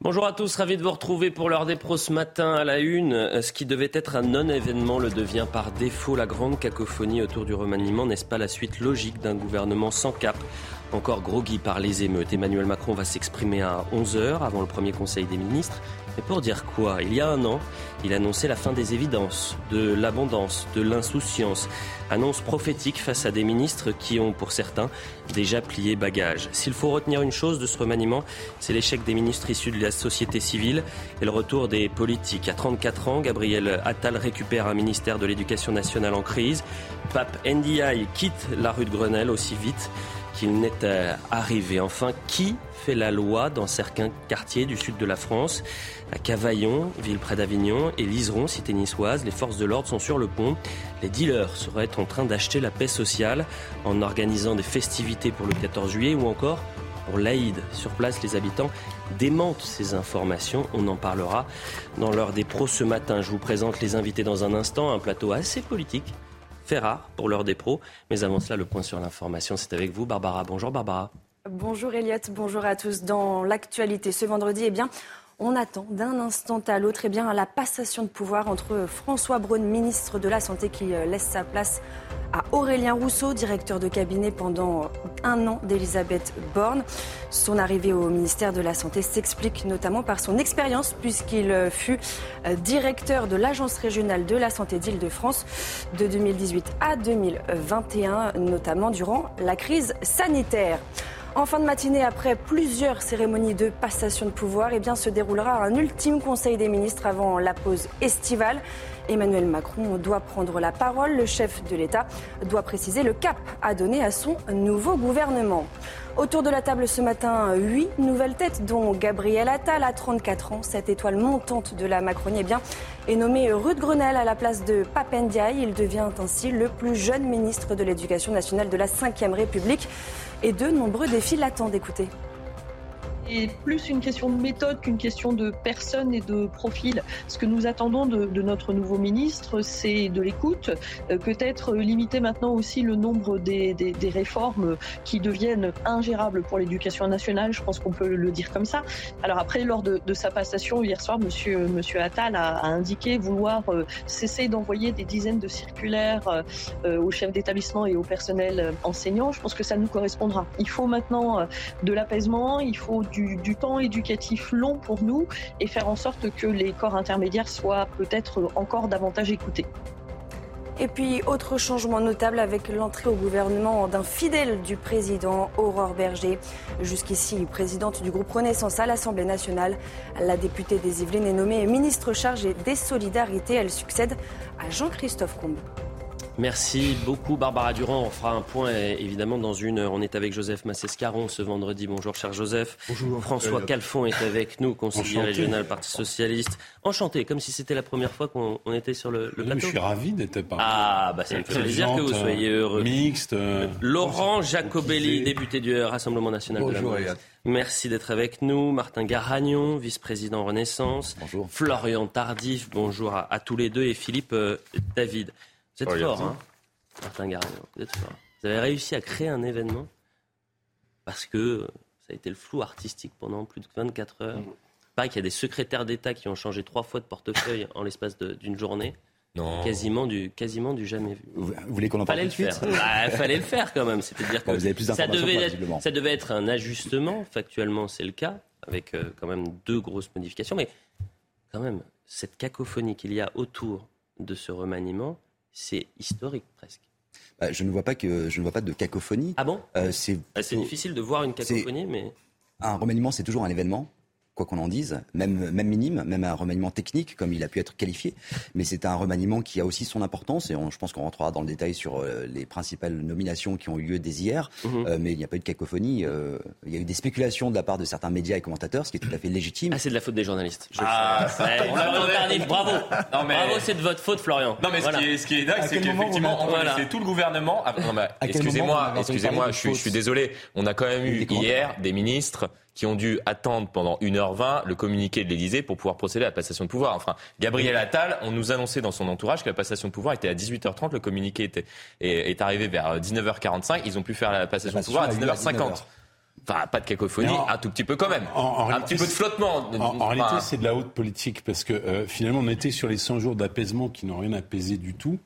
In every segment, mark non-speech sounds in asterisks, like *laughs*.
Bonjour à tous, ravi de vous retrouver pour l'heure des pros ce matin à la une. Ce qui devait être un non-événement le devient par défaut. La grande cacophonie autour du remaniement n'est-ce pas la suite logique d'un gouvernement sans cap? Encore groggy par les émeutes. Emmanuel Macron va s'exprimer à 11h avant le premier conseil des ministres. Mais pour dire quoi Il y a un an, il annonçait la fin des évidences, de l'abondance, de l'insouciance. Annonce prophétique face à des ministres qui ont, pour certains, déjà plié bagage. S'il faut retenir une chose de ce remaniement, c'est l'échec des ministres issus de la société civile et le retour des politiques. À 34 ans, Gabriel Attal récupère un ministère de l'Éducation nationale en crise. Pape Ndiaye quitte la rue de Grenelle aussi vite qu'il n'est euh, arrivé. Enfin, qui fait la loi dans certains quartiers du sud de la France? À Cavaillon, ville près d'Avignon, et Liseron, cité niçoise, les forces de l'ordre sont sur le pont. Les dealers seraient en train d'acheter la paix sociale en organisant des festivités pour le 14 juillet ou encore pour l'Aïd. Sur place, les habitants démentent ces informations. On en parlera dans l'heure des pros ce matin. Je vous présente les invités dans un instant, un plateau assez politique fait pour l'heure des. Mais avant cela, le point sur l'information, c'est avec vous, Barbara. Bonjour, Barbara. Bonjour, Elliot. Bonjour à tous. Dans l'actualité ce vendredi, eh bien, on attend d'un instant à l'autre eh bien, la passation de pouvoir entre François Braun, ministre de la Santé, qui euh, laisse sa place à Aurélien Rousseau, directeur de cabinet pendant un an d'Elisabeth Borne. Son arrivée au ministère de la Santé s'explique notamment par son expérience, puisqu'il euh, fut euh, directeur de l'Agence régionale de la santé d'Île-de-France de 2018 à 2021, notamment durant la crise sanitaire. En fin de matinée, après plusieurs cérémonies de passation de pouvoir, eh se déroulera un ultime Conseil des ministres avant la pause estivale. Emmanuel Macron doit prendre la parole. Le chef de l'État doit préciser le cap à donner à son nouveau gouvernement. Autour de la table ce matin, huit nouvelles têtes, dont Gabriel Attal à 34 ans. Cette étoile montante de la Macronie eh bien, est nommé Ruth Grenelle à la place de Papendiaï. Il devient ainsi le plus jeune ministre de l'Éducation nationale de la Ve République. Et de nombreux défis l'attendent. Écoutez est plus une question de méthode qu'une question de personne et de profil. Ce que nous attendons de, notre nouveau ministre, c'est de l'écoute, euh, peut-être limiter maintenant aussi le nombre des, réformes qui deviennent ingérables pour l'éducation nationale. Je pense qu'on peut le dire comme ça. Alors après, lors de, sa passation hier soir, Monsieur, Attal a, indiqué vouloir euh, cesser d'envoyer des dizaines de circulaires euh, aux chefs d'établissement et au personnel enseignant. Je pense que ça nous correspondra. Il faut maintenant de l'apaisement, il faut du du, temps éducatif long pour nous et faire en sorte que les corps intermédiaires soient peut-être encore davantage écoutés. Et puis, autre changement notable avec l'entrée au gouvernement d'un fidèle du président, Aurore Berger. Jusqu'ici, présidente du groupe Renaissance à l'Assemblée nationale, la députée des Yvelines est nommée ministre chargée des solidarités. Elle succède à Jean-Christophe Combe. Merci beaucoup Barbara Durand. On fera un point évidemment dans une heure. On est avec Joseph Massescaron ce vendredi. Bonjour cher Joseph. Bonjour. François Calfon est avec nous, conseiller régional Parti Socialiste. Enchanté, comme si c'était la première fois qu'on était sur le, le plateau. Je suis ravi d'être parmi Ah, bah ça me fait plaisir que vous soyez heureux. Mixte. Euh, Laurent Jacobelli, député du Rassemblement National Bonjour, de la Merci d'être avec nous. Martin Garagnon, vice-président Renaissance. Bonjour. Florian Tardif, bonjour à, tous les deux. Et Philippe euh, David. Vous êtes fort, hein Martin Garnier, vous êtes fort. Vous avez réussi à créer un événement parce que ça a été le flou artistique pendant plus de 24 heures. Il paraît qu'il y a des secrétaires d'État qui ont changé trois fois de portefeuille en l'espace d'une journée. Non. Quasiment du, quasiment du jamais vu. Vous voulez qu'on en parle fallait tout le faire. bah, fallait le faire quand même. C'est-à-dire que vous avez plus ça, devait être, ça devait être un ajustement. Factuellement, c'est le cas, avec euh, quand même deux grosses modifications. Mais quand même, cette cacophonie qu'il y a autour de ce remaniement, c'est historique presque. Bah, je ne vois pas que je ne vois pas de cacophonie. Ah bon? Euh, C'est bah, difficile de voir une cacophonie, mais un remaniement, c'est toujours un événement quoi qu'on en dise, même, même minime, même un remaniement technique comme il a pu être qualifié. Mais c'est un remaniement qui a aussi son importance et je pense qu'on rentrera dans le détail sur euh, les principales nominations qui ont eu lieu dès hier. Mhm. Euh, mais il n'y a pas eu de cacophonie. Euh, il y a eu des spéculations de la part de certains médias et commentateurs, ce qui est tout à fait légitime. Ah, c'est de la faute des journalistes. ah, on l'a Bravo. Non, mais... Bravo, c'est de votre faute, Florian. Non, mais ce, qui est, ce, qui est, dingue, c'est qu'effectivement, c'est tout le gouvernement. Ah, excusez-moi, excusez-moi, je suis désolé. On a quand même eu hier des ministres qui ont dû attendre pendant 1h20 le communiqué de l'Elysée pour pouvoir procéder à la passation de pouvoir. Enfin, Gabriel Attal, on nous annonçait dans son entourage que la passation de pouvoir était à 18h30, le communiqué était, est, arrivé vers 19h45, ils ont pu faire la passation de pouvoir à 19h50. Enfin, pas de cacophonie, un tout petit peu quand même. un petit peu de flottement. En, réalité, c'est de la haute politique parce que euh, finalement, on était sur les 100 jours d'apaisement qui n'ont rien apaisé du tout.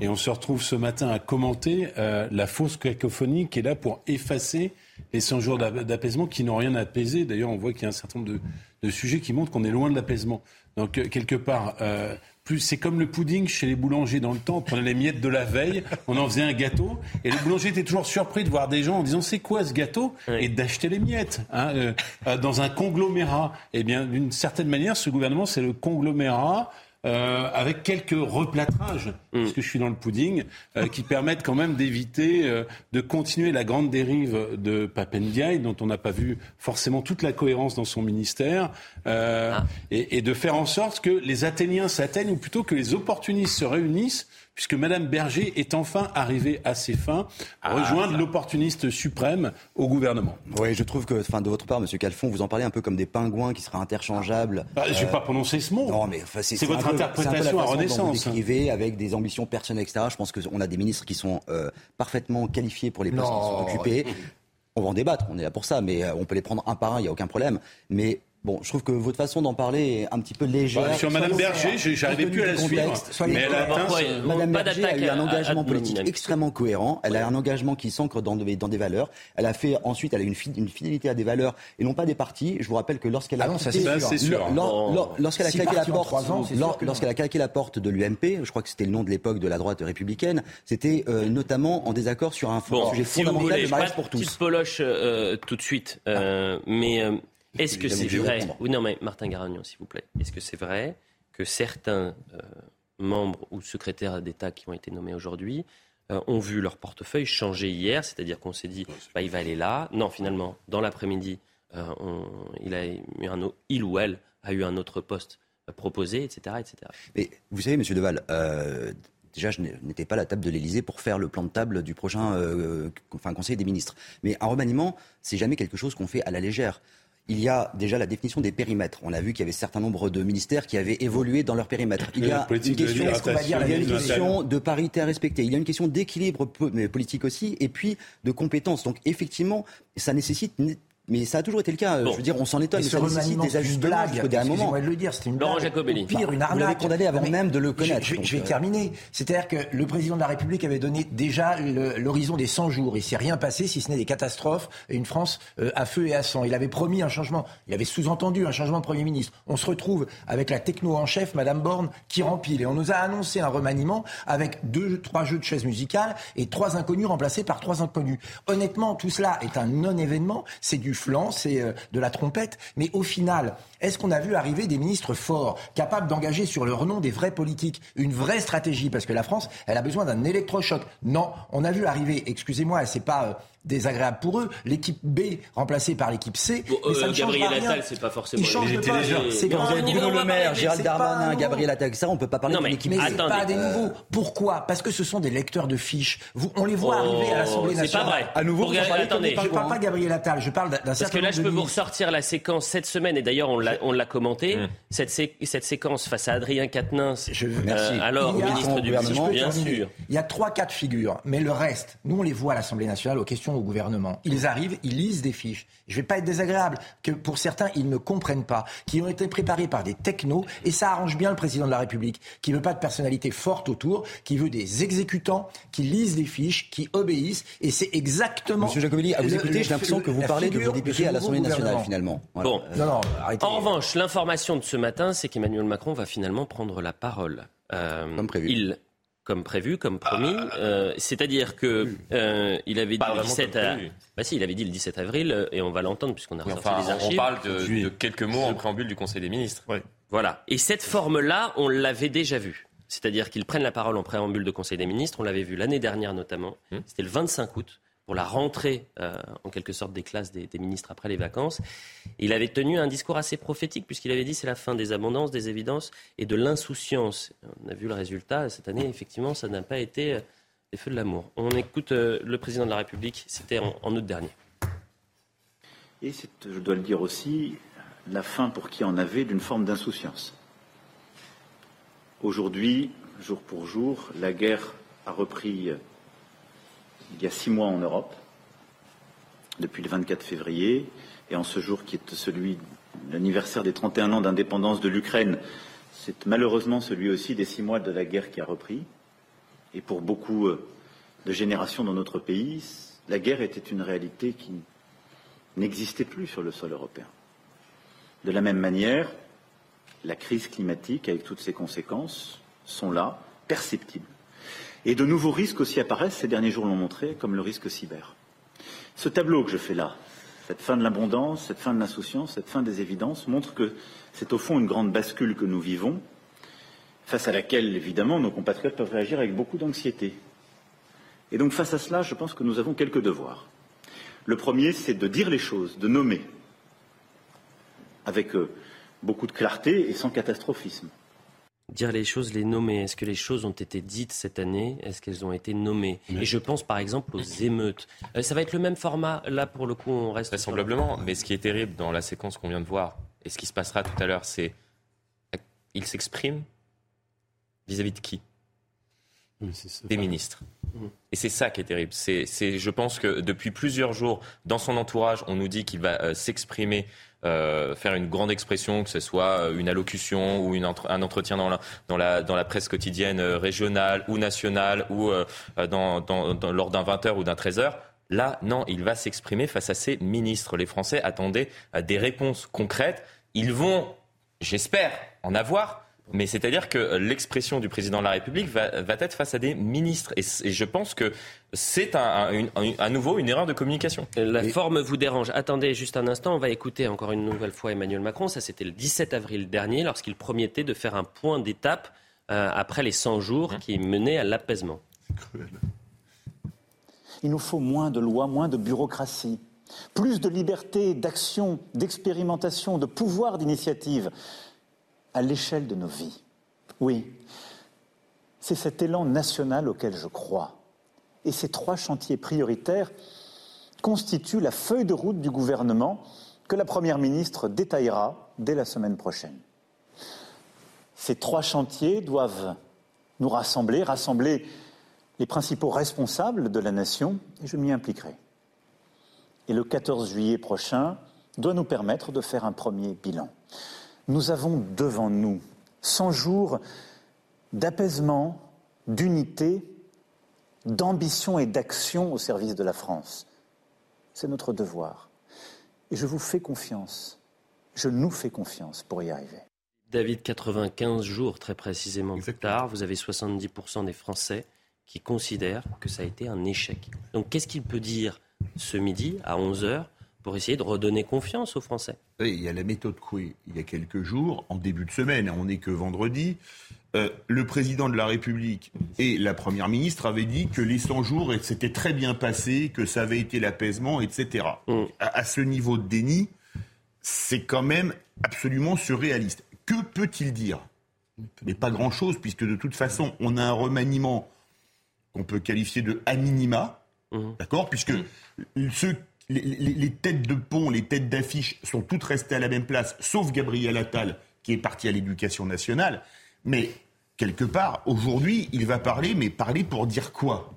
Et on se retrouve ce matin à commenter euh, la fausse cacophonie qui est là pour effacer les 100 jours d'apaisement qui n'ont rien apaisé. D'ailleurs, on voit qu'il y a un certain nombre de, sujets qui montrent qu'on est loin de l'apaisement. Donc, euh, quelque part, plus c'est comme le pudding chez les boulangers dans le temps. On prenait les miettes de la veille, on en faisait un gâteau, et le boulanger était toujours surpris de voir des gens en disant c'est quoi ce gâteau? Et d'acheter les miettes hein, euh, euh, dans un conglomérat. Eh bien, d'une certaine manière, ce gouvernement c'est le conglomérat euh, avec quelques replâtrages, mm. parce que je suis dans le pudding, euh, qui permettent quand même d'éviter euh, de continuer la grande dérive de Papendiaï, dont on n'a pas vu forcément toute la cohérence dans son ministère, ah. et, et, de faire en sorte que les Athéniens s'atteignent, ou plutôt que les opportunistes se réunissent puisque Mme Berger est enfin arrivée à ses fins, à rejoindre l'opportuniste suprême au gouvernement. Oui, je trouve que, enfin, de votre part, M. Calfon, vous en parlez un peu comme des pingouins qui seraient interchangeables. Bah, je ne vais pas prononcer ce mot. Non, mais c'est votre interprétation à Renaissance. Vous avec des ambitions personnelles, etc. Je pense qu'on a des ministres qui sont euh, parfaitement qualifiés pour les postes qu'ils sont occupés. On va en débattre, on est là pour ça, mais euh, on peut les prendre un par un, il n'y a aucun problème. Mais Bon, je trouve que votre façon d'en parler est un petit peu légère. Bah, sur Madame Berger, j'arrivais plus à la suivre. Mais elle a Madame Berger a eu un engagement politique extrêmement cohérent. Elle a un engagement qui s'ancre dans, dans, des valeurs. Elle a fait ensuite, elle a une, une fidélité à des valeurs et non pas des partis. Je vous rappelle que lorsqu'elle a, lorsqu'elle a claqué la porte, lorsqu'elle a claqué la porte de l'UMP, je crois que c'était le nom de l'époque de la droite républicaine, c'était euh, notamment en désaccord sur un sujet fondamental de mariage pour tous. Petite poloche euh, tout de suite, euh, mais est-ce que c'est vrai Oui, non, mais Martin Garagnon, s'il vous plaît. Est-ce que c'est vrai que certains euh, membres ou secrétaires d'État qui ont été nommés aujourd'hui euh, ont vu leur portefeuille changer hier C'est-à-dire qu'on s'est dit, bah, il va aller là. Non, finalement, dans l'après-midi, euh, il, a eu un, il ou elle a eu un autre poste proposé, etc. etc. Mais vous savez, Monsieur Deval, déjà, je n'étais pas à la table de l'Élysée pour faire le plan de table du prochain enfin, Conseil des ministres. Mais un remaniement, c'est jamais quelque chose qu'on fait à la légère il y a déjà la définition des périmètres. On a vu qu'il y avait un certain nombre de ministères qui avaient évolué dans leur périmètre. Il y a une question, de parité à respecter. Il y a une question d'équilibre politique aussi, et puis de compétences. Donc effectivement, ça nécessite mais ça a toujours été le cas. Je veux dire, on s'en étonne. Mais ça nécessite des ajustements jusqu'au dernier moment. de le dire, c'était une Laurent Jacobelli. Pire, une arnaque. Vous l'avez condamné avant même de le connaître. Je, vais euh. terminer. C'est-à-dire que le président de la République avait donné déjà l'horizon des 100 jours. Il s'est rien passé si ce n'est des catastrophes et une France euh, à feu et à sang. Il avait promis un changement. Il avait sous-entendu un changement de Premier ministre. On se retrouve avec la techno en chef, Madame Borne, qui rempile. Et on nous a annoncé un remaniement avec deux, trois jeux de chaises musicales et trois inconnus remplacés par trois inconnus. Honnêtement, tout cela est un non-événement. C'est du flanc, c'est euh, de la trompette. Mais au final, est-ce qu'on a vu arriver des ministres forts, capables d'engager sur leur nom des vrais politiques, une vraie stratégie? Parce que la France, elle a besoin d'un électrochoc. Non, on a vu arriver, excusez-moi, c'est pas euh, désagréable pour eux. L'équipe B remplacée par l'équipe C. Bon, mais ça euh, ne Gabriel Attal, c'est pas forcément. Il change pas. C'est quand vous avez Bruno Le Maire, Gérald Darmanin, Gabriel Attal, ça, on peut pas parler de l'équipe B. Mais c'est pas des niveaux. Pourquoi? Parce que ce sont des lecteurs de fiches. Vous, on les voit arriver à l'Assemblée nationale. C'est pas vrai. À nouveau, attendez, je parle pas Gabriel Attal, je parle d'un certain Parce que là, je peux vous ressortir la séquence cette semaine, et d'ailleurs, on l'a commenté. Mmh. Cette, séquence face à Adrien Quatennens, euh, alors ministre du gouvernement, bien sûr. Il y a trois cas de figure, mais le reste, nous, on les voit à l'Assemblée nationale aux questions au gouvernement ils arrivent, ils lisent des fiches. Je ne vais pas être désagréable, que pour certains, ils ne comprennent pas, qui ont été préparés par des technos, et ça arrange bien le président de la République, qui ne veut pas de personnalité forte autour, qui veut des exécutants, qui lisent des fiches, qui obéissent, et c'est exactement... Monsieur Jacobelli, à vous écouter, j'ai l'impression que vous parlez de vos députés à l'Assemblée nationale, finalement. Bon, non, non, arrêtez. En revanche, l'information de ce matin, c'est qu'Emmanuel Macron va finalement prendre la parole. Euh, Comme prévu. Il comme prévu, comme promis. Euh, c'est-à-dire que euh, il avait dit le 17 bah si, il avait dit le 17 avril euh, et on va l'entendre puisqu'on a ressorti les archives. On parle de, quelques mots en préambule du Conseil des ministres. Voilà. Et cette forme-là, on l'avait déjà vue. C'est-à-dire qu'ils prennent la parole en préambule de Conseil des ministres. On l'avait vu l'année dernière notamment. Hum. C'était le 25 août pour la rentrée, euh, en quelque sorte, des classes des, ministres après les vacances. il avait tenu un discours assez prophétique, puisqu'il avait dit c'est la fin des abondances, des évidences et de l'insouciance. On a vu le résultat. Cette année, effectivement, ça n'a pas été euh, les feux de l'amour. On écoute euh, le président de la République, c'était en, août dernier. Et c'est, je dois le dire aussi, la fin pour qui en avait d'une forme d'insouciance. Aujourd'hui, jour pour jour, la guerre a repris il y a six mois en Europe. depuis le 24 février, et en ce jour qui est celui de l'anniversaire des 31 ans d'indépendance de l'Ukraine, c'est malheureusement celui aussi des six mois de la guerre qui a repris. Et pour beaucoup euh, de générations dans notre pays, la guerre était une réalité qui n'existait plus sur le sol européen. De la même manière, la crise climatique, avec toutes ses conséquences, sont là, perceptibles. Et de nouveaux risques aussi apparaissent, ces derniers jours l'ont montré, comme le risque cyber. Ce tableau que je fais là, cette fin de l'abondance, cette fin de l'insouciance, cette fin des évidences, montre que c'est au fond une grande bascule que nous vivons, face à laquelle, évidemment, nos compatriotes peuvent réagir avec beaucoup d'anxiété. Et donc, face à cela, je pense que nous avons quelques devoirs. Le premier, c'est de dire les choses, de nommer, avec euh, beaucoup de clarté et sans catastrophisme. Dire les choses, les nommer. Est-ce que les choses ont été dites cette année? Est-ce qu'elles ont été nommées? Et je pense par exemple aux émeutes. Euh, ça va être le même format. Là, pour le coup, on reste. Vraisemblablement. Mais ce qui est terrible dans la séquence qu'on vient de voir et ce qui se passera tout à l'heure, c'est. Il s'exprime vis-à-vis de qui? Des ministres. Mmh. Et c'est ça qui est terrible. C'est, je pense que depuis plusieurs jours, dans son entourage, on nous dit qu'il va euh, s'exprimer euh, faire une grande expression, que ce soit euh, une allocution ou une un entretien dans la, dans, la, dans la presse quotidienne euh, régionale ou nationale ou dans, dans, lors d'un 20h ou d'un 13h. Là, non, il va s'exprimer face à ses ministres. Les Français attendaient des réponses concrètes. Ils vont, j'espère, en avoir. Mais c'est-à-dire que l'expression du président de la République va, être face à des ministres. Et, je pense que c'est un, à nouveau une erreur de communication. La forme vous dérange. Attendez juste un instant, on va écouter encore une nouvelle fois Emmanuel Macron. Ça, c'était le 17 avril dernier, lorsqu'il promettait de faire un point d'étape euh, après les 100 jours qui menaient à l'apaisement. Il nous faut moins de lois, moins de bureaucratie, plus de liberté d'action, d'expérimentation, de pouvoir d'initiative à l'échelle de nos vies. Oui, c'est cet élan national auquel je crois. Et ces trois chantiers prioritaires constituent la feuille de route du gouvernement que la Première ministre détaillera dès la semaine prochaine. Ces trois chantiers doivent nous rassembler, rassembler les principaux responsables de la nation, et je m'y impliquerai. Et le 14 juillet prochain doit nous permettre de faire un premier bilan. Nous avons devant nous 100 jours d'apaisement, d'unité, d'ambition et d'action au service de la France. C'est notre devoir. Et je vous fais confiance, je nous fais confiance pour y arriver. David, 95 jours très précisément plus tard, vous avez 70% des Français qui considèrent que ça a été un échec. Donc qu'est-ce qu'il peut dire ce midi à 11h pour essayer de redonner confiance aux Français. Oui, il y a la méthode Coué. Il y a quelques jours, en début de semaine, on n'est que vendredi, euh, le président de la République et la première ministre avaient dit que les 100 jours s'étaient très bien passés, que ça avait été l'apaisement, etc. Mm. À, ce niveau de déni, c'est quand même absolument surréaliste. Que peut-il dire? Mais pas grand-chose, puisque de toute façon, on a un remaniement qu'on peut qualifier de a minima, d'accord? Puisque mm. ceux les, têtes de pont, les têtes d'affiche sont toutes restées à la même place, sauf Gabriel Attal, qui est parti à l'éducation nationale. Mais quelque part, aujourd'hui, il va parler, mais parler pour dire quoi?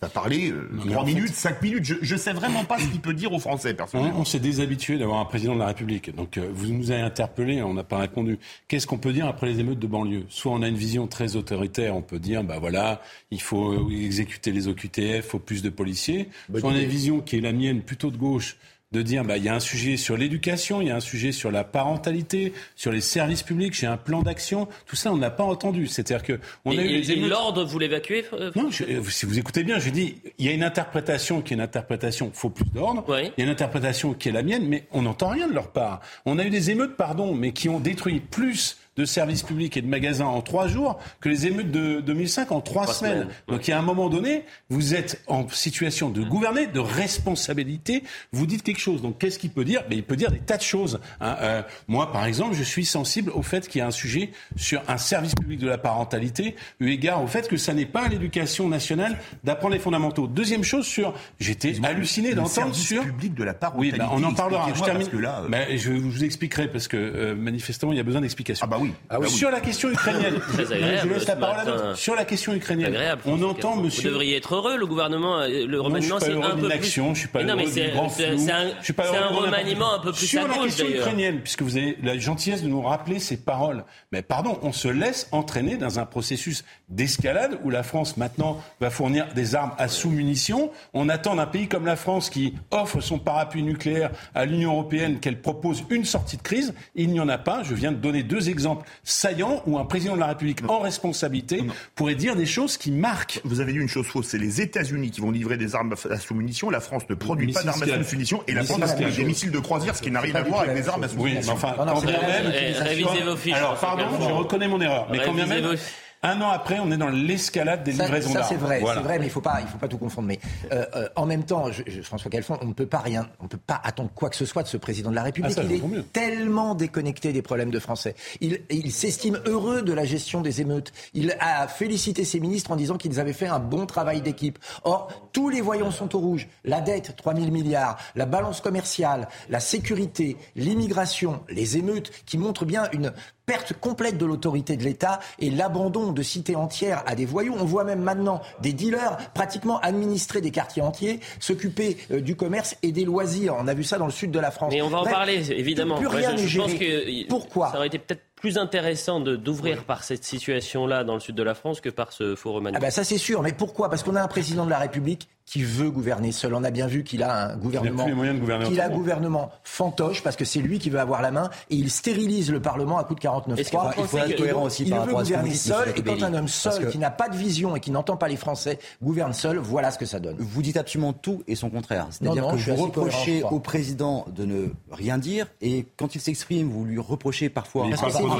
Va parler euh, 3 minutes, 5 minutes. Je ne sais vraiment pas ce qu'il peut dire aux Français, personnellement. On, s'est déshabitué d'avoir un président de la République. Donc, euh, vous nous avez interpellé, on n'a pas répondu. Qu'est-ce qu'on peut dire après les émeutes de banlieue? Soit on a une vision très autoritaire, on peut dire, bah voilà, il faut exécuter les OQTF, il faut plus de policiers. Soit on a une vision qui est la mienne, plutôt de gauche, de dire bah, il y a un sujet sur l'éducation, il y a un sujet sur la parentalité, sur les services publics, j'ai un plan d'action. Tout ça, on n'a pas entendu. C'est-à-dire que on a eu l'ordre, vous l'évacuez euh, Non, euh, si vous écoutez bien, je dis il y a une interprétation qui est une interprétation, faut plus d'ordre. Il y a une interprétation qui est la mienne, mais on n'entend rien de leur part. On a eu des émeutes, pardon, mais qui ont détruit plus de services publics et de magasins en trois jours que les émeutes de 2005 en trois, semaines. Donc il y a un moment donné, vous êtes en situation de gouverner, de responsabilité. Vous dites quelque chose. Donc qu'est-ce qu'il peut dire? Mais Il peut dire des tas de choses. Hein. Euh, moi, par exemple, je suis sensible au fait qu'il y a un sujet sur un service public de la parentalité, eu égard au fait que ça n'est pas à l'éducation nationale d'apprendre les fondamentaux. Deuxième chose sur, j'étais halluciné d'entendre sur public de la parentalité. Oui, ben, on en parlera. Je termine. Là, euh, ben, je vous expliquerai parce que euh, manifestement il y a besoin d'explications. Ah bah oui. Ah oui. Sur la question ukrainienne, *laughs* je laisse la parole à Sur la question ukrainienne, on entend monsieur. Vous devriez être heureux, le gouvernement, euh, le remaniement, c'est un peu plus. Je suis pas heureux c'est un, remaniement un peu plus Sur la question ukrainienne, puisque vous avez la gentillesse de nous rappeler ces paroles. Mais pardon, on se laisse entraîner dans un processus d'escalade où la France maintenant va fournir des armes à sous-munitions. On attend d'un pays comme la France qui offre son parapluie nucléaire à l'Union européenne qu'elle propose une sortie de crise. Il n'y en a pas. Je viens de donner deux exemples saillants où un président de la République en responsabilité pourrait dire des choses qui marquent. Vous avez dit une chose fausse, c'est les États-Unis qui vont livrer des armes à sous-munitions. La France ne produit pas d'armes à sous-munitions et la France a des missiles de croisière, ce qui n'a rien à voir avec des armes à sous-munitions. Oui, enfin, quand même, révisez vos fiches. Alors, pardon, je reconnais mon erreur. Mais quand même, un an après, on est dans l'escalade des livraisons d'armes. Ça, c'est vrai, c'est vrai, mais il faut pas, il faut pas tout confondre. Mais euh, euh, en même temps, François Calfon, on ne peut pas rien, on peut pas attendre quoi que ce soit de ce président de la République. Ah, il est tellement déconnecté des problèmes de Français. Il, il s'estime heureux de la gestion des émeutes. Il a félicité ses ministres en disant qu'ils avaient fait un bon travail d'équipe. Or, tous les voyants sont au rouge. La dette, 3 000 milliards, la balance commerciale, la sécurité, l'immigration, les émeutes, qui montrent bien une perte complète de l'autorité de l'État et l'abandon de cités entières à des voyous. On voit même maintenant des dealers pratiquement administrer des quartiers entiers, s'occuper euh, du commerce et des loisirs. On a vu ça dans le sud de la France. Mais on va en parler, évidemment. Plus rien je, pense que Pourquoi Ça aurait été peut-être plus intéressant d'ouvrir par cette situation-là dans le sud de la France que par ce faux remaniement. Ah bah ça c'est sûr, mais pourquoi? Parce qu'on a un président de la République qui veut gouverner seul. On a bien vu qu'il a un gouvernement, qu'il a un gouvernement fantoche parce que c'est lui qui veut avoir la main et il stérilise le Parlement à coup de 49 3 Il faut être cohérent aussi par rapport à ce gouverner seul et quand un homme seul qui n'a pas de vision et qui n'entend pas les Français gouverne seul, voilà ce que ça donne. Vous dites absolument tout et son contraire. C'est-à-dire que vous reprochez au président de ne rien dire et quand il s'exprime, vous lui reprochez parfois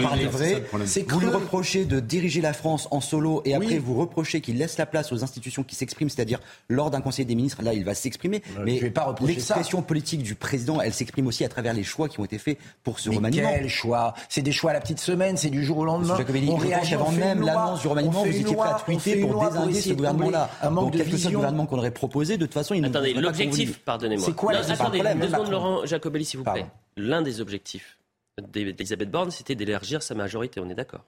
parler vrai. Vous lui reprochez de diriger la France en solo et après vous reprochez qu'il laisse la place aux institutions qui s'expriment, c'est-à-dire lors d'un conseil des ministres, là il va s'exprimer. mais l'expression politique du président, elle s'exprime aussi à travers les choix qui ont été faits pour ce mais remaniement. Quel choix? C'est des choix à la petite semaine, c'est du jour au lendemain. on réagit avant même l'annonce du remaniement, vous étiez prêt à tweeter pour désinguer ce gouvernement-là. Donc quel que soit le gouvernement qu'on aurait proposé, de toute façon, il ne Attendez, l'objectif, pardonnez-moi. C'est quoi Attendez, deux secondes, Laurent Jacobelli, s'il vous plaît. L'un des objectifs d'Elisabeth Borne, c'était d'élargir sa majorité, on est d'accord.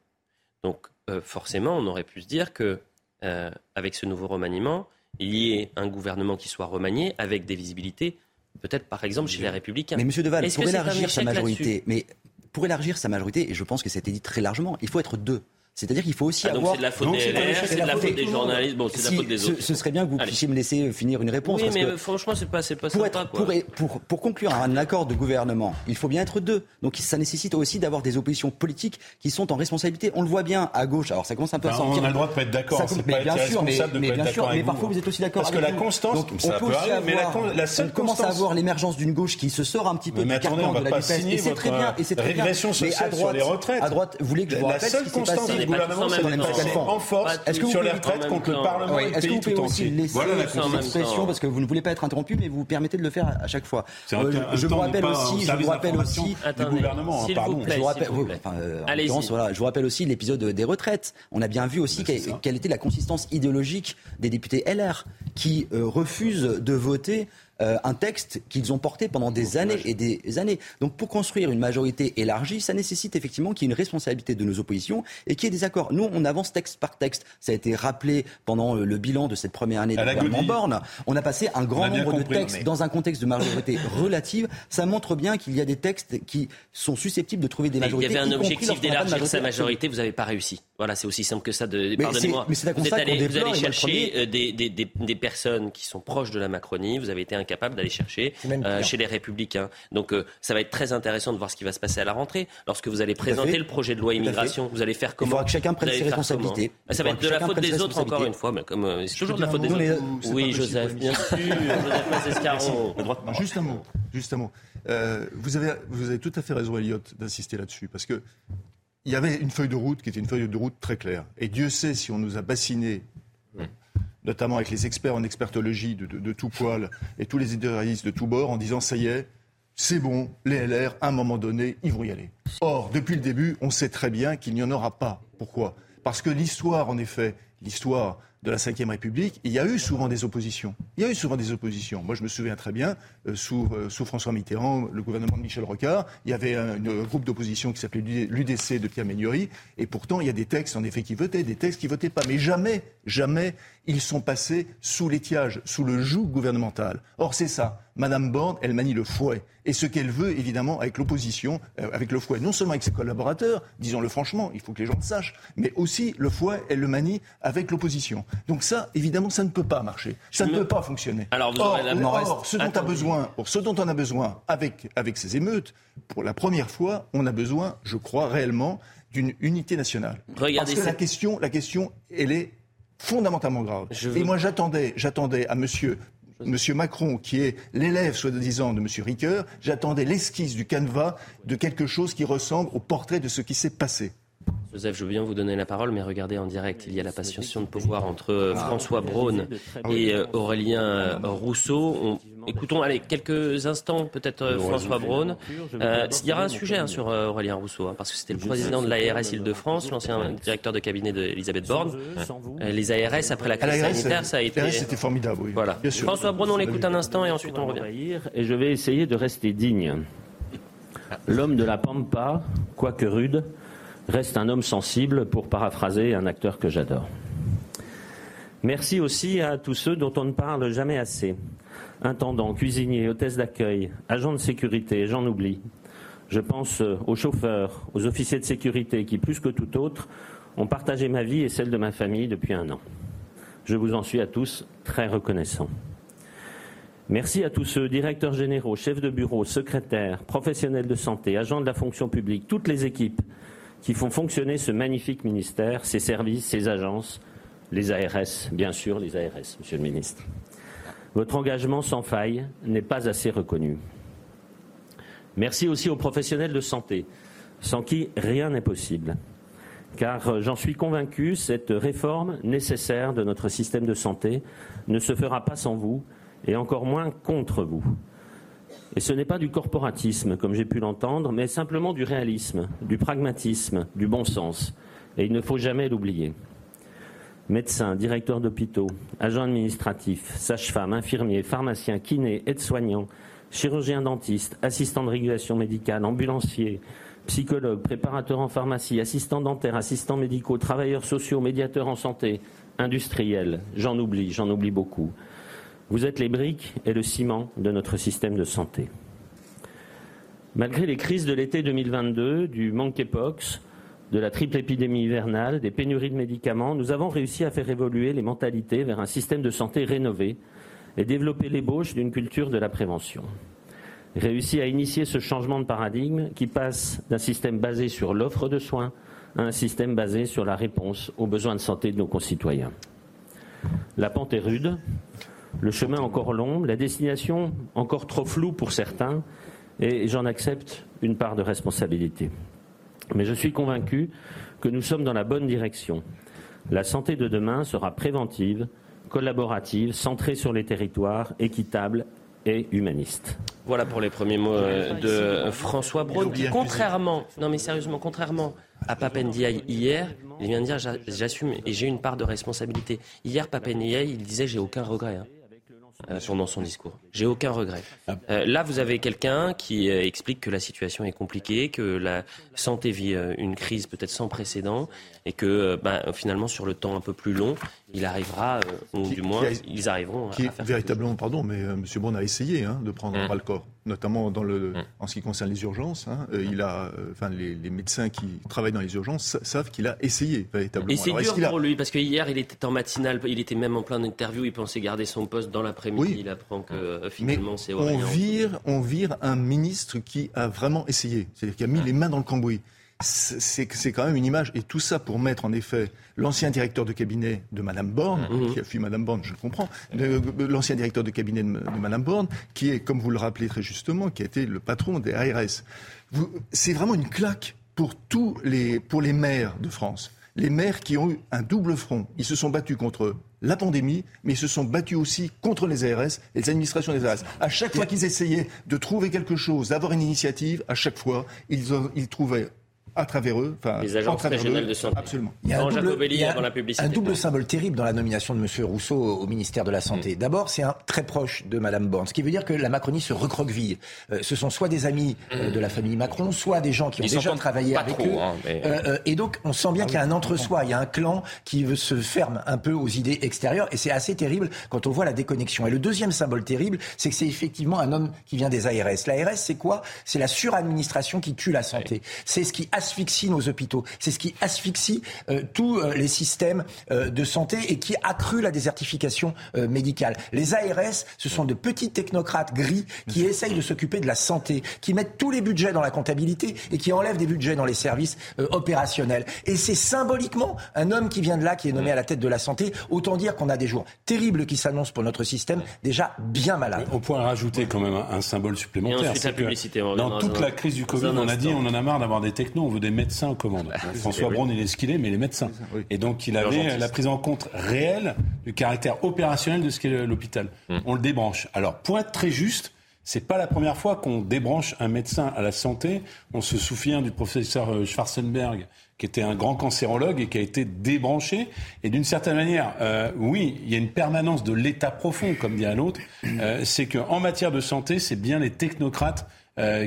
Donc euh, forcément, on aurait pu se dire que euh, avec ce nouveau remaniement, il y ait un gouvernement qui soit remanié avec des visibilités, peut-être par exemple chez les Républicains. Mais Monsieur Deval, pour élargir sa majorité, mais pour élargir sa majorité, et je pense que c'était dit très largement, il faut être deux. C'est-à-dire qu'il faut aussi ah, avoir. C'est de la faute des LR, c'est de la faute des journalistes, bon, c'est de la faute des autres. Ce, serait bien que vous puissiez me laisser finir une réponse. Oui, mais franchement, c'est pas, c'est pas pour sympa, quoi. Pour, pour, conclure un accord de gouvernement, il faut bien être deux. Donc ça nécessite aussi d'avoir des oppositions politiques qui sont en responsabilité. On le voit bien à gauche. Alors ça commence un peu à sentir. On a le droit de pas être d'accord. Mais bien sûr, mais, bien sûr, mais parfois vous êtes aussi d'accord. Parce que la constance, ça peut arriver, mais la seule commence à avoir l'émergence d'une gauche qui se sort un petit peu du carcan de la vitesse. Et c'est très bien. Et c'est très bien. Mais à droite, les retraites. À droite, vous voulez que je vous rappelle ce qui s'est passé du gouvernement, en force est-ce que sur les retraites contre le Parlement Est-ce que vous pouvez aussi laisser voilà l'expression parce que vous ne voulez pas être interrompu, mais vous permettez de le faire à chaque fois. Euh, je vous rappelle aussi, je vous rappelle aussi gouvernement. Pardon. Je vous rappelle, aussi l'épisode des retraites. On a bien vu aussi quelle était la consistance idéologique des députés LR qui euh, refusent de voter euh, un texte qu'ils ont porté pendant des années et des années. Donc pour construire une majorité élargie, ça nécessite effectivement qu'il y ait une responsabilité de nos oppositions et qu'il y ait des accords. Nous, on avance texte par texte. Ça a été rappelé pendant le bilan de cette première année de gouvernement Borne. On a passé un grand nombre de textes dans un contexte de majorité *coughs* relative. Ça montre bien qu'il y a des textes qui sont susceptibles de trouver des majorités. Il y avait un objectif d'élargir sa majorité, vous n'avez pas réussi. Voilà, c'est aussi simple que ça. De... Pardonnez-moi. Vous, vous allez chercher euh, des, des, des, des, personnes qui sont proches de la Macronie. Vous avez été incapable d'aller chercher euh, chez les Républicains. Donc euh, ça va être très intéressant de voir ce qui va se passer à la rentrée. Lorsque vous allez présenter le projet de loi immigration, vous allez faire comment Il faudra que chacun prenne ses responsabilités. Ah, ça va être de la faute des autres encore une fois, mais comme c'est toujours de la faute des autres. Oui, Joseph, bien sûr. Juste un mot. Juste un mot. vous, avez, vous avez tout à fait raison, Elliot, d'insister là-dessus, parce que il y avait une feuille de route qui était une feuille de route très claire. Et Dieu sait si on nous a bassinés, notamment avec les experts en expertologie de, tout poil et tous les éditorialistes de tout bord, en disant ça y est, c'est bon, les LR, à un moment donné, ils vont y aller. Or, depuis le début, on sait très bien qu'il n'y en aura pas. Pourquoi? Parce que l'histoire, en effet, l'histoire de la Ve République, il y a eu souvent des oppositions. Il y a eu souvent des oppositions. Moi, je me souviens très bien, euh, sous, euh, sous, François Mitterrand, le gouvernement de Michel Rocard, il y avait un, groupe d'opposition qui s'appelait l'UDC de Pierre Méniori, et pourtant, il y a des textes, en effet, qui votaient, des textes qui votaient pas. Mais jamais, jamais, ils sont passés sous l'étiage, sous le joug gouvernemental. Or, c'est ça. Madame Borne, elle manie le fouet. Et ce qu'elle veut, évidemment, avec l'opposition, euh, avec le fouet, non seulement avec ses collaborateurs, disons-le franchement, il faut que les gens le sachent, mais aussi le fouet, elle le manie avec l'opposition. Donc ça, évidemment, ça ne peut pas marcher. Ça ne peut pas fonctionner. Alors, vous or, ce dont, a besoin, ce dont on a besoin avec, avec ces émeutes, pour la première fois, on a besoin, je crois, réellement, d'une unité nationale. Regardez Parce que la question, la question, elle est fondamentalement grave. Et moi, j'attendais, j'attendais à Monsieur Monsieur Macron, qui est l'élève, soi-disant, de Monsieur Ricoeur, j'attendais l'esquisse du canevas de quelque chose qui ressemble au portrait de ce qui s'est passé. Joseph, je veux bien vous donner la parole, mais regardez en direct, il y a la passation de pouvoir entre euh, François Braun et euh, Aurélien euh, Rousseau. Écoutons, allez, quelques instants, peut-être François Braun. il y aura un sujet hein, sur Aurélien Rousseau, hein, parce que c'était le président de l'ARS Île-de-France, l'ancien directeur de cabinet d'Elisabeth Borne. les ARS, après la crise sanitaire, ça a été... C'était formidable, oui. Voilà. François Braun, on l'écoute un instant et ensuite on revient. Et je vais essayer de rester digne. L'homme de la Pampa, quoique rude, reste un homme sensible, pour paraphraser un acteur que j'adore. Merci aussi à tous ceux dont on ne parle jamais assez. Intendants, cuisiniers, hôtesses d'accueil, agents de sécurité, j'en oublie. Je pense aux chauffeurs, aux officiers de sécurité qui, plus que tout autre, ont partagé ma vie et celle de ma famille depuis un an. Je vous en suis à tous très reconnaissant. Merci à tous ceux, directeurs généraux, chefs de bureau, secrétaires, professionnels de santé, agents de la fonction publique, toutes les équipes qui font fonctionner ce magnifique ministère, ses services, ses agences, les ARS, bien sûr, les ARS, Monsieur le Ministre. Votre engagement sans faille n'est pas assez reconnu. Merci aussi aux professionnels de santé, sans qui rien n'est possible. Car euh, j'en suis convaincu, cette réforme nécessaire de notre système de santé ne se fera pas sans vous, et encore moins contre vous. Et ce n'est pas du corporatisme, comme j'ai pu l'entendre, mais simplement du réalisme, du pragmatisme, du bon sens. Et il ne faut jamais l'oublier. Médecins, directeurs d'hôpitaux, agents administratifs, sages-femmes, infirmiers, pharmaciens, kinés, aides-soignants, chirurgiens dentistes, assistants de régulation médicale, ambulanciers, psychologues, préparateurs en pharmacie, assistants dentaires, assistants médicaux, travailleurs sociaux, médiateurs en santé, industriels, j'en oublie, j'en oublie beaucoup. Vous êtes les briques et le ciment de notre système de santé. Malgré les crises de l'été 2022, du monkeypox, de la triple épidémie hivernale, des pénuries de médicaments, nous avons réussi à faire évoluer les mentalités vers un système de santé rénové et développer l'ébauche d'une culture de la prévention. Réussi à initier ce changement de paradigme qui passe d'un système basé sur l'offre de soins à un système basé sur la réponse aux besoins de santé de nos concitoyens. La pente est rude, le chemin encore long, la destination encore trop floue pour certains, et j'en accepte une part de responsabilité. Mais je suis convaincu que nous sommes dans la bonne direction. La santé de demain sera préventive, collaborative, centrée sur les territoires, équitable et humaniste. Voilà pour les premiers mots euh, de François Braun, qui, contrairement, non mais sérieusement, contrairement à Papendiaï hier, il vient de dire j'assume et j'ai une part de responsabilité. Hier, Papendiaï, il disait j'ai aucun regret. Hein. Euh, pendant son discours. J'ai aucun regret. Ah. Euh, là, vous avez quelqu'un qui euh, explique que la situation est compliquée, que la santé vit une crise peut-être sans précédent, et que bah, finalement, sur le temps un peu plus long, il arrivera, ou du moins, ils arriveront qui à, faire véritablement, pardon, mais M. Bon a essayé hein, de prendre un bras le corps, notamment dans le, mmh. en ce qui concerne les urgences. Hein. il a, enfin, les, médecins qui travaillent dans les urgences savent qu'il a essayé véritablement. Et c'est dur pour lui parce que hier, il était en matinale, il était même en plein interview, il pensait garder son poste dans l'après-midi. Il apprend que euh, finalement c'est on vire, on vire un ministre qui a vraiment essayé, c'est-à-dire qui a mis les mains dans le cambouis c'est quand même une image. Et tout ça pour mettre en effet l'ancien directeur de cabinet de Madame Borne, mmh. qui a fui Madame Borne, je le comprends, l'ancien directeur de cabinet de, de, Madame Borne, qui est, comme vous le rappelez très justement, qui a été le patron des ARS. C'est vraiment une claque pour tous les, pour les maires de France. Les maires qui ont eu un double front. Ils se sont battus contre la pandémie, mais ils se sont battus aussi contre les ARS et les administrations des ARS. À chaque fois qu'ils essayaient de trouver quelque chose, d'avoir une initiative, à chaque fois, ils, ils trouvaient à travers eux. Les agences régionales de santé. Absolument. Il y a, un double, il y a un double, symbole terrible dans la nomination de M. Rousseau au ministère de la Santé. Mm. D'abord, c'est un très proche de Mme Borne, ce qui veut dire que la Macronie se recroqueville. Euh, ce sont soit des amis euh, mm. de la famille Macron, soit des gens qui ont déjà travaillé avec eux. Hein, euh, et donc, on sent bien ah qu'il y a un entre-soi, il y a un clan qui veut se ferme un peu aux idées extérieures, et c'est assez terrible quand on voit la déconnexion. Et le deuxième symbole terrible, c'est que c'est effectivement un homme qui vient des ARS. L'ARS, c'est quoi? C'est la suradministration qui tue la santé. C'est ce qui asphyxie nos hôpitaux. C'est ce qui asphyxie euh, tous euh, les systèmes euh, de santé et qui accrue la désertification médicale. Les ARS, ce sont de petits technocrates gris qui essayent de s'occuper de la santé, qui mettent tous les budgets dans la comptabilité et qui enlèvent des budgets dans les services opérationnels. Et c'est symboliquement un homme qui vient de là, qui est nommé à la tête de la santé. Autant dire qu'on a des jours terribles qui s'annoncent pour notre système, déjà bien malade. On pourrait rajouter quand même un, symbole supplémentaire. dans toute la crise du Covid, on a dit on en a marre d'avoir des technos, on veut des médecins aux commandes. *laughs* François Braun, il est ce qu'il est, mais les médecins. Et donc, il avait la prise en compte réelle du caractère opérationnel de ce qu'est l'hôpital. Hum. On le débranche. Alors, pour être très juste, c'est pas la première fois qu'on débranche un médecin à la santé. On se souvient du professeur euh, Schwarzenberg, qui était un grand cancérologue et qui a été débranché. Et d'une certaine manière, euh, oui, il y a une permanence de l'état profond, comme dit un autre. Euh, c'est qu'en matière de santé, c'est bien les technocrates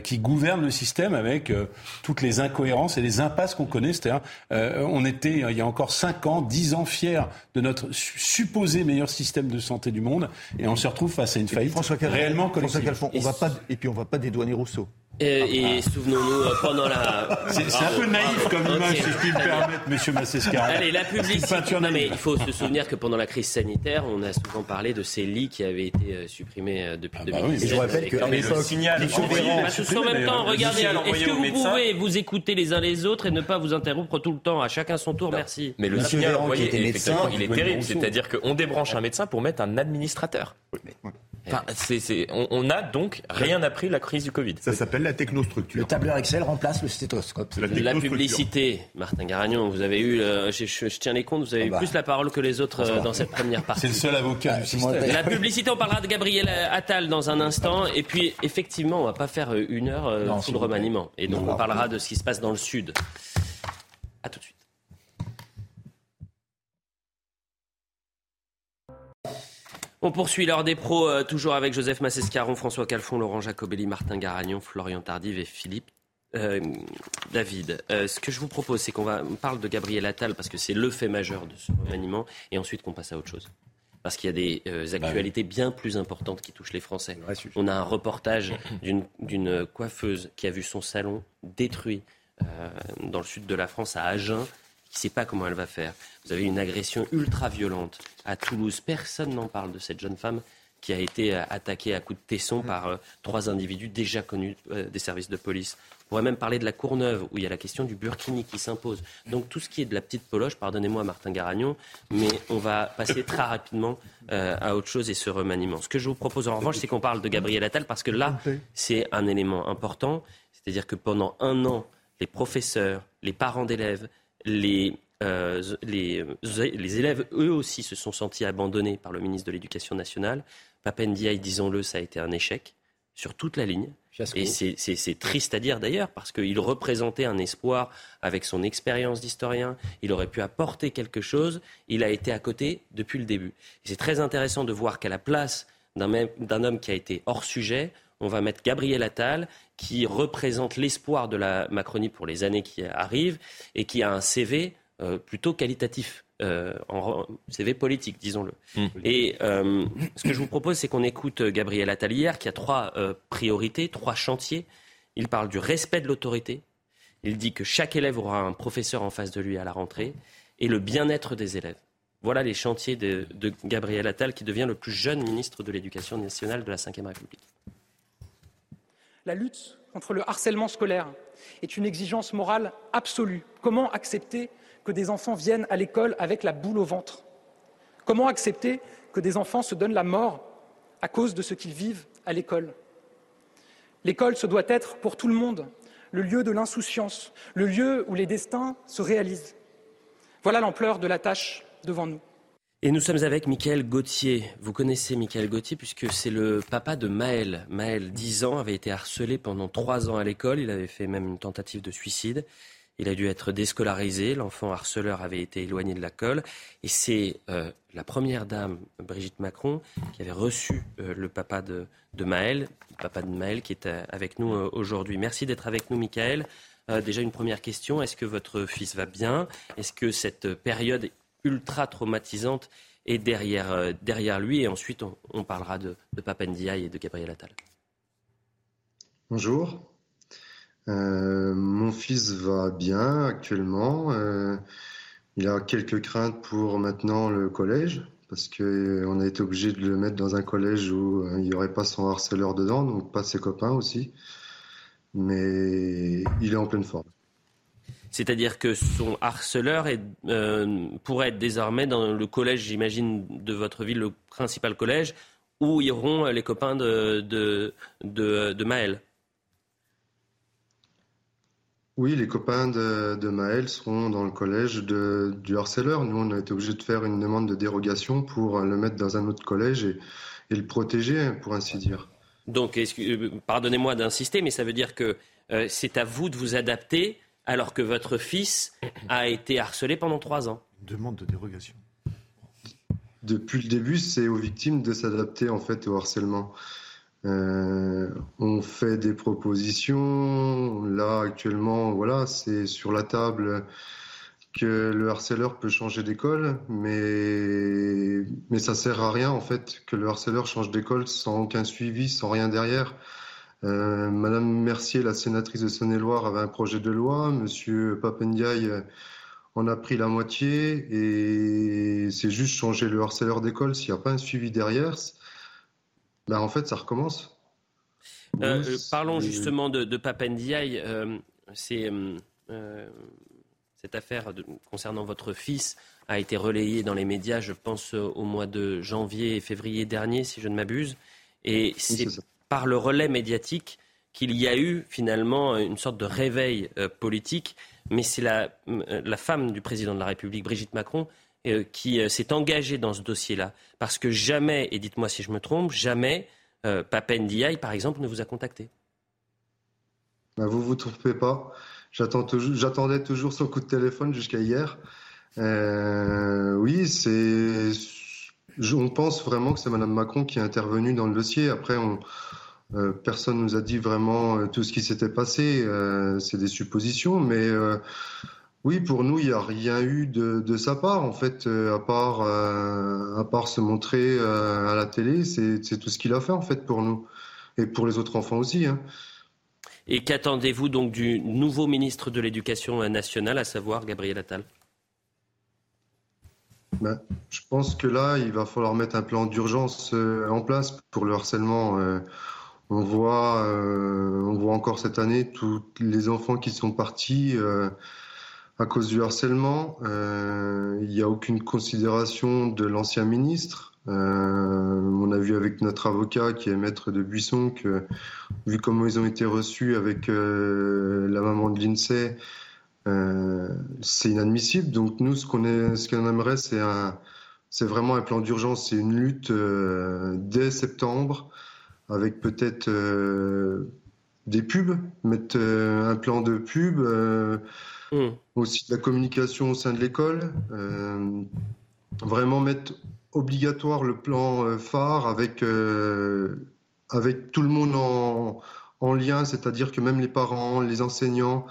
qui gouverne le système avec euh, toutes les incohérences et les impasses qu'on connaît. C'est-à-dire, euh, on était il y a encore 5 ans, 10 ans fiers de notre supposé meilleur système de santé du monde, et on se retrouve face à une faillite réellement collective. on va pas, et puis on va pas dédouaner Rousseau. Et, souvenons-nous, euh, pendant la. C'est un peu naïf comme image, si je puis me permettre, monsieur Massescar. Allez, la publicité. Non, mais il faut se souvenir que pendant la crise sanitaire, on a souvent parlé de ces lits qui avaient été euh, supprimés euh, depuis ah bah 2017. je rappelle que l'époque, signal, en même temps, regardez, est-ce que vous pouvez vous écouter les uns les autres et ne pas vous interrompre tout le temps, à chacun son tour Merci. Mais le signal envoyé, effectivement, il est terrible. C'est-à-dire qu'on débranche un médecin pour mettre un administrateur. Enfin, on, n'a donc rien appris de la crise du Covid. Ça s'appelle la technostructure. Le tableur Excel remplace le stéthoscope. La, publicité, Martin Garagnon, vous avez eu, je, tiens les comptes, vous avez eu ah bah. plus la parole que les autres euh, dans cette première partie. C'est le seul avocat du système. La publicité, on parlera de Gabriel Attal dans un instant. Et puis, effectivement, on va pas faire euh, une heure euh, sous le remaniement. Et donc, on parlera de ce qui se passe dans le Sud. À tout de suite. On poursuit l'heure des pros, euh, toujours avec Joseph Massescaron, François Calfon, Laurent Jacobelli, Martin Garagnon, Florian Tardive et Philippe euh, David. Euh, ce que je vous propose, c'est qu'on va, on parle de Gabriel Attal parce que c'est le fait majeur de ce remaniement et ensuite qu'on passe à autre chose. Parce qu'il y a des bah actualités bien plus importantes qui touchent les Français. On a un reportage *laughs* d'une coiffeuse qui a vu son salon détruit dans le sud de la France, à Agen qui ne sait pas comment elle va faire. Vous avez une agression ultra violente à Toulouse. Personne n'en parle de cette jeune femme qui a été euh, attaquée à coups de tesson mm. par euh, trois individus déjà connus euh, des services de police. On pourrait même parler de la Courneuve, où il y a la question du burkini qui s'impose. Donc tout ce qui est de la petite poloche, pardonnez-moi Martin Garagnon, mais on va passer très rapidement à autre chose et ce remaniement. Ce que je vous propose en revanche, c'est qu'on parle de Gabriel Attal, parce que là, c'est un élément important. C'est-à-dire que pendant un an, les professeurs, les parents d'élèves, les, euh, les, les, élèves, eux aussi, se sont sentis abandonnés par le ministre de l'Éducation nationale. Papendiaï, disons-le, ça a été un échec sur toute la ligne. Et c'est triste à dire d'ailleurs, parce qu'il représentait un espoir avec son expérience d'historien. Il aurait pu apporter quelque chose. Il a été à côté depuis le début. C'est très intéressant de voir qu'à la place d'un homme qui a été hors sujet, on va mettre Gabriel Attal, qui représente l'espoir de la Macronie pour les années qui arrivent et qui a un CV euh, plutôt qualitatif. Euh, en CV politique, disons-le. Mmh. Et euh, ce que je vous propose, c'est qu'on écoute Gabriel Attal hier, qui a trois priorités, trois chantiers. Il parle du respect de l'autorité. Il dit que chaque élève aura un professeur en face de lui à la rentrée et le bien-être des élèves. Voilà les chantiers de, de Gabriel Attal, qui devient le plus jeune ministre de l'Éducation nationale de la Ve République. La lutte contre le harcèlement scolaire est une exigence morale absolue. Comment accepter que des enfants viennent à l'école avec la boule au ventre? Comment accepter que des enfants se donnent la mort à cause de ce qu'ils vivent à l'école? L'école, ce doit être pour tout le monde le lieu de l'insouciance, le lieu où les destins se réalisent. Voilà l'ampleur de la tâche devant nous. Et nous sommes avec Michael Gauthier. Vous connaissez Michael Gauthier puisque c'est le papa de Maël. Maël, 10 ans, avait été harcelé pendant 3 ans à l'école. Il avait fait même une tentative de suicide. Il a dû être déscolarisé. L'enfant harceleur avait été éloigné de la colle. Et c'est euh, la première dame, Brigitte Macron, qui avait reçu euh, le papa de, de, Maël, le papa de Maël, qui est euh, avec nous aujourd'hui. Merci d'être avec nous, Michael. déjà une première question. Est-ce que votre fils va bien? Est-ce que cette période ultra traumatisante est derrière, derrière lui Et ensuite, on, parlera de, de et de Gabriel Attal. Bonjour. Euh, mon fils va bien actuellement. Euh, il a quelques craintes pour maintenant le collège parce qu'on a été obligé de le mettre dans un collège où euh, il n'y aurait pas son harceleur dedans, donc pas ses copains aussi. Mais il est en pleine forme. C'est-à-dire que son harceleur est, pourrait être désormais dans le collège, j'imagine, de votre ville, le principal collège, où iront les copains de, de, de Maël. Oui, les copains de, de, Maël seront dans le collège de, du harceleur. Nous, on a été obligé de faire une demande de dérogation pour le mettre dans un autre collège et, le protéger, pour ainsi dire. Donc, euh, pardonnez-moi d'insister, mais ça veut dire que euh, c'est à vous de vous adapter alors que votre fils a été harcelé pendant trois ans. demande de dérogation. Depuis le début, c'est aux victimes de s'adapter en fait au harcèlement. Euh, on fait des propositions. Là, actuellement, voilà, c'est sur la table que le harceleur peut changer d'école, mais, mais ça sert à rien, en fait, que le harceleur change d'école sans aucun suivi, sans rien derrière. Euh, Madame Mercier, la sénatrice de Saône-et-Loire, avait un projet de loi. Monsieur Papendiaï en a pris la moitié et c'est juste changer le harceleur d'école s'il n'y a pas un suivi derrière. Ben, en fait, ça recommence. Euh, euh, parlons justement de, de Papendiaï. Euh, c'est, cette affaire concernant votre fils a été relayée dans les médias, je pense, au mois de janvier et février dernier, si je ne m'abuse. Et c'est par le relais médiatique qu'il y a eu finalement une sorte de réveil politique. Mais c'est la, la femme du président de la République, Brigitte Macron, euh, qui euh, s'est engagé dans ce dossier-là. Parce que jamais, et dites-moi si je me trompe, jamais euh, Papen Diaye, par exemple, ne vous a contacté. Bah, vous vous trompez pas. J'attendais toujours son coup de téléphone jusqu'à hier. oui, c'est. On pense vraiment que c'est Mme Macron qui est intervenue dans le dossier. Après, on, personne ne nous a dit vraiment tout ce qui s'était passé. c'est des suppositions, mais oui, pour nous, il n'y a rien eu de, sa part, en fait, euh, à part, euh, à part se montrer euh, à la télé. C'est tout ce qu'il a fait, en fait, pour nous. Et pour les autres enfants aussi. Hein. Et qu'attendez-vous donc du nouveau ministre de l'Éducation nationale, à savoir Gabriel Attal? Ben, Je pense que là, il va falloir mettre un plan d'urgence en place pour le harcèlement. On, voit, on voit encore cette année tous les enfants qui sont partis à cause du harcèlement. Euh, il n'y a aucune considération de l'ancien ministre. Euh, on a vu avec notre avocat qui est maître de Buisson que, vu comment ils ont été reçus avec euh, la maman de l'INSEE, c'est inadmissible. Donc nous, ce qu'on ce qu'on aimerait, c'est un, c'est vraiment un plan d'urgence, c'est une lutte dès septembre avec peut-être des pubs, mettre un plan de pub Mm. Aussi de la communication au sein de l'école. Euh, vraiment mettre obligatoire le plan euh, phare avec, euh, avec tout le monde en, en lien, c'est-à-dire que même les parents, les enseignants,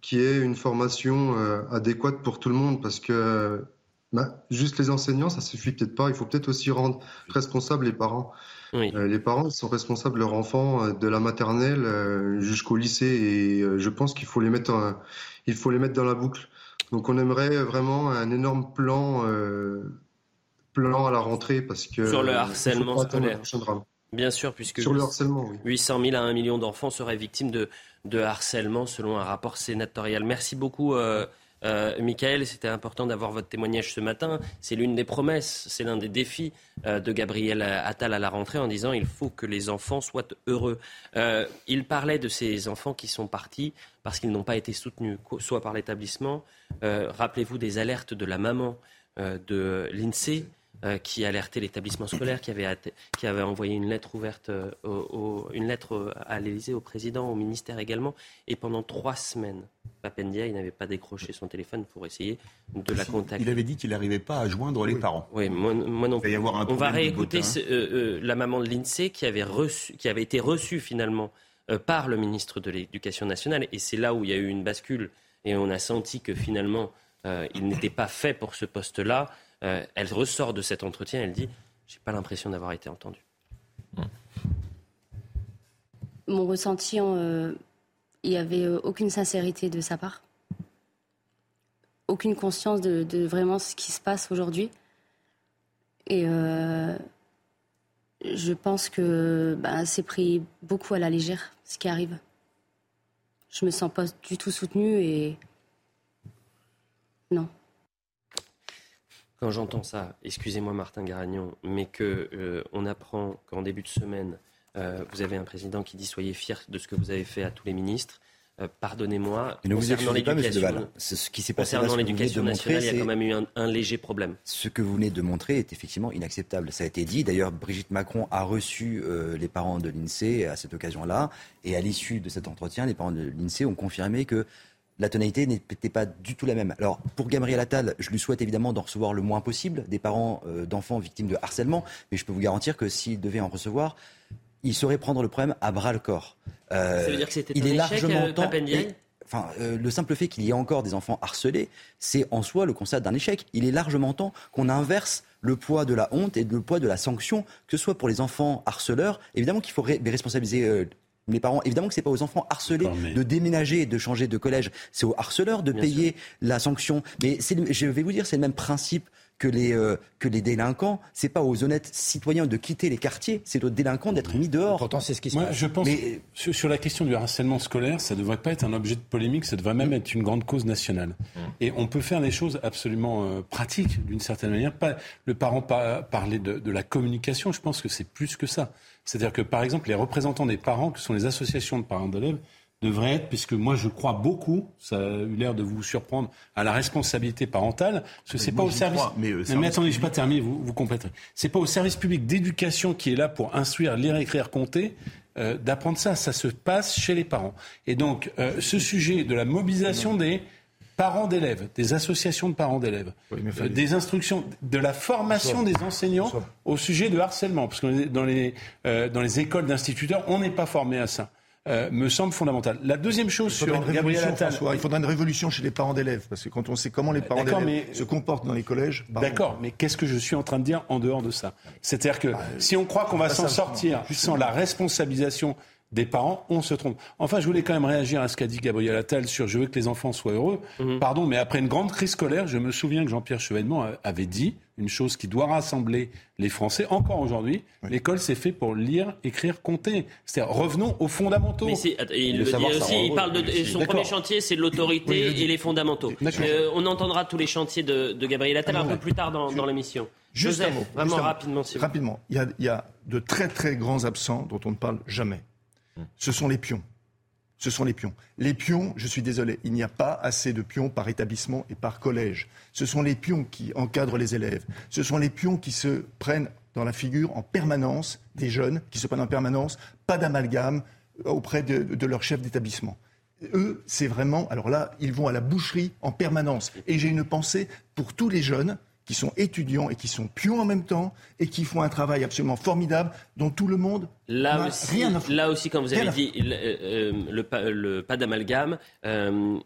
qui aient une formation adéquate pour tout le monde, parce que bah, juste les enseignants, ça suffit peut-être pas. Il faut peut-être aussi rendre responsables les parents. Les parents sont responsables de leurs enfants de la maternelle jusqu'au lycée et je pense qu'il faut les mettre en, il faut les mettre dans la boucle. Donc on aimerait vraiment un énorme plan, euh, plan à la rentrée parce que sur le harcèlement scolaire. Bien sûr, puisque sur le harcèlement, oui. 800 000 à 1 million d'enfants seraient victimes de, de harcèlement selon un rapport sénatorial. Merci beaucoup. Euh, euh, Michael, c'était important d'avoir votre témoignage ce matin. C'est l'une des promesses, c'est l'un des défis euh, de Gabriel Attal à la rentrée en disant il faut que les enfants soient heureux. Euh, il parlait de ces enfants qui sont partis parce qu'ils n'ont pas été soutenus, soit par l'établissement. Rappelez-vous des alertes de la maman de l'INSEE euh, qui alertait l'établissement scolaire, qui avait, qui avait envoyé une lettre ouverte, une lettre à l'Élysée, au président, au ministère également. Et pendant trois semaines, Papendia, il n'avait pas décroché son téléphone pour essayer de la contacter. Il avait dit qu'il n'arrivait pas à joindre les parents. Oui, moi, non plus. On va réécouter la maman de l'INSEE qui avait, reçu, qui avait été reçue finalement par le ministre de l'Éducation nationale. Et c'est là où il y a eu une bascule et on a senti que finalement, euh, il n'était pas fait pour ce poste-là. Euh, elle ressort de cet entretien, elle dit J'ai pas l'impression d'avoir été entendue. Mon ressenti, euh, il n'y avait aucune sincérité de sa part, aucune conscience de, vraiment ce qui se passe aujourd'hui. Et je pense que bah, c'est pris beaucoup à la légère ce qui arrive je me sens pas du tout soutenue et non. Quand j'entends ça, excusez-moi Martin Garagnon, mais que euh, on apprend qu'en début de semaine, euh, vous avez un président qui dit soyez fiers de ce que vous avez fait à tous les ministres. Euh, pardonnez-moi. Ne vous excusez pas, Deval. Ce qui s'est passé concernant l'éducation nationale, il y a quand même eu un, léger problème. Ce que vous venez de montrer est effectivement inacceptable. Ça a été dit. D'ailleurs, Brigitte Macron a reçu les parents de l'INSEE à cette occasion-là. Et à l'issue de cet entretien, les parents de l'INSEE ont confirmé que la tonalité n'était pas du tout la même. Alors, pour Gabriel Attal, je lui souhaite évidemment d'en recevoir le moins possible des parents euh, d'enfants victimes de harcèlement, mais je peux vous garantir que s'il devait en recevoir, il saurait prendre le problème à bras le corps. Euh, Ça veut dire que c'était un est échec, largement euh, temps, Enfin, le simple fait qu'il y ait encore des enfants harcelés, c'est en soi le constat d'un échec. Il est largement temps qu'on inverse le poids de la honte et le poids de la sanction, que ce soit pour les enfants harceleurs. Évidemment qu'il faut responsabiliser les parents. Évidemment que c'est pas aux enfants harcelés de déménager et de changer de collège. C'est aux harceleurs de payer la sanction. Mais je vais vous dire, c'est le même principe que les, euh, que les délinquants. C'est pas aux honnêtes citoyens de quitter les quartiers, c'est aux délinquants d'être mis dehors. Pourtant, c'est ce qui se passe. Je pense Mais... sur, la question du harcèlement scolaire, ça ne devrait pas être un objet de polémique, ça devrait même mm. être une grande cause nationale. Mm. Et on peut faire des choses absolument euh, pratiques, d'une certaine manière. Pas, le parent parler de, de la communication, je pense que c'est plus que ça. C'est-à-dire que, par exemple, les représentants des parents, que sont les associations de parents d'élèves, devrait être, puisque moi je crois beaucoup, ça a eu l'air de vous surprendre, à la responsabilité parentale, parce que c'est pas au service. mais, euh, mais, attendez, je pas terminé, vous, vous compléterez. C'est pas au service public d'éducation qui est là pour instruire, lire, écrire, compter. Euh, d'apprendre ça, ça se passe chez les parents. Et donc, euh, ce sujet de la mobilisation des parents d'élèves, des associations de parents d'élèves, des instructions, de la formation des enseignants au sujet de harcèlement, parce que dans les, dans les écoles d'instituteurs, on n'est pas formé à ça. Euh, me semble fondamentale. La deuxième chose sur Gabriel Attal, il faudra une révolution chez les parents d'élèves, parce que quand on sait comment les parents d'élèves se comportent dans les collèges. D'accord, mais qu'est-ce que je suis en train de dire en dehors de ça? C'est-à-dire que bah, si on croit qu'on va s'en sortir sans la responsabilisation des parents, on se trompe. Enfin, je voulais quand même réagir à ce qu'a dit Gabriel Attal sur je veux que les enfants soient heureux. Mhm. Pardon, mais après une grande crise scolaire, je me souviens que Jean-Pierre Chevènement avait dit une chose qui doit rassembler les Français encore aujourd'hui. L'école, c'est fait pour lire, écrire, compter. C'est-à-dire, revenons aux fondamentaux. Mais il le, dit aussi, il parle de son premier chantier, c'est l'autorité et les fondamentaux. Euh, on entendra tous les chantiers de, Gabriel Attal un peu plus tard dans, dans l'émission. Juste un mot. Vraiment rapidement. rapidement. Il y, a, il y a de très très grands absents dont on ne parle jamais. Ce sont les pions. Ce sont les pions. Les pions, je suis désolé, il n'y a pas assez de pions par établissement et par collège. Ce sont les pions qui encadrent les élèves. Ce sont les pions qui se prennent dans la figure en permanence des jeunes, qui se prennent en permanence, pas d'amalgame auprès de, de leur chef d'établissement. Eux, c'est vraiment, alors là, ils vont à la boucherie en permanence. Et j'ai une pensée pour tous les jeunes qui sont étudiants et qui sont pions en même temps et qui font un travail absolument formidable dont tout le monde là aussi, rien à Là aussi, quand vous avez dit euh, le, le, pas d'amalgame, euh,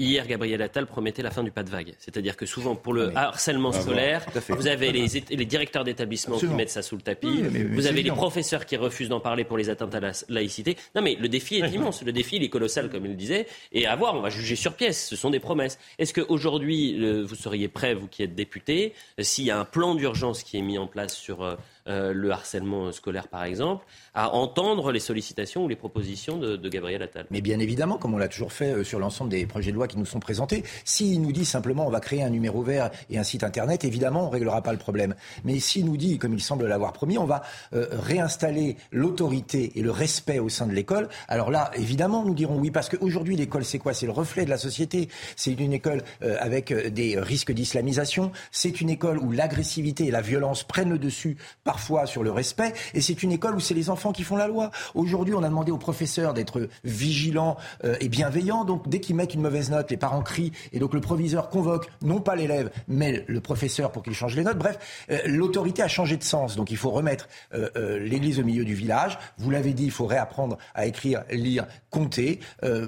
Hier, Gabriel Attal promettait la fin du pas de vague. C'est-à-dire que souvent, pour le ah harcèlement ah scolaire, vous avez les, les directeurs d'établissement qui mettent ça sous le tapis, vous avez les professeurs qui refusent d'en parler pour les atteintes à la laïcité. Non, mais le défi est immense. Le défi, il est colossal, comme il le disait. Et à voir, on va juger sur pièce. Ce sont des promesses. Est-ce qu'aujourd'hui, vous seriez prêt, vous qui êtes député, s'il y a un plan d'urgence qui est mis en place sur... Euh, le harcèlement scolaire, par exemple, à entendre les sollicitations ou les propositions de, Gabriel Attal. Mais bien évidemment, comme on l'a toujours fait euh, sur l'ensemble des projets de loi qui nous sont présentés, s'il nous dit simplement on va créer un numéro vert et un site internet, évidemment, on ne réglera pas le problème. Mais s'il nous dit, comme il semble l'avoir promis, on va euh, réinstaller l'autorité et le respect au sein de l'école, alors là, évidemment, nous dirons oui, parce qu'aujourd'hui, l'école, c'est quoi? C'est le reflet de la société. C'est une école avec des risques d'islamisation. C'est une école où l'agressivité et la violence prennent le dessus parfois sur le respect. Et c'est une école où c'est les enfants qui font la loi. Aujourd'hui, on a demandé aux professeurs d'être vigilants euh, et bienveillants. Donc, dès qu'ils mettent une mauvaise note, les parents crient. Et donc, le proviseur convoque non pas l'élève, mais le professeur pour qu'il change les notes. Bref, euh, l'autorité a changé de sens. Donc, il faut remettre euh, l'église au milieu du village. Vous l'avez dit, il faut réapprendre à écrire, lire, compter,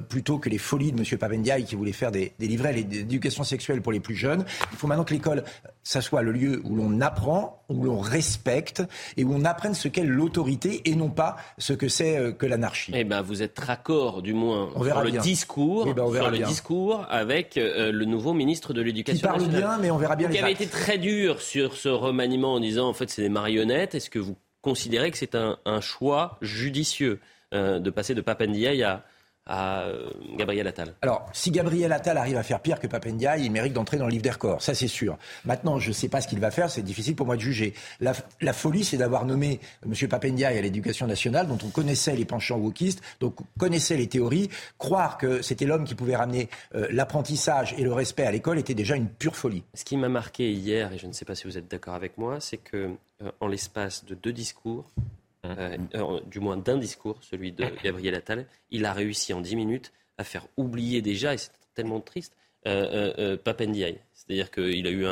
plutôt que les folies de M. Papendiaï qui voulait faire des, des livrets d'éducation sexuelle pour les plus jeunes. Il faut maintenant que l'école, ça soit le lieu où l'on apprend, où l'on respecte et où on apprenne ce qu'est l'autorité et non pas ce que c'est euh, que l'anarchie. Eh ben, vous êtes raccord, du moins, on sur le discours, eh ben, sur le discours avec euh, le nouveau ministre de l'Éducation nationale. Qui parle bien, mais on verra bien. Qui avait été très dur sur ce remaniement en disant en fait c'est des marionnettes. Est-ce que vous considérez que c'est un, choix judicieux euh, de passer de Papendiaï à à euh, Gabriel Attal Alors, si Gabriel Attal arrive à faire pire que Papendia, il mérite d'entrer dans le livre des records. Ça, c'est sûr. Maintenant, je ne sais pas ce qu'il va faire. C'est difficile pour moi de juger. La, folie, c'est d'avoir nommé M. Papendia à l'éducation nationale, dont on connaissait les penchants wokistes, donc on connaissait les théories. Croire que c'était l'homme qui pouvait ramener euh, l'apprentissage et le respect à l'école était déjà une pure folie. Ce qui m'a marqué hier, et je ne sais pas si vous êtes d'accord avec moi, c'est que euh, en l'espace de deux discours, euh, euh, du moins d'un discours, celui de *laughs* Gabriel Attal, il a réussi en 10 minutes à faire oublier déjà, et c'est tellement triste, euh, euh Papendiaï. C'est-à-dire qu'il a eu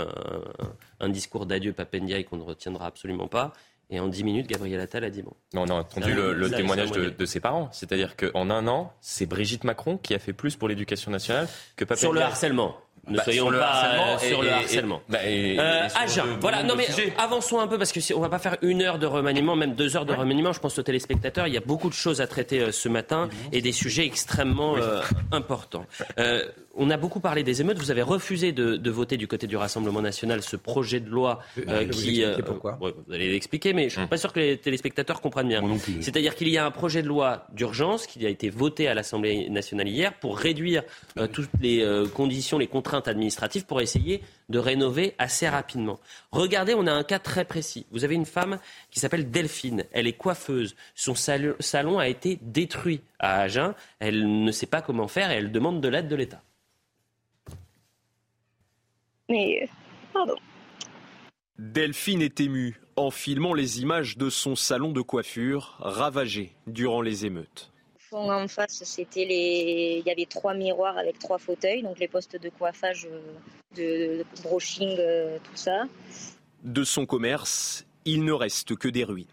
un, discours d'adieu Papendiaï qu'on ne retiendra absolument pas. Et en 10 minutes, Gabriel Attal a dit bon. Non, on a entendu le, témoignage de, ses parents. C'est-à-dire qu'en un an, c'est Brigitte Macron qui a fait plus pour l'éducation nationale que Papendiaï. Sur le harcèlement. Ne bah, soyons pas sur le harcèlement. Bah, euh, Agen, voilà. Non mais avançons un peu parce que si, on va pas faire une heure de remaniement, même deux heures de remaniement. Je pense aux téléspectateurs. Il y a beaucoup de choses à traiter euh, ce matin et des sujets extrêmement euh, importants. *laughs* on a beaucoup parlé des émeutes. Vous avez refusé de, voter du côté du Rassemblement national ce projet de loi qui. pourquoi vous allez l'expliquer, mais je suis hum. pas sûr que les téléspectateurs comprennent bien. C'est-à-dire qu'il y a un projet de loi d'urgence qui a été voté à l'Assemblée nationale hier pour réduire toutes les conditions, les contraintes administrative pour essayer de rénover assez rapidement. Regardez, on a un cas très précis. Vous avez une femme qui s'appelle Delphine. Elle est coiffeuse. Son salon a été détruit à Agen. Elle ne sait pas comment faire et elle demande de l'aide de l'État. Mais, pardon. Delphine est émue en filmant les images de son salon de coiffure ravagé durant les émeutes en face, c'était les. Il y avait trois miroirs avec trois fauteuils, donc les postes de coiffage, de, brushing, euh, tout ça. De son commerce, il ne reste que des ruines.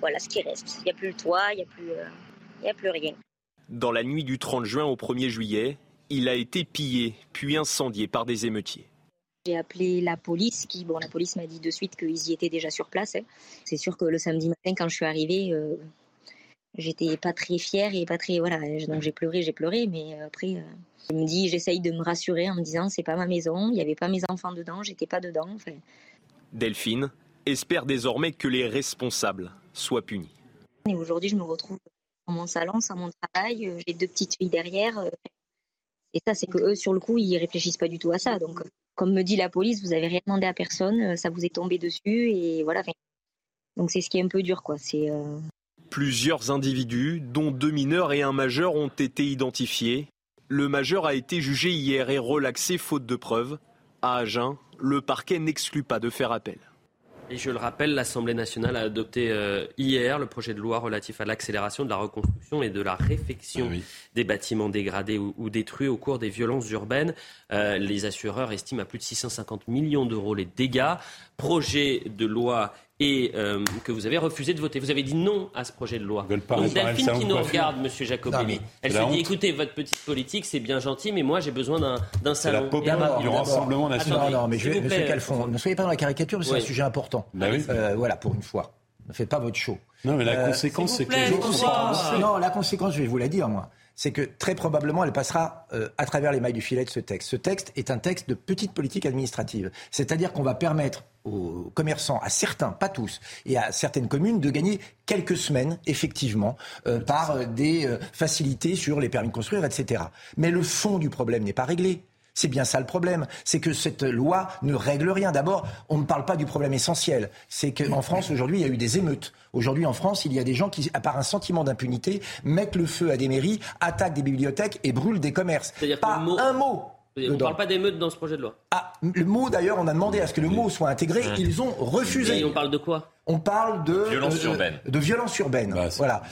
voilà ce qui reste. Il n'y a plus le toit, il n'y a, plus, euh, a plus rien. Dans la nuit du 30 juin au 1er juillet, il a été pillé, puis incendié par des émeutiers. J'ai appelé la police, qui, bon, la police m'a dit de suite qu'ils y étaient déjà sur place. Hein. C'est sûr que le samedi matin, quand je suis arrivée, euh, j'étais pas très fière et pas très voilà donc j'ai pleuré j'ai pleuré mais après euh, je me dis j'essaye de me rassurer en me disant c'est pas ma maison il y avait pas mes enfants dedans j'étais pas dedans Delphine espère désormais que les responsables soient punis. Et aujourd'hui je me retrouve dans mon salon sans mon travail euh, j'ai deux petites filles derrière euh, et ça c'est que eux sur le coup ils réfléchissent pas du tout à ça donc comme me dit la police vous avez rien demandé à personne ça vous est tombé dessus et voilà donc c'est ce qui est un peu dur quoi c'est Plusieurs individus, dont deux mineurs et un majeur, ont été identifiés. Le majeur a été jugé hier et relaxé faute de preuves. À Agen, le parquet n'exclut pas de faire appel. Et je le rappelle, l'Assemblée nationale a adopté euh, hier le projet de loi relatif à l'accélération de la reconstruction et de la réfection ah des bâtiments dégradés ou, détruits au cours des violences urbaines. Euh, les assureurs estiment à plus de 650 millions d'euros les dégâts. Projet de loi et euh, que vous avez refusé de voter. Vous avez dit non à ce projet de loi. Donc Delphine qui nous regarde, Monsieur Jacobelli, elle se dit écoutez, votre petite politique, c'est bien gentil, mais moi j'ai besoin d'un salon. La du Rassemblement national. Non, non, mais je, Monsieur Calfon, ne soyez pas dans la caricature, c'est un sujet important. Bah euh, voilà, pour une fois. Ne faites pas votre show. Non, mais la euh, conséquence, c'est que Non, la conséquence, je vais vous la dire, moi. C'est que très probablement, elle passera euh, à travers les mailles du filet de ce texte. Ce texte est un texte de petite politique administrative. C'est-à-dire qu'on va permettre aux commerçants, à certains, pas tous, et à certaines communes de gagner quelques semaines, effectivement, euh, par euh, des facilités sur les permis de construire, etc. Mais le fond du problème n'est pas réglé. C'est bien ça le problème. C'est que cette loi ne règle rien. D'abord, on ne parle pas du problème essentiel. C'est qu'en France, aujourd'hui, il y a eu des émeutes. Aujourd'hui, en France, il y a des gens qui, à part un sentiment d'impunité, mettent le feu à des mairies, attaquent des bibliothèques et brûlent des commerces. Pas un mot on ne parle pas d'émeutes dans ce projet de loi. Ah, le mot d'ailleurs, on a demandé à ce que le mot soit intégré, ils ont refusé. Et on parle de quoi? On parle de violence euh, urbaine. De violence urbaine. Bah, voilà.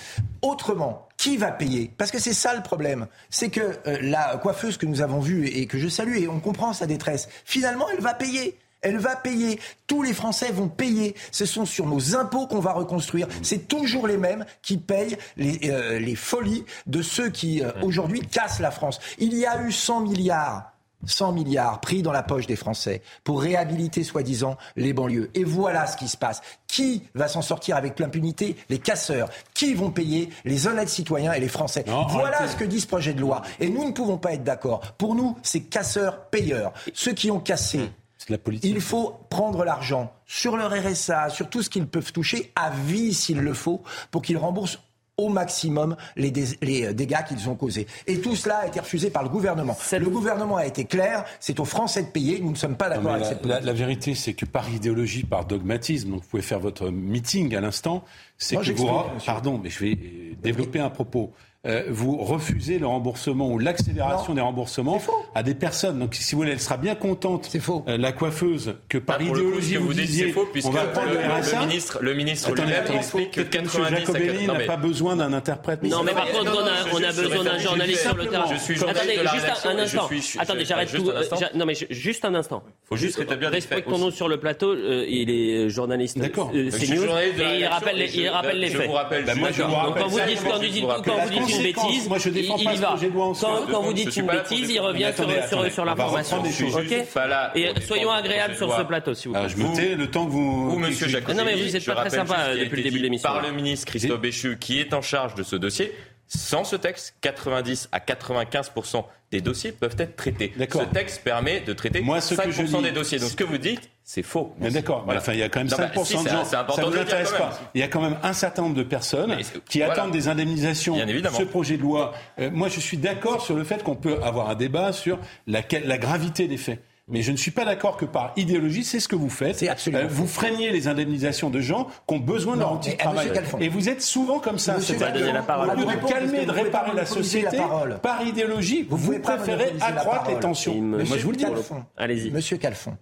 Autrement, qui va payer? Parce que c'est ça le problème. C'est que euh, la coiffeuse que nous avons vue et que je salue et on comprend sa détresse, finalement, elle va payer. Elle va payer. Tous les Français vont payer. Ce sont sur nos impôts qu'on va reconstruire. C'est toujours les mêmes qui payent les, euh, les folies de ceux qui, aujourd'hui, cassent la France. Il y a eu 100 milliards 100 milliards pris dans la poche des Français pour réhabiliter soi-disant les banlieues. Et voilà ce qui se passe. Qui va s'en sortir avec l'impunité Les casseurs. Qui vont payer Les honnêtes citoyens et les Français? voilà ce que dit ce projet de loi. Et nous ne pouvons pas être d'accord. Pour nous, c'est casseurs-payeurs. Ceux qui ont cassé. La Il faut prendre l'argent sur leur RSA, sur tout ce qu'ils peuvent toucher, à vie s'il le faut, pour qu'ils remboursent au maximum les, euh, dégâts qu'ils ont causés. Et tout cela a été refusé par le gouvernement. Le gouvernement a été clair, c'est aux Français de payer, nous ne sommes pas d'accord avec cette la, la, vérité, c'est que par idéologie, par dogmatisme, donc vous pouvez faire votre meeting à l'instant, c'est que vous... Pardon, mais je vais développer un propos. Euh, vous refusez le remboursement ou l'accélération des remboursements à des personnes. Donc, si vous voulez, elle sera bien contente, faux. Euh, la coiffeuse, que par idéologie vous, vous disiez, faux, puisque on va prendre le, le, ministre, le ministre lui-même explique que 90 Jacobelli n'a pas besoin d'un interprète. Non, mais par contre, on a, on a besoin d'un journaliste sur le terrain. Je suis Attendez, juste un instant. Attendez, j'arrête tout. Non, mais juste un instant. Faut juste rétablir Respectons-nous sur le plateau. Il est journaliste. D'accord. C'est news. Et il rappelle les faits. Je vous rappelle. Quand vous dites une bêtise, il, il va. Quand, quand vous dites une bêtise, il revient sur, sur, l'information. Ok Et soyons agréables sur ce plateau, s'il vous plaît. Je me tais le temps que vous. Ou Monsieur Jacques. Non, mais vous n'êtes pas très sympa depuis le début de l'émission. Par le ministre Christophe Béchu, qui est en charge de ce dossier. Sans ce texte, 90 à 95% des dossiers peuvent être traités. Ce texte permet de traiter Moi, 5 des dossiers. Donc ce que vous dites, c'est faux. Mais d'accord. Enfin, il y a quand même 5% bah, de gens. Ça ne vous intéresse pas. Il y a quand même un certain nombre de personnes qui attendent des indemnisations. Bien évidemment. Ce projet de loi. Euh, moi, je suis d'accord sur le fait qu'on peut avoir un débat sur la, la gravité des faits. Mais je ne suis pas d'accord que par idéologie, c'est ce que vous faites. Absolument euh, vous freinez les indemnisations de gens qui ont besoin d'un outil de travail. Et vous êtes souvent comme ça. Monsieur donner la parole. Au lieu de calmer, de réparer la société, par idéologie, vous, vous préférez accroître les tensions. Moi, je vous le dis. Allez-y. Monsieur Calfon,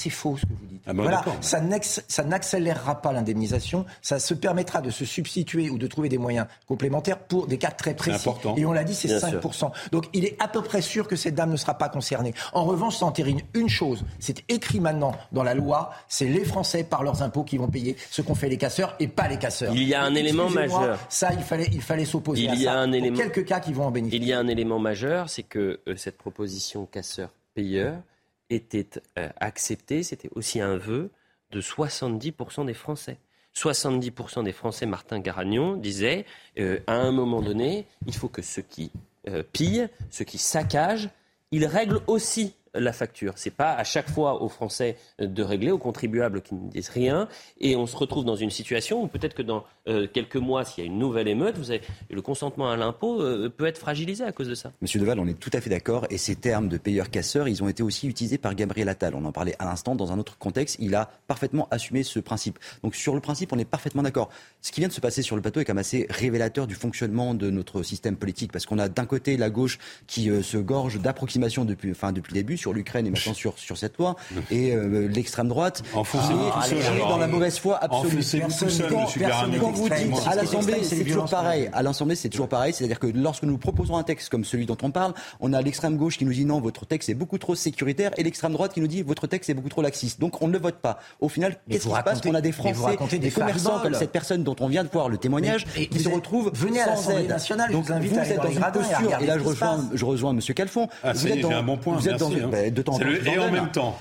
c'est faux ce que vous dites. Ah ben, voilà, ça n'accélérera pas l'indemnisation, ça se permettra de se substituer ou de trouver des moyens complémentaires pour des cas très précis. Et on l'a dit, c'est 5%. Donc il est à peu près sûr que cette dame ne sera pas concernée. En revanche, ça entérine une chose, c'est écrit maintenant dans la loi, c'est les Français par leurs impôts qui vont payer ce qu'ont fait les casseurs et pas les casseurs. Il y a un élément majeur. Ça, il fallait, il fallait s'opposer à y ça. A un élément... quelques cas qui vont en bénéficier. Il y a un élément majeur, c'est que euh, cette proposition casseur-payeur était euh, accepté, c'était aussi un vœu de 70% des Français. 70% des Français, Martin Garagnon disait, euh, à un moment donné, il faut que ceux qui euh, pillent, ceux qui saccagent, ils règlent aussi la facture. C'est pas à chaque fois aux Français de régler, aux contribuables qui ne disent rien, et on se retrouve dans une situation où peut-être que dans euh, quelques mois, s'il y a une nouvelle émeute, vous avez, le consentement à l'impôt euh, peut être fragilisé à cause de ça. Monsieur Deval, on est tout à fait d'accord, et ces termes de payeur-casseur, ils ont été aussi utilisés par Gabriel Attal. On en parlait à l'instant dans un autre contexte. Il a parfaitement assumé ce principe. Donc sur le principe, on est parfaitement d'accord. Ce qui vient de se passer sur le plateau est quand même assez révélateur du fonctionnement de notre système politique, parce qu'on a d'un côté la gauche qui euh, se gorge d'approximations depuis, enfin, depuis le début sur l'Ukraine et maintenant sur, sur cette loi, et euh, l'extrême droite qui est dans la mauvaise foi absolue. Vous dites à l'Assemblée, c'est toujours pareil. À l'Assemblée, c'est toujours pareil. C'est-à-dire que lorsque nous proposons un texte comme celui dont on parle, on a l'extrême gauche qui nous dit non, votre texte est beaucoup trop sécuritaire, et l'extrême droite qui nous dit votre texte est beaucoup trop laxiste. Donc on ne le vote pas. Au final, qu'est-ce qui se passe On a des Français, des, commerçants comme cette personne dont on vient de voir le témoignage, qui se retrouvent venez à l'Assemblée nationale. Donc vous êtes dans une posture, et là je rejoins, je rejoins Monsieur Calfon. Ah, vous êtes dans, un bon point. Vous êtes dans, de temps en temps. Et en même temps.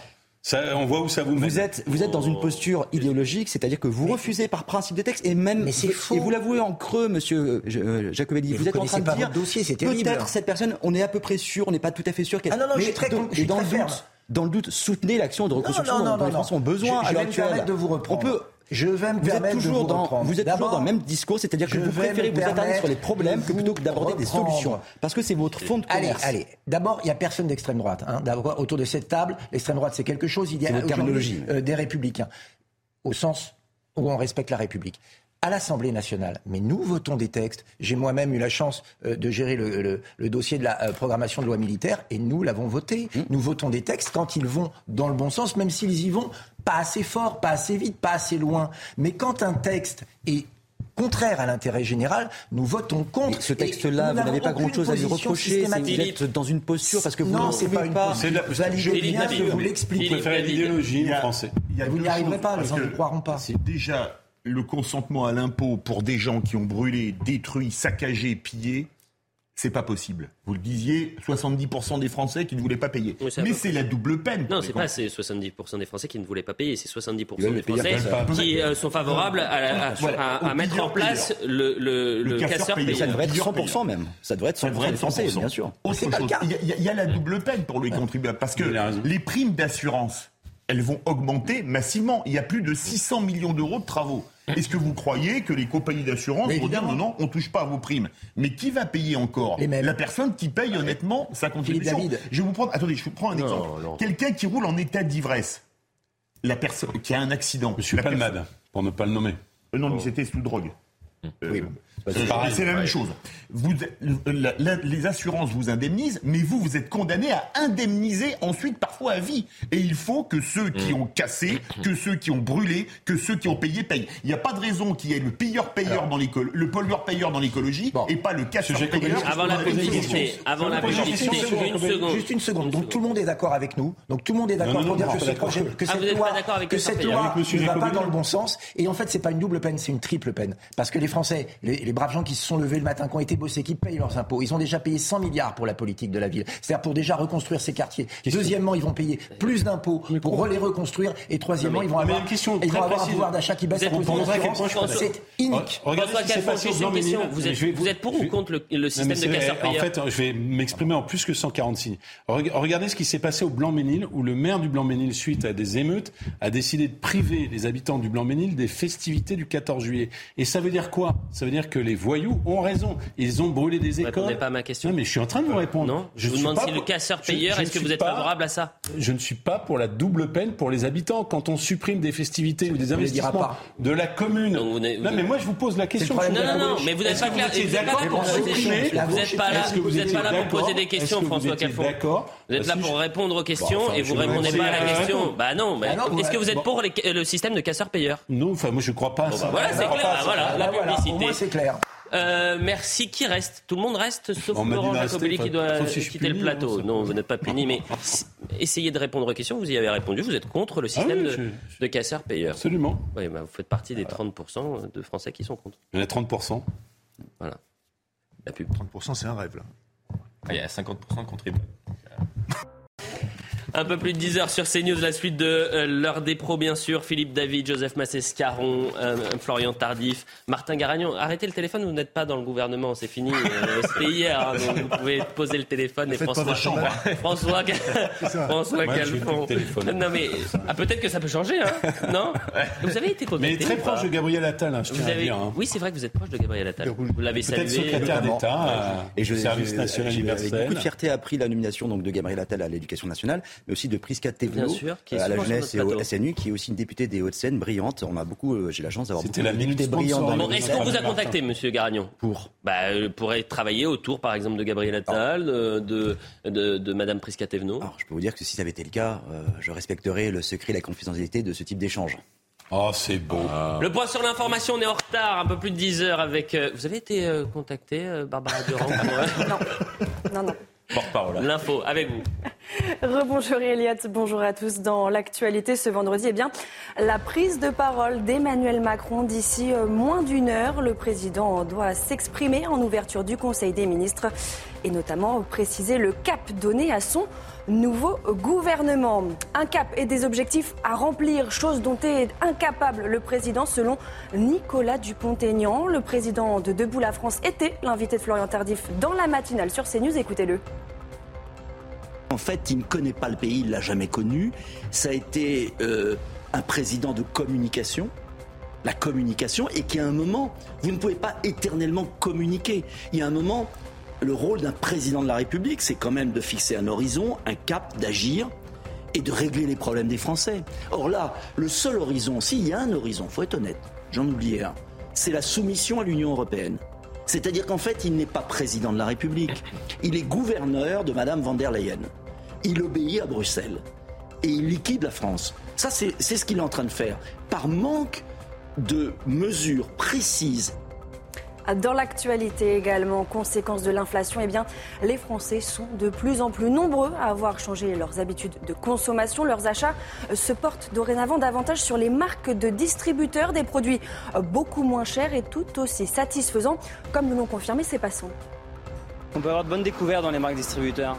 On voit où ça vous Vous êtes, vous êtes dans une posture idéologique, c'est-à-dire que vous refusez par principe des textes et même. Mais c'est faux. Et vous l'avouez en creux, monsieur euh, Jacobelli. Vous, êtes en train de dire. dossier, c'est terrible. Peut-être cette personne, on est à peu près sûr, on n'est pas tout à fait sûr qu'elle. Ah non, non, je suis très, je suis dans le doute, dans le doute, soutenez l'action de reconstruction dont les Français ont besoin à l'heure actuelle. de vous reprendre. On peut, je vais me vous êtes toujours de vous dans, vous êtes toujours dans le même discours, c'est-à-dire que vous préférez vous attarder sur les problèmes que plutôt que d'aborder des solutions, parce que c'est votre fond de commerce. Allez, allez. D'abord, il n'y a personne d'extrême droite. Hein. Autour de cette table, l'extrême droite, c'est quelque chose. Il y a terminologie. Euh, des républicains, au sens où on respecte la République à l'Assemblée nationale. Mais nous votons des textes. J'ai moi-même eu la chance euh, de gérer le, dossier de la euh, programmation de loi militaire et nous l'avons voté. Mmh. Nous votons des textes quand ils vont dans le bon sens, même s'ils y vont pas assez fort, pas assez vite, pas assez loin. Mais quand un texte est contraire à l'intérêt général, nous votons contre. ce texte-là, vous n'avez pas grand-chose à lui reprocher. Vous êtes dans une posture parce que vous non, c'est pas une. Posture. Vous allez bien que vous l'expliquez. Vous préférez l'idéologie en français. Vous n'y arriverez pas, les gens ne croiront pas. C'est déjà le consentement à l'impôt pour des gens qui ont brûlé, détruit, saccagé, pillé, c'est pas possible. Vous le disiez, 70% des Français qui ne voulaient pas payer. Mais c'est la double peine. Non, c'est pas 70% des Français qui ne voulaient pas payer, c'est 70% des Français qui euh, sont favorables à, mettre en place le, le, casseur payeur. Ça devrait être 100% même. Ça devrait être 100% des Français, bien sûr. Il y, a la double peine pour les contribuables parce que les primes d'assurance elles vont augmenter massivement. Il y a plus de 600 millions d'euros de travaux. Est-ce que vous croyez que les compagnies d'assurance vont dire non, non, on ne touche pas à vos primes Mais qui va payer encore La personne qui paye honnêtement sa contribution. Je vais vous prendre, attendez, je vous prends un exemple. Quelqu'un qui roule en état d'ivresse, la personne qui a un accident. Monsieur Palmade, pour ne pas le nommer. Euh, non, mais c'était sous drogue. oui. C'est la même chose. Vous, les assurances vous indemnisent, mais vous, vous êtes condamné à indemniser ensuite parfois à vie. Et il faut que ceux qui mm. ont cassé, que ceux qui ont brûlé, que ceux qui ont payé payent. Il n'y a pas de raison qu'il y ait le payeur-payeur dans l'écologie, le pollueur-payeur dans l'écologie et pas le casseur-payeur. Avant la publicité, avant la publicité, une seconde. Juste une seconde. Donc tout le monde est d'accord avec nous. Donc tout le monde est d'accord pour dire que, ce projet, que ah, cette loi, que cette loi ne va pas dans le bon sens. Et en fait, c'est pas une double peine, c'est une triple peine. Parce que les Français, les braves gens qui se sont levés le matin, qui ont été bossés, qui payent leurs impôts. Ils ont déjà payé 100 milliards pour la politique de la ville. C'est-à-dire pour déjà reconstruire ces quartiers. Deuxièmement, ils vont payer plus d'impôts pour les reconstruire. Et troisièmement, ils vont avoir, ils vont avoir un pouvoir d'achat qui baisse C'est inique. Vous êtes pour ou contre le système de casseurs-payeurs En fait, je vais m'exprimer en plus que 140 signes. Regardez ce qui s'est passé au Blanc-Ménil, où le maire du Blanc-Ménil, suite à des émeutes, a décidé de priver les habitants du Blanc-Ménil des festivités du 14 juillet. Et ça veut dire quoi? Ça veut dire que les voyous ont raison. Ils ont brûlé des écoles. Vous répondez pas à ma question. Non, mais je suis en train de vous répondre. Non, je, vous demande si le casseur-payeur, est-ce que vous êtes favorable à ça Je ne suis pas pour la double peine pour les habitants. Quand on supprime des festivités ou des investissements de la commune. non, mais moi, je vous pose la question. Non, non, non, mais vous n'êtes pas clair. Vous n'êtes pas pour Vous n'êtes pas là. Vous n'êtes pas là pour poser des questions, François Calfon. D'accord. Vous êtes là pour répondre aux questions et vous répondez pas à la question. Bah non. Est-ce que vous êtes pour le système de casseur-payeur Non, enfin, moi, je ne crois pas à ça. Voilà, c'est clair. Voilà, la publicité. Pour moi, c'est clair. Euh, merci. Qui reste? Tout le monde reste, sauf Laurent Jacobelli qui doit quitter le plateau. Non, vous n'êtes pas puni, *laughs* mais essayez de répondre aux questions. Vous y avez répondu. Vous êtes contre le ah système de, casseurs-payeurs. Absolument. Oui, bah, vous faites partie des 30% de Français qui sont contre. Il y en a 30%. Voilà. La pub. 30%, c'est un rêve, là. Ah, il y a 50% contribuables. *laughs* Un peu plus de 10 heures sur CNews, la suite de euh, l'heure des pros, bien sûr. Philippe David, Joseph Massescaron, euh, Florian Tardif, Martin Garagnon. Arrêtez le téléphone, vous n'êtes pas dans le gouvernement, c'est fini. Euh, C'était hier, hein, donc vous pouvez poser le téléphone. Et François, François, François Calfon. Non mais ah, peut-être que ça peut changer, hein Non? Vous avez été contacté. Mais très proche de Gabriel Attal, hein, je tiens à dire. Hein. Oui, c'est vrai que vous êtes proche de Gabriel Attal. Vous l'avez salué. secrétaire d'État et je, service national universel. Avec beaucoup de fierté appris la nomination donc de Gabriel Attal à l'éducation nationale mais aussi de Prisca Thévenot à la jeunesse et au SNU, qui est aussi une députée des Hauts-de-Seine brillante. On a beaucoup, euh, j'ai la chance d'avoir beaucoup de députés brillants dans Est-ce qu'on vous a contacté, Monsieur Garagnon Pour bah, euh, Pour travailler autour, par exemple, de Gabriel Attal, de, de, de, Madame Prisca Thévenot Alors, je peux vous dire que si ça avait été le cas, euh, je respecterais le secret et la confidentialité de ce type d'échange. Oh, c'est beau. Ah. Le point sur l'information, on est en retard, un peu plus de 10 heures avec. Vous avez été contacté, Barbara Durand *laughs* Non, non, non. L'info avec vous. Rebonjour Eliott, bonjour à tous. Dans l'actualité ce vendredi, eh bien, la prise de parole d'Emmanuel Macron d'ici euh, moins d'une heure. Le président doit s'exprimer en ouverture du Conseil des ministres et notamment préciser le cap donné à son nouveau gouvernement. Un cap et des objectifs à remplir, chose dont est incapable le président selon Nicolas Dupont-Aignan. Le président de Debout la France était l'invité de Florian Tardif dans la matinale sur CNews. Écoutez-le. En fait, il ne connaît pas le pays, il l'a jamais connu. Ça a été euh, un président de communication, la communication, et qui à un moment, vous ne pouvez pas éternellement communiquer. Il y a un moment, le rôle d'un président de la République, c'est quand même de fixer un horizon, un cap, d'agir et de régler les problèmes des Français. Or là, le seul horizon, s'il y a un horizon, faut être honnête, j'en oubliais un, c'est la soumission à l'Union européenne. C'est-à-dire qu'en fait, il n'est pas président de la République. Il est gouverneur de Madame van der Leyen. Il obéit à Bruxelles. Et il liquide la France. Ça, c'est ce qu'il est en train de faire. Par manque de mesures précises dans l'actualité également, conséquence de l'inflation, eh les Français sont de plus en plus nombreux à avoir changé leurs habitudes de consommation. Leurs achats se portent dorénavant davantage sur les marques de distributeurs, des produits beaucoup moins chers et tout aussi satisfaisants, comme nous l'ont confirmé ces passants. On peut avoir de bonnes découvertes dans les marques distributeurs.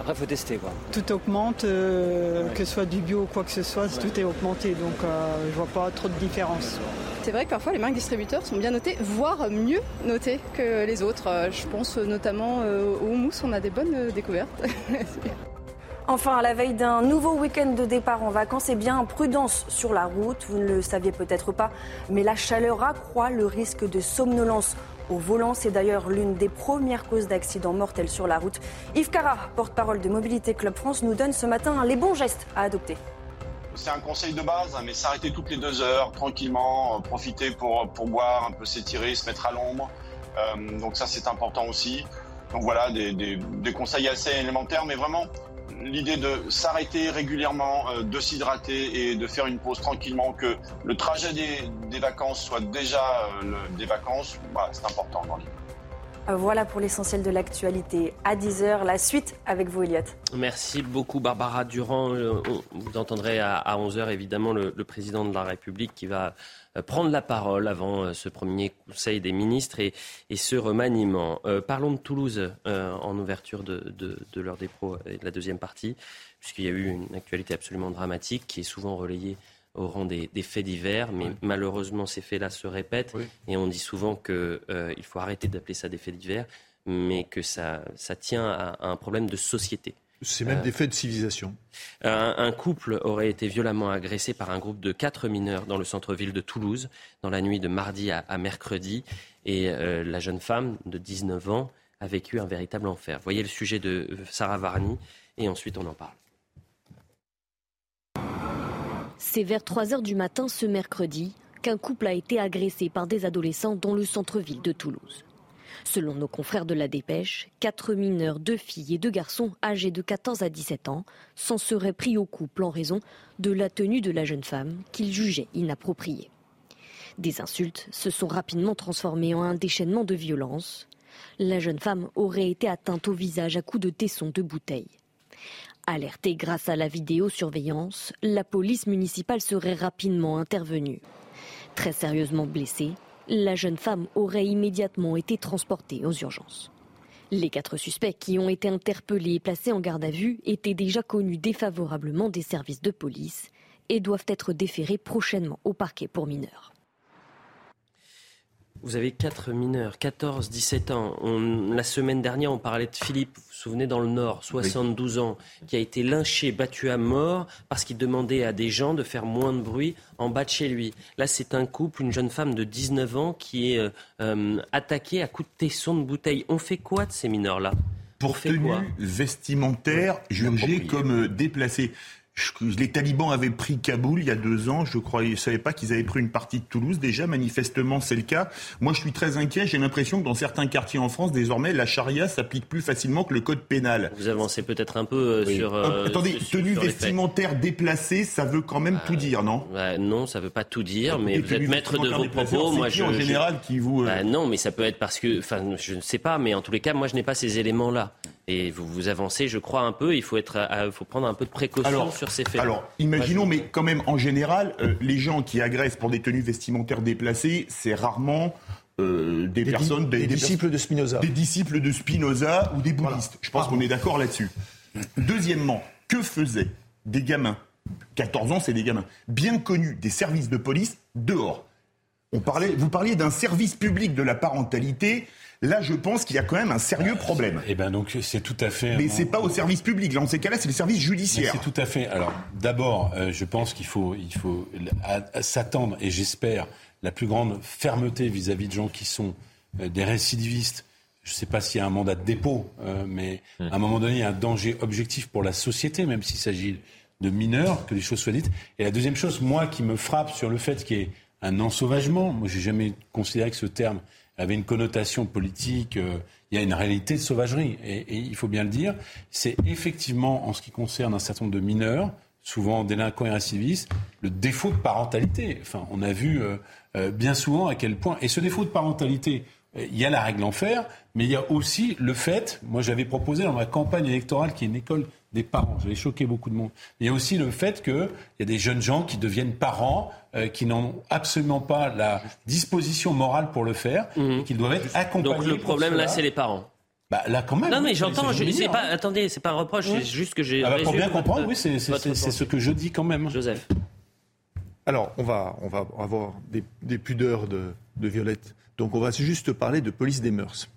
Après, il faut tester. Quoi. Tout augmente, euh, que ce soit du bio ou quoi que ce soit, tout est augmenté. Donc, euh, je vois pas trop de différence. C'est vrai que parfois les marques distributeurs sont bien notées, voire mieux notées que les autres. Euh, je pense notamment au houmous, on a des bonnes découvertes. *laughs* Enfin, à la veille d'un nouveau week-end de départ en vacances, eh bien, prudence sur la route. Vous ne le saviez peut-être pas, mais la chaleur accroît le risque de somnolence au volant. C'est d'ailleurs l'une des premières causes d'accidents mortels sur la route. Yves Cara, porte-parole de Mobilité Club France, nous donne ce matin les bons gestes à adopter. C'est un conseil de base, hein, mais s'arrêter toutes les deux heures, tranquillement, euh, profiter pour, pour boire, un peu s'étirer, se mettre à l'ombre. Euh, donc ça, c'est important aussi. Donc voilà, des, des conseils assez élémentaires, mais vraiment l'idée de s'arrêter régulièrement, euh, de s'hydrater et de faire une pause tranquillement, que le trajet des, vacances soit déjà euh, des vacances, bah, c'est important dans l'idée. Voilà pour l'essentiel de l'actualité. À 10h, la suite avec vous, Elliot. Merci beaucoup, Barbara Durand. Euh, vous entendrez à 11h, évidemment, le, président de la République qui va euh, prendre la parole avant euh, ce premier Conseil des ministres et, ce remaniement. parlons de Toulouse en ouverture de, de, leur dépôt et de la deuxième partie, puisqu'il y a eu une actualité absolument dramatique qui est souvent relayée au rang des, faits divers, mais malheureusement ces faits-là se répètent et on dit souvent qu'il euh, faut arrêter d'appeler ça des faits divers, mais que ça, ça tient à, un problème de société. C'est même euh, des faits de civilisation. Un, couple aurait été violemment agressé par un groupe de quatre mineurs dans le centre-ville de Toulouse dans la nuit de mardi à, mercredi et euh, la jeune femme de 19 ans a vécu un véritable enfer. Voyez le sujet de Sarah Varni et ensuite on en parle. C'est vers 3 heures du matin ce mercredi qu'un couple a été agressé par des adolescents dans le centre-ville de Toulouse. Selon nos confrères de la dépêche, quatre mineurs, deux filles et deux garçons âgés de 14 à 17 ans s'en seraient pris au couple en raison de la tenue de la jeune femme qu'ils jugeaient inappropriée. Des insultes se sont rapidement transformées en un déchaînement de violence. La jeune femme aurait été atteinte au visage à coups de tesson de bouteille. Alertée grâce à la vidéosurveillance, la police municipale serait rapidement intervenue. Très sérieusement blessée, la jeune femme aurait immédiatement été transportée aux urgences. Les quatre suspects qui ont été interpellés et placés en garde à vue étaient déjà connus défavorablement des services de police et doivent être déférés prochainement au parquet pour mineurs. Vous avez quatre mineurs, 14, 17 ans. la semaine dernière, on parlait de Philippe, vous vous souvenez, dans le Nord, 72 ans, qui a été lynché, battu à mort parce qu'il demandait à des gens de faire moins de bruit en bas de chez lui. Là, c'est un couple, une jeune femme de 19 ans qui est euh, euh, attaquée à coups de tesson de bouteille. On fait quoi de ces mineurs-là? Pour tenue vestimentaire jugée comme euh, déplacée les talibans avaient pris Kaboul il y a deux ans. Je croyais, je savais pas qu'ils avaient pris une partie de Toulouse. Déjà, manifestement, c'est le cas. Moi, je suis très inquiet. J'ai l'impression que dans certains quartiers en France, désormais, la charia s'applique plus facilement que le code pénal. Vous avancez peut-être un peu euh, sur. Euh, attendez, tenue vestimentaire déplacée, ça veut quand même tout dire, non bah, Non, ça veut pas tout dire, mais vous êtes maître de vos propos. Moi, je, en général qui vous. Euh, bah, non, mais ça peut être parce que, enfin, je ne sais pas, mais en tous les cas, moi, je n'ai pas ces éléments-là. Et vous vous avancez, je crois, un peu. Il faut, être, faut prendre un peu de précaution sur ces faits. Alors, imaginons, mais quand même, en général, euh, les gens qui agressent pour des tenues vestimentaires déplacées, c'est rarement euh, des, personnes, des, disciples de Spinoza, des disciples de Spinoza ou des bouddhistes. Je pense qu'on est d'accord là-dessus. Deuxièmement, que faisaient des gamins 14 ans, c'est des gamins bien connus des services de police dehors? On parlait, vous parliez d'un service public de la parentalité. Là, je pense qu'il y a quand même un sérieux problème. Eh ben donc c'est tout à fait. Mais c'est pas au service public. Là, en ces cas-là, c'est le service judiciaire. C'est tout à fait. Alors, d'abord, euh, je pense qu'il faut, il faut s'attendre, et j'espère la plus grande fermeté vis-à-vis de gens qui sont euh, des récidivistes. Je ne sais pas s'il y a un mandat de dépôt, euh, mais hum. à un moment donné, il y a un danger objectif pour la société, même s'il s'agit de mineurs, que les choses soient dites. Et la deuxième chose, moi, qui me frappe sur le fait qu'il y ait un ensauvagement, moi, j'ai jamais considéré que ce terme avait une connotation politique. Euh, il y a une réalité de sauvagerie, et, il faut bien le dire. C'est effectivement, en ce qui concerne un certain nombre de mineurs, souvent délinquants et récidivistes, le défaut de parentalité. Enfin, on a vu euh, euh, bien souvent à quel point. Et ce défaut de parentalité, il y a la règle en fer, mais il y a aussi le fait, moi j'avais proposé dans ma campagne électorale, qui est une école des parents. J'avais choqué beaucoup de monde. Il y a aussi le fait qu'il y a des jeunes gens qui deviennent parents, euh, qui n'ont absolument pas la disposition morale pour le faire, mmh. et qui doivent être accompagnés. Donc le problème là, c'est les parents. Bah, là, quand même. Non, mais j'entends. Je, pas, attendez, c'est pas un reproche. C'est juste que j'ai. Ah bah, pour bien comprendre, oui, c'est ce que je dis quand même. Joseph. Alors, on va, on va avoir des, pudeurs de, de Violette. Donc, on va juste parler de police des mœurs.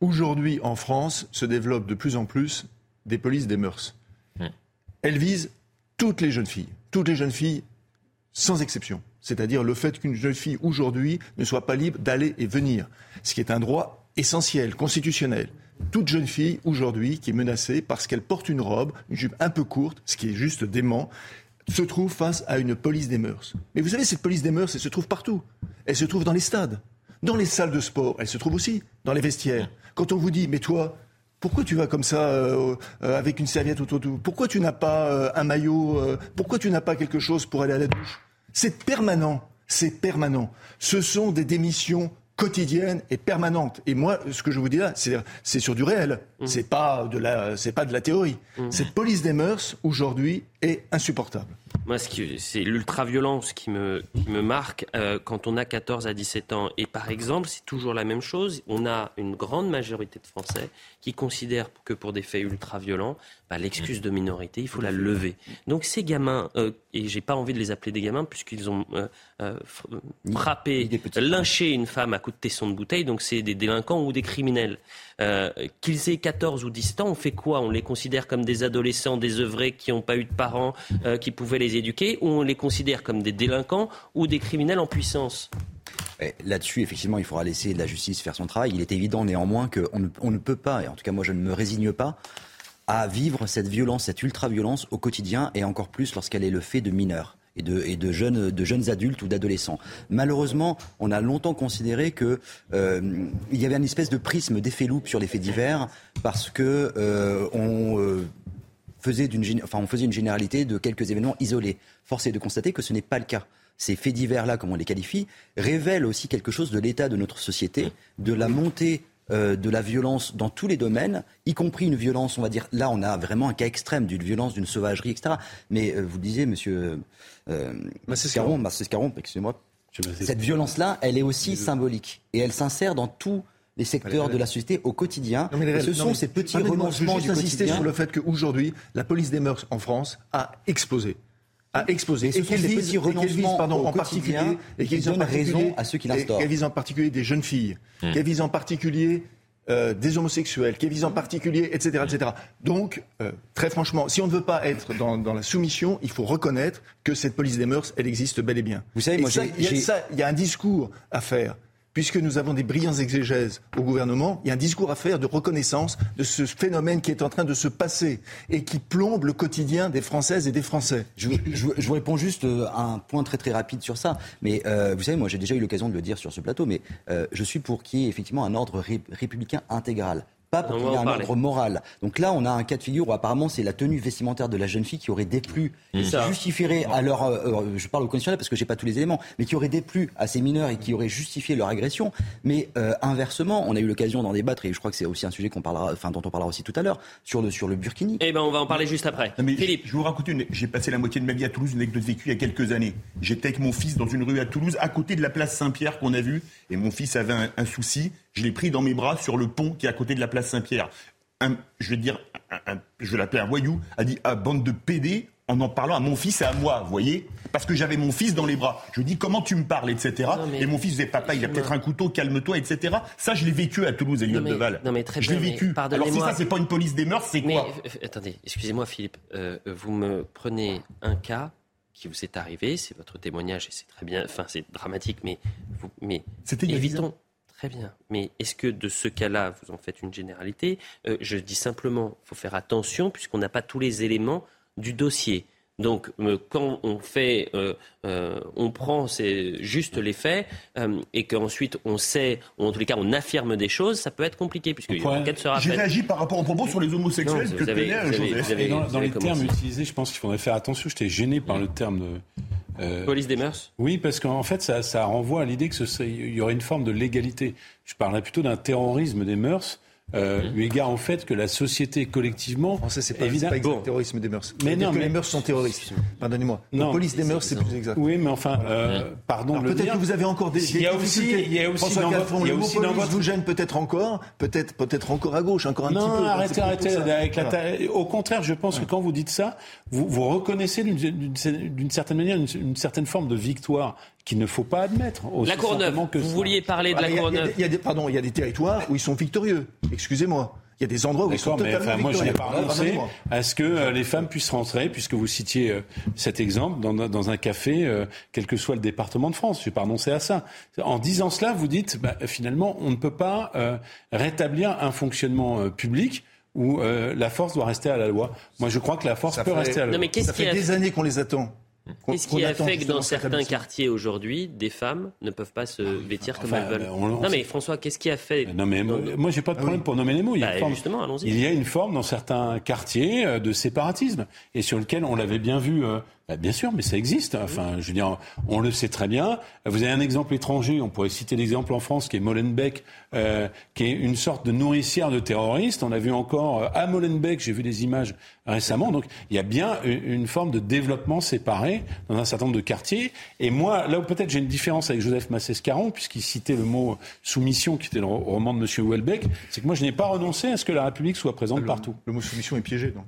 Aujourd'hui, en France, se développe de plus en plus des polices des mœurs. Hmm. Elle vise toutes les jeunes filles, toutes les jeunes filles sans exception. C'est-à-dire le fait qu'une jeune fille aujourd'hui ne soit pas libre d'aller et venir, ce qui est un droit essentiel, constitutionnel. Toute jeune fille aujourd'hui qui est menacée parce qu'elle porte une robe, une jupe un peu courte, ce qui est juste dément, se trouve face à une police des mœurs. Mais vous savez, cette police des mœurs, elle se trouve partout. Elle se trouve dans les stades, dans les salles de sport, elle se trouve aussi dans les vestiaires. Quand on vous dit, mais toi, pourquoi tu vas comme ça euh, euh, avec une serviette autour de Pourquoi tu n'as pas euh, un maillot Pourquoi tu n'as pas quelque chose pour aller à la douche? C'est permanent. C'est permanent. Ce sont des démissions quotidiennes et permanentes. Et moi, ce que je vous dis là, c'est sur du réel. Mmh. C'est pas de la, c'est pas de la théorie. Mmh. Cette police des mœurs aujourd'hui est insupportable. Moi, c'est l'ultra-violence qui me, qui me marque euh, quand on a 14 à 17 ans. Et par exemple, c'est toujours la même chose. On a une grande majorité de Français qui considèrent que pour des faits ultra-violents, bah, l'excuse de minorité, il faut la lever. Donc ces gamins, euh, et j'ai pas envie de les appeler des gamins puisqu'ils ont euh, euh frappé, lynché une femme à coups de tesson de bouteille, donc c'est des délinquants ou des criminels. Euh, qu'ils aient 14 ou 17 ans, on fait quoi? On les considère comme des adolescents désœuvrés qui n'ont pas eu de parents euh, qui pouvaient les éduquer, ou on les considère comme des délinquants ou des criminels en puissance? Là-dessus, effectivement, il faudra laisser la justice faire son travail. Il est évident néanmoins qu'on ne, peut pas, et en tout cas moi je ne me résigne pas, à vivre cette violence, cette ultra-violence au quotidien, et encore plus lorsqu'elle est le fait de mineurs et de, jeunes, adultes ou d'adolescents. Malheureusement, on a longtemps considéré qu'il euh, y avait une espèce de prisme d'effet loupe sur les faits divers parce que euh, euh, faisait on faisait une généralité de quelques événements isolés. Force est de constater que ce n'est pas le cas ces faits divers-là, comme on les qualifie, révèlent aussi quelque chose de l'état de notre société, de la montée euh, de la violence dans tous les domaines, y compris une violence, on va dire, là on a vraiment un cas extrême d'une violence, d'une sauvagerie, etc. Mais euh, vous le disiez, monsieur euh, Mascaron, excusez-moi, cette violence-là, elle est aussi symbolique et elle s'insère dans tous les secteurs de la société au quotidien. ce sont ces petits renoncements du insister sur le fait qu'aujourd'hui, la police des mœurs en France a explosé a explosé. Et, qu'elle vise, pardon, en particulier, et qu'elle donne raison à ceux qui l'instaurent. Qu'elle vise en particulier des jeunes filles, mmh. qu'elle vise en particulier euh, des homosexuels, qu'elle vise en particulier, etc., etc. Donc, euh, très franchement, si on ne veut pas être dans, dans, la soumission, il faut reconnaître que cette police des mœurs, elle existe bel et bien. Vous savez, moi, il y a un discours à faire puisque nous avons des brillants exégèses au gouvernement, il y a un discours à faire de reconnaissance de ce phénomène qui est en train de se passer et qui plombe le quotidien des Françaises et des Français. Je, vous réponds juste euh, un point très très rapide sur ça. Mais euh, vous savez, moi j'ai déjà eu l'occasion de le dire sur ce plateau, mais euh, je suis pour qu'il y ait effectivement un ordre républicain intégral pas pour qu'il y ait un ordre moral. Donc là, on a un cas de figure où apparemment c'est la tenue vestimentaire de la jeune fille qui aurait déplu, mmh. qui justifierait à leur, euh, euh, je parle au conditionnel parce que j'ai pas tous les éléments, mais qui aurait déplu à ces mineurs et qui aurait justifié leur agression. Mais euh, inversement, on a eu l'occasion d'en débattre et je crois que c'est aussi un sujet qu'on parlera, enfin dont on parlera aussi tout à l'heure sur le sur le burkini. Eh ben, on va en parler juste après. Philippe, je vous raconte une. J'ai passé la moitié de ma vie à Toulouse, une anecdote vécue il y a quelques années. J'étais avec mon fils dans une rue à Toulouse, à côté de la place Saint-Pierre qu'on a vue, et mon fils avait un souci je l'ai pris dans mes bras sur le pont qui est à côté de la place Saint-Pierre. je veux dire, je vais l'appeler un voyou, a dit ah, bande de PD en en parlant à mon fils et à moi, vous voyez? Parce que j'avais mon fils dans les bras. Je lui dis comment tu me parles, etc. Et mon fils disait papa, il a peut-être un couteau, calme-toi, etc. Ça, je l'ai vécu à Toulouse, Elliot Deval. Non mais très je l'ai vécu. Alors si ça, c'est pas une police des mœurs, c'est quoi? euh, Attendez, excusez-moi Philippe, euh, vous me prenez un cas qui vous est arrivé, c'est votre témoignage et c'est très bien, enfin c'est dramatique, mais, vous, mais évitons. Très bien. Mais est-ce que de ce cas-là, vous en faites une généralité? Euh, Je dis simplement, il faut faire attention puisqu'on n'a pas tous les éléments du dossier. Donc, euh, quand on fait, euh, euh, on prend juste les faits et qu'ensuite on sait, ou en tous les cas on affirme des choses, ça peut être compliqué puisque l'enquête sera J'ai réagi par rapport aux propos sur les homosexuels que avez, dans, dans les termes utilisés, je pense qu'il faudrait faire attention. J'étais gêné par le terme de Police des mœurs? Oui, parce qu'en fait, ça, ça, renvoie à l'idée qu'il y aurait une forme de légalité. Je parlerais plutôt d'un terrorisme des mœurs euh, eu égard au fait que la société collectivement. En français, c'est pas, évidemment pas terrorisme des mœurs. Mais non, que les mœurs sont terroristes. Pardonnez-moi. La police des mœurs, c'est plus exact. Oui, mais enfin, euh, pardon. Peut-être que vous avez encore des. Il y a aussi, il y a aussi François Calfon, le mot police vous gêne peut-être encore, peut-être, peut-être encore à gauche, encore un non, petit peu. Non, arrêtez, arrêtez. Avec la Au contraire, je pense que quand vous dites ça, vous, vous reconnaissez d'une certaine manière une, une certaine forme de victoire qu'il ne faut pas admettre. La Courneuve, vous vouliez parler de la Courneuve. Il y, a des, pardon, il y a des territoires où ils sont victorieux. Excusez-moi. Il y a des endroits où ils sont mais totalement Moi, je n'ai pas renoncé à ce que euh, les femmes puissent rentrer, puisque vous citiez euh, cet exemple, dans, dans un café, euh, quel que soit le département de France. Je n'ai pas renoncé à ça. En disant cela, vous dites, bah, finalement, on ne peut pas rétablir un fonctionnement public où la force doit rester à la loi. Moi, je crois que la force peut rester à la loi. mais ça fait des années qu'on les attend. Qu'est-ce qui a fait que dans certains quartiers aujourd'hui, des femmes ne peuvent pas se ah vêtir comme elles veulent Non mais François, qu'est-ce qui a fait Non mais moi, j'ai pas de ah problème pour nommer les mots. Il y, a bah, justement, il y a une forme dans certains quartiers euh, de séparatisme et sur lequel on l'avait bien vu euh, bien sûr, mais ça existe. Enfin, je veux dire, on le sait très bien. Vous avez un exemple étranger, on pourrait citer l'exemple en France qui est Molenbeek, euh, qui est une sorte de nourricière de terroristes. On a vu encore euh, à Molenbeek, j'ai vu des images récemment. Donc, il y a bien une forme de développement séparé dans un certain nombre de quartiers. Et moi, là où peut-être j'ai une différence avec Joseph Massescaron, puisqu'il citait le mot soumission, qui était le roman de M. Houellebecq, c'est que moi, je n'ai pas renoncé à ce que la République soit présente partout. Le mot soumission est piégé, donc.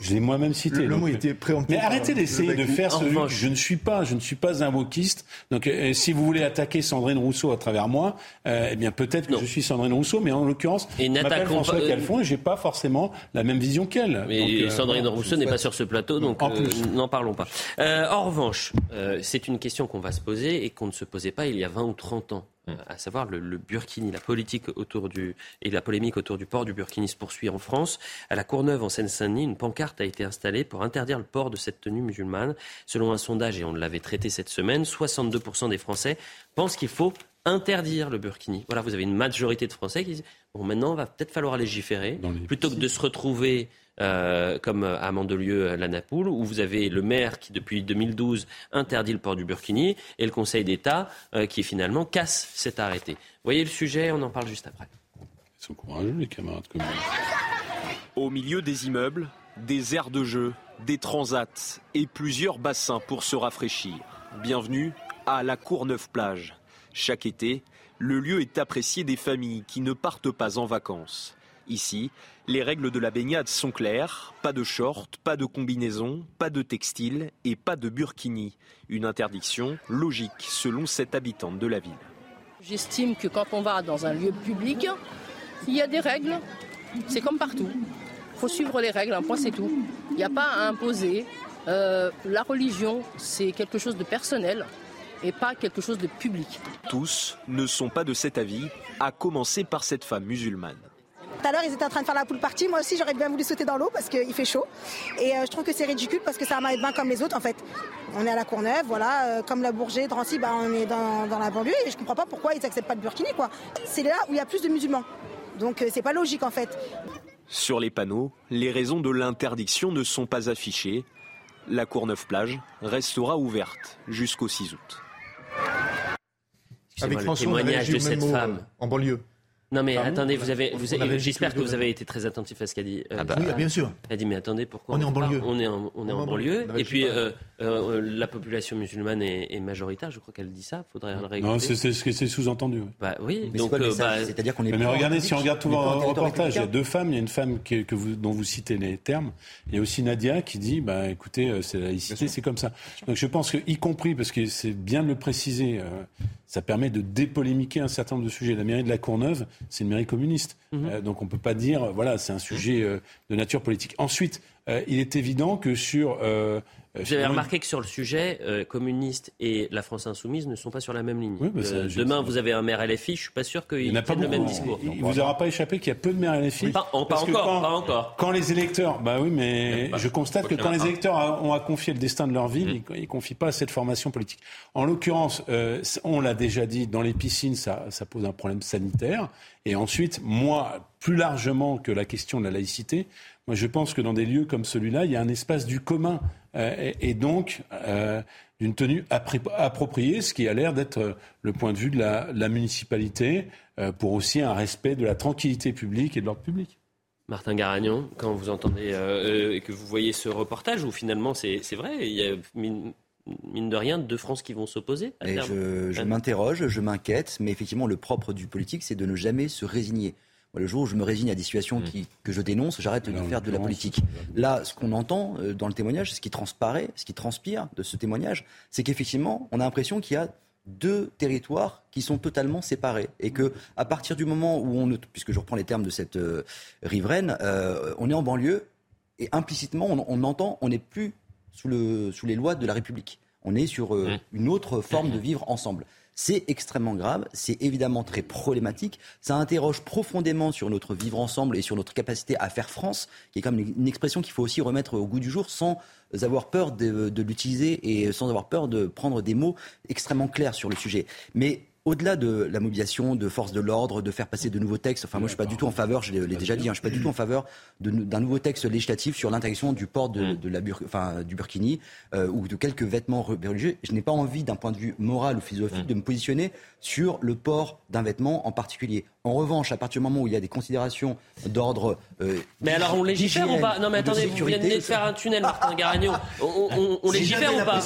Je l'ai moi-même cité. Le, mot était Mais arrêtez d'essayer de faire ce. Je ne suis pas, je ne suis pas un wokiste. Donc, euh, si vous voulez attaquer Sandrine Rousseau à travers moi, euh, eh bien peut-être que je suis Sandrine Rousseau, mais en l'occurrence, je m'appelle François pas... Calfon et j'ai pas forcément la même vision qu'elle. Mais euh, Sandrine Rousseau n'est pas sur ce plateau, donc n'en parlons pas. en revanche, c'est une question qu'on va se poser et qu'on ne se posait pas il y a 20 ou 30 ans. Euh, à savoir le, Burkini. La politique autour du et la polémique autour du port du Burkini se poursuit en France. À la Courneuve, en Seine-Saint-Denis, une pancarte a été installée pour interdire le port de cette tenue musulmane. Selon un sondage, et on l'avait traité cette semaine, 62% des Français pensent qu'il faut interdire le burkini. Voilà, vous avez une majorité de Français qui disent bon, maintenant, il va peut-être falloir légiférer plutôt que de se retrouver euh, comme à Mandelieu, la Napoule, où vous avez le maire qui, depuis 2012, interdit le port du burkini et le Conseil d'État euh, qui, finalement, casse cet arrêté. Vous voyez le sujet, on en parle juste après. Ils sont courageux, les camarades communistes. Au milieu des immeubles, des aires de jeu, des transats et plusieurs bassins pour se rafraîchir. Bienvenue à la Courneuve-Plage. Chaque été, le lieu est apprécié des familles qui ne partent pas en vacances. Ici, les règles de la baignade sont claires. Pas de short, pas de combinaison, pas de textile et pas de burkini. Une interdiction logique selon cette habitante de la ville. J'estime que quand on va dans un lieu public, il y a des règles. C'est comme partout. Il faut suivre les règles, un point c'est tout. Il n'y a pas à imposer. Euh, la religion, c'est quelque chose de personnel et pas quelque chose de public. Tous ne sont pas de cet avis, à commencer par cette femme musulmane. Tout à l'heure, ils étaient en train de faire la poule partie. Moi aussi, j'aurais bien voulu sauter dans l'eau parce qu'il fait chaud. Et euh, je trouve que c'est ridicule parce que c'est un maillot de bain comme les autres, en fait. On est à la Courneuve, voilà. Euh, comme la Bourget, Drancy, bah, on est dans, la banlieue. Et je comprends pas pourquoi ils n'acceptent pas le burkini, quoi. C'est là où il y a plus de musulmans. Donc, euh, c'est pas logique, en fait. Sur les panneaux, les raisons de l'interdiction ne sont pas affichées. La Courneuve-Plage restera ouverte jusqu'au 6 août. Avec témoignage de cette femme. En banlieue. Non mais attendez, vous avez, vous j'espère que vous avez été très attentif à ce qu'a dit. Euh, ah bah, oui, bien sûr. Elle a dit mais attendez pourquoi on, est en banlieue. On est en, on est en banlieue. Et puis euh, euh, la population musulmane est, majoritaire. Je crois qu'elle dit ça. Faudrait le Non, c'est ce que c'est sous-entendu. Bah oui. donc bah, c'est-à-dire qu'on est. Mais regardez, si on regarde tout votre reportage, il y a deux femmes. Il y a une femme que vous, dont vous citez les termes. Il y a aussi Nadia qui dit bah écoutez, c'est la laïcité, c'est comme ça. Donc je pense que y compris parce que c'est bien de le préciser ça permet de dépolémiquer un certain nombre de sujets. La mairie de la Courneuve, c'est une mairie communiste. Mhm. Euh, donc on ne peut pas dire, voilà, c'est un sujet euh, de nature politique. Ensuite, euh, il est évident que sur euh, Vous avez remarqué que sur le sujet, euh, communiste et la France insoumise ne sont pas sur la même ligne. Bah, euh, demain, vous avez un maire LFI, je ne suis pas sûr qu'il ait le même discours. Il ne vous aura pas échappé qu'il y a peu de maires LFI. Pas, pas, encore, quand, pas encore. Quand les électeurs, bah oui, mais je constate que quand les électeurs ont à confier le destin de leur ville, mmh. ils ne confient pas à cette formation politique. En l'occurrence, on l'a déjà dit, dans les piscines, ça, ça pose un problème sanitaire. Et ensuite, moi, plus largement que la question de la laïcité, moi, je pense que dans des lieux comme celui-là, il y a un espace du commun euh, et, donc euh, d'une tenue appropriée, ce qui a l'air d'être euh, le point de vue de la, municipalité, pour aussi un respect de la tranquillité publique et de l'ordre public. Martin Garagnon, quand vous entendez et que vous voyez ce reportage, où finalement c'est vrai, il y a mine, de rien deux France qui vont s'opposer Je, je m'interroge, je m'inquiète, mais effectivement le propre du politique, c'est de ne jamais se résigner le jour où je me résigne à des situations mm. que je dénonce, j'arrête de faire de la politique. Là, ce qu'on entend euh, dans le témoignage, ce qui transparaît, ce qui transpire de ce témoignage, c'est qu'effectivement, on a l'impression qu'il y a deux territoires qui sont totalement séparés et que à partir du moment où on, puisque je reprends les termes de cette euh, riveraine, euh, on est en banlieue et implicitement on, entend, on n'est plus sous, le, sous les lois de la République. On est sur mm. une autre forme de vivre ensemble. C'est extrêmement grave, c'est évidemment très problématique. Ça interroge profondément sur notre vivre ensemble et sur notre capacité à faire France, qui est comme une expression qu'il faut aussi remettre au goût du jour sans avoir peur de, l'utiliser et sans avoir peur de prendre des mots extrêmement clairs sur le sujet. Mais au-delà de la mobilisation de forces de l'ordre, de faire passer de nouveaux textes, enfin moi je suis pas du tout en faveur, je l'ai déjà dit, hein, je suis pas du tout en faveur d'un nouveau texte législatif sur l'interdiction du port de, mm. la enfin, du burkini euh, ou de quelques vêtements religieux. Je n'ai pas envie d'un point de vue moral ou philosophique mm. de me positionner sur le port d'un vêtement en particulier. En revanche, à partir du moment où il y a des considérations d'ordre. Euh, mais alors on légifère ou pas Non, mais attendez, vous venez de faire un tunnel, Martin Garagno. On, on, *laughs* légifère ou pas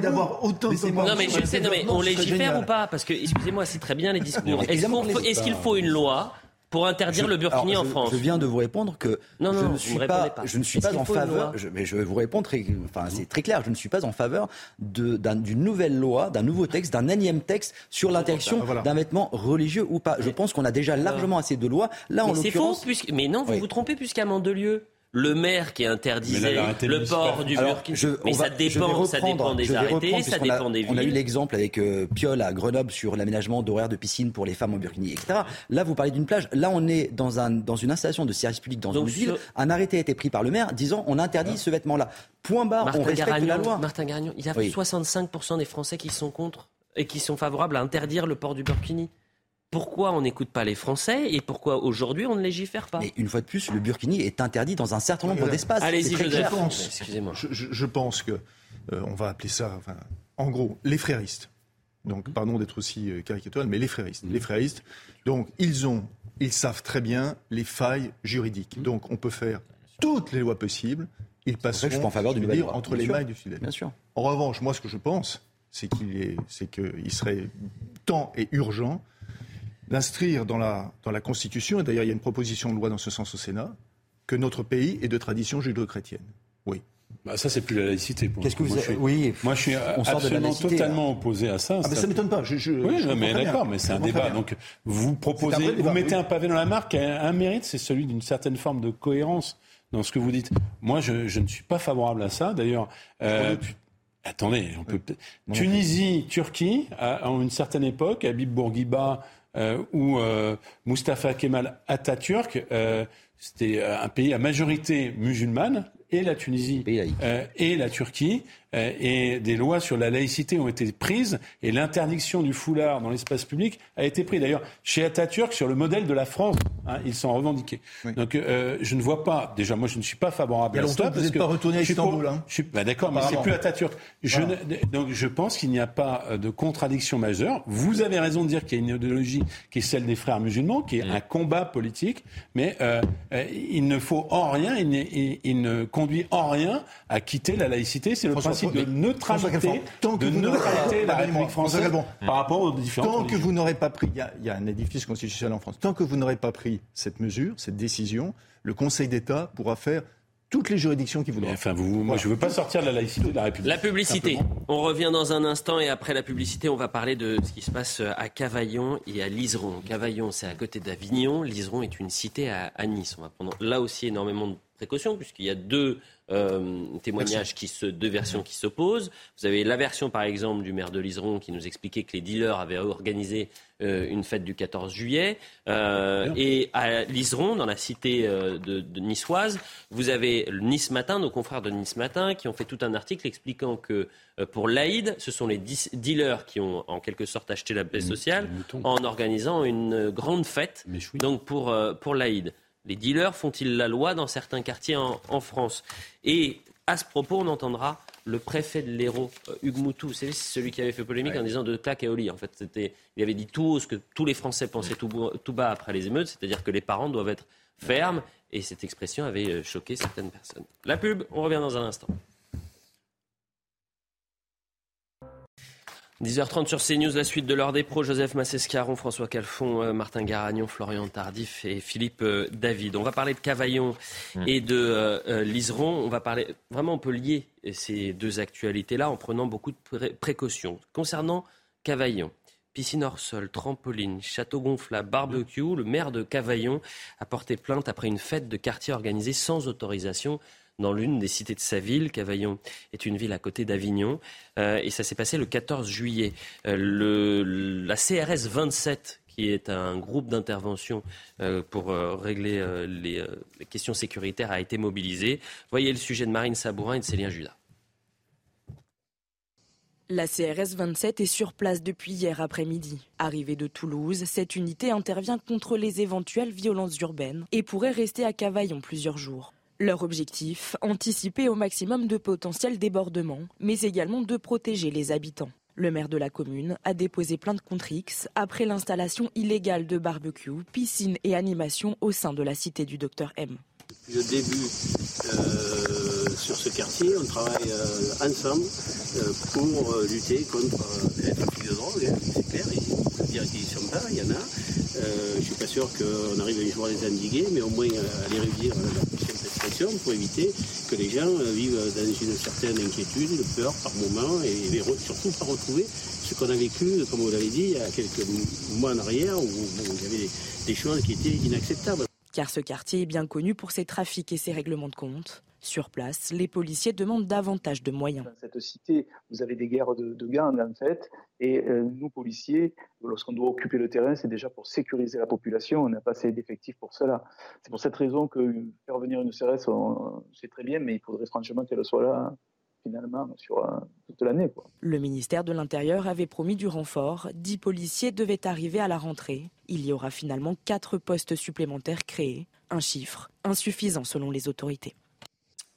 d'avoir autant de Non, mais je sais, non, mais on légifère ou pas Parce que, excusez-moi, c'est très bien les discours. Est-ce qu'il faut une loi pour interdire le burkini en France. Je viens de vous répondre que non, non, je ne suis pas, je ne suis pas en faveur. Je, mais je vais vous répondre très, enfin c'est très clair. Je ne suis pas en faveur d'une nouvelle loi, d'un nouveau texte, d'un énième texte sur l'interdiction d'un vêtement religieux ou pas. Je pense qu'on a déjà largement assez de lois. Là, mais en l'occurrence, mais non, vous vous trompez puisqu'à Mandelieu le maire qui interdisait le port du burkini. mais ça dépend, ça dépend des arrêtés, ça dépend des villes. On a eu l'exemple avec euh, Piolle à Grenoble sur l'aménagement d'horaires de piscine pour les femmes en burkini, etc. Là, vous parlez d'une plage. Là, on est dans, un, dans une installation de service public dans une ville. Un arrêté a été pris par le maire disant on interdit ce vêtement-là. Point barre, on respecte la loi. Martin Garagnon, il y a 65% des Français qui sont contre et qui sont favorables à interdire le port du burkini pourquoi on n'écoute pas les Français et pourquoi aujourd'hui on ne légifère pas Mais une fois de plus, le burkini est interdit dans un certain nombre d'espaces. Allez-y, je pense. Excusez-moi. Je, pense que euh, on va appeler ça, enfin, en gros, les fréristes. Donc, pardon d'être aussi euh, caricatural, mais les fréristes. Les fréristes. Donc, ils ont, ils savent très bien les failles juridiques. Donc, on peut faire toutes les lois possibles. Ils passeront en faveur du livre entre les mailles du Sud-Est. Bien sûr. En revanche, moi, ce que je pense, c'est qu'il est, c'est qu'il serait temps et urgent d'inscrire dans la, dans la Constitution, et d'ailleurs il y a une proposition de loi dans ce sens au Sénat, que notre pays est de tradition judéo-chrétienne. Oui. Bah ça, c'est plus la laïcité. Pour Qu'est-ce que vous moi, je Oui. Moi, je suis absolument totalement opposé à ça. Ah, mais ça m'étonne pas. Je, je, oui, mais d'accord, mais c'est un débat. Donc, vous proposez, vous mettez un pavé dans la marque. Un mérite, c'est celui d'une certaine forme de cohérence dans ce que vous dites. Moi, je, je ne suis pas favorable à ça. D'ailleurs, euh, attendez, on peut Tunisie, Turquie, à, à, une certaine époque, Habib Bourguiba où euh, Mustafa Kemal Atatürk, euh, c'était un pays à majorité musulmane, et la Tunisie et la Turquie. euh, et des lois sur la laïcité ont été prises et l'interdiction du foulard dans l'espace public a été prise. D'ailleurs, chez Atatürk, sur le modèle de la France, hein, ils sont revendiqués. Donc, euh, je ne vois pas. Déjà, moi, je ne suis pas favorable à ça. Vous n'êtes pas retourné à Istanbul. Hein. Bah, D'accord, mais c'est plus Atatürk. Je donc, je pense qu'il n'y a pas de contradiction majeure. Vous avez raison de dire qu'il y a une idéologie qui est celle des frères musulmans, qui est un combat politique, mais euh, il ne faut en rien, il, ne conduit en rien à quitter la laïcité. C'est le principe de neutralité, tant que de la République française par rapport aux différentes Tant que vous n'aurez pas pris, il y, a un édifice constitutionnel en France, tant que vous n'aurez pas pris cette mesure, cette décision, le Conseil d'État pourra faire toutes les juridictions qui voudront. Enfin, vous, moi, je ne veux pas sortir de la laïcité de la République. La publicité. On revient dans un instant et après la publicité, on va parler de ce qui se passe à Cavaillon et à Liseron. Cavaillon, c'est à côté d'Avignon. Liseron est une cité à, à Nice. On va prendre là aussi énormément de précautions puisqu'il y a deux euh, témoignages, qui se, deux versions qui s'opposent. Vous avez la version, par exemple, du maire de Liseron qui nous expliquait que les dealers avaient organisé euh, une fête du 14 juillet. Euh, et à Liseron, dans la cité de, niçoise, vous avez Nice Matin, nos confrères de Nice Matin, qui ont fait tout un article expliquant que pour l'Aïd, ce sont les dealers qui ont en quelque sorte acheté la paix sociale en organisant une grande fête donc pour, pour l'Aïd. Les dealers font-ils la loi dans certains quartiers en, France? Et à ce propos, on entendra le préfet de l'Hérault, euh, Hugues Moutou, c'est celui qui avait fait polémique en disant de claque et au lit. En fait, c'était, il avait dit tout haut ce que tous les Français pensaient tout, tout bas après les émeutes, c'est-à-dire que les parents doivent être fermes. Et cette expression avait euh, choqué certaines personnes. La pub, on revient dans un instant. 10h30 sur CNews, la suite de l'heure des pros. Joseph Massescaron, François Calfon, euh, Martin Garagnon, Florian Tardif et Philippe euh, David. On va parler de Cavaillon mmh. et de euh, Liseron. On va parler, vraiment, on peut lier ces deux actualités-là en prenant beaucoup de précautions. Concernant Cavaillon, piscine hors sol, trampoline, château gonflable, barbecue, le maire de Cavaillon a porté plainte après une fête de quartier organisée sans autorisation dans l'une des cités de sa ville. Cavaillon est une ville à côté d'Avignon. Euh, et ça s'est passé le 14 juillet. Euh, la CRS 27, qui est un groupe d'intervention euh, pour régler les, questions sécuritaires, a été mobilisée. Voyez le sujet de Marine Sabourin et de Célien Judas. La CRS 27 est sur place depuis hier après-midi. Arrivée de Toulouse, cette unité intervient contre les éventuelles violences urbaines et pourrait rester à Cavaillon plusieurs jours. Leur objectif, anticiper au maximum de potentiels débordements, mais également de protéger les habitants. Le maire de la commune a déposé plainte contre X après l'installation illégale de barbecue, piscine et animation au sein de la cité du docteur M. Le début euh, sur ce quartier, on travaille euh, ensemble euh, pour lutter contre les trafics de drogue, hein, c'est clair. Il a des sont là, il y en a. je ne suis pas sûr qu'on arrive un jour à les endiguer, mais au moins à les réduire pour éviter que les gens euh, vivent dans une certaine inquiétude, peur par moment, et, surtout pas retrouver ce qu'on a vécu, comme vous l'avez dit, il y a quelques mois en arrière, où il y avait des choses qui étaient inacceptables. Car ce quartier est bien connu pour ses trafics et ses règlements de compte. Sur place, les policiers demandent davantage de moyens. Dans cette cité, vous avez des guerres de, de gangs, en fait, et euh, nous, policiers, lorsqu'on doit occuper le terrain, c'est déjà pour sécuriser la population. On n'a pas assez d'effectifs pour cela. C'est pour cette raison que faire venir une CRS, c'est très bien, mais il faudrait franchement qu'elle soit là finalement sur euh, toute l'année. Le ministère de l'Intérieur avait promis du renfort. Dix policiers devaient arriver à la rentrée. Il y aura finalement quatre postes supplémentaires créés. Un chiffre insuffisant selon les autorités.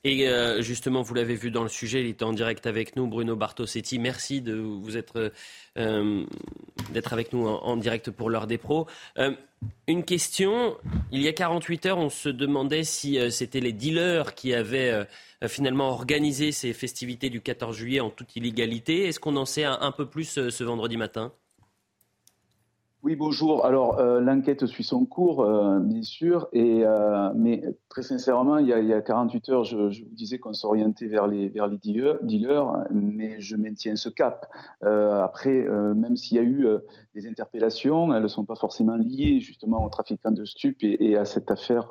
Et euh, justement, vous l'avez vu dans le sujet, il était en direct avec nous, Bruno Bartosetti. Merci de vous être euh, d'être avec nous en, direct pour l'heure des pros. Euh, une question. Il y a 48 heures, on se demandait si c'était les dealers qui avaient finalement organisé ces festivités du 14 juillet en toute illégalité. Est-ce qu'on en sait un peu plus ce vendredi matin? Oui, bonjour. Alors, euh, l'enquête suit son cours, euh, bien sûr, et, euh, mais très sincèrement, il y a, il y a 48 heures, je, je vous disais qu'on s'orientait vers les, vers les dealers, mais je maintiens ce cap. après, même s'il y a eu des interpellations, elles ne sont pas forcément liées justement aux trafiquants de stupes et, et à cette affaire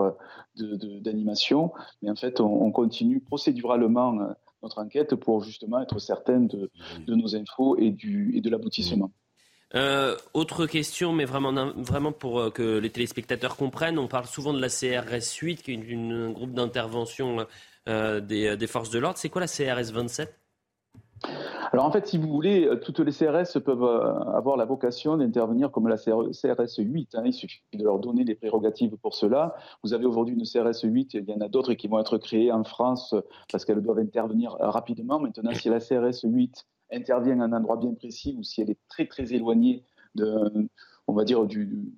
d'animation, de, mais en fait, on, on continue procéduralement notre enquête pour justement être certain de, de nos infos et, du, et de l'aboutissement. Euh, autre question, mais vraiment, pour euh, que les téléspectateurs comprennent, on parle souvent de la CRS 8, qui est un groupe d'intervention euh, des, des, forces de l'ordre. C'est quoi la CRS 27 Alors en fait, si vous voulez, toutes les CRS peuvent avoir la vocation d'intervenir comme la CRS 8. Hein. il suffit de leur donner les prérogatives pour cela. Vous avez aujourd'hui une CRS 8, il y en a d'autres qui vont être créées en France parce qu'elles doivent intervenir rapidement. Maintenant, si la CRS 8 intervient à un endroit bien précis ou si elle est très très éloignée de, on va dire, du,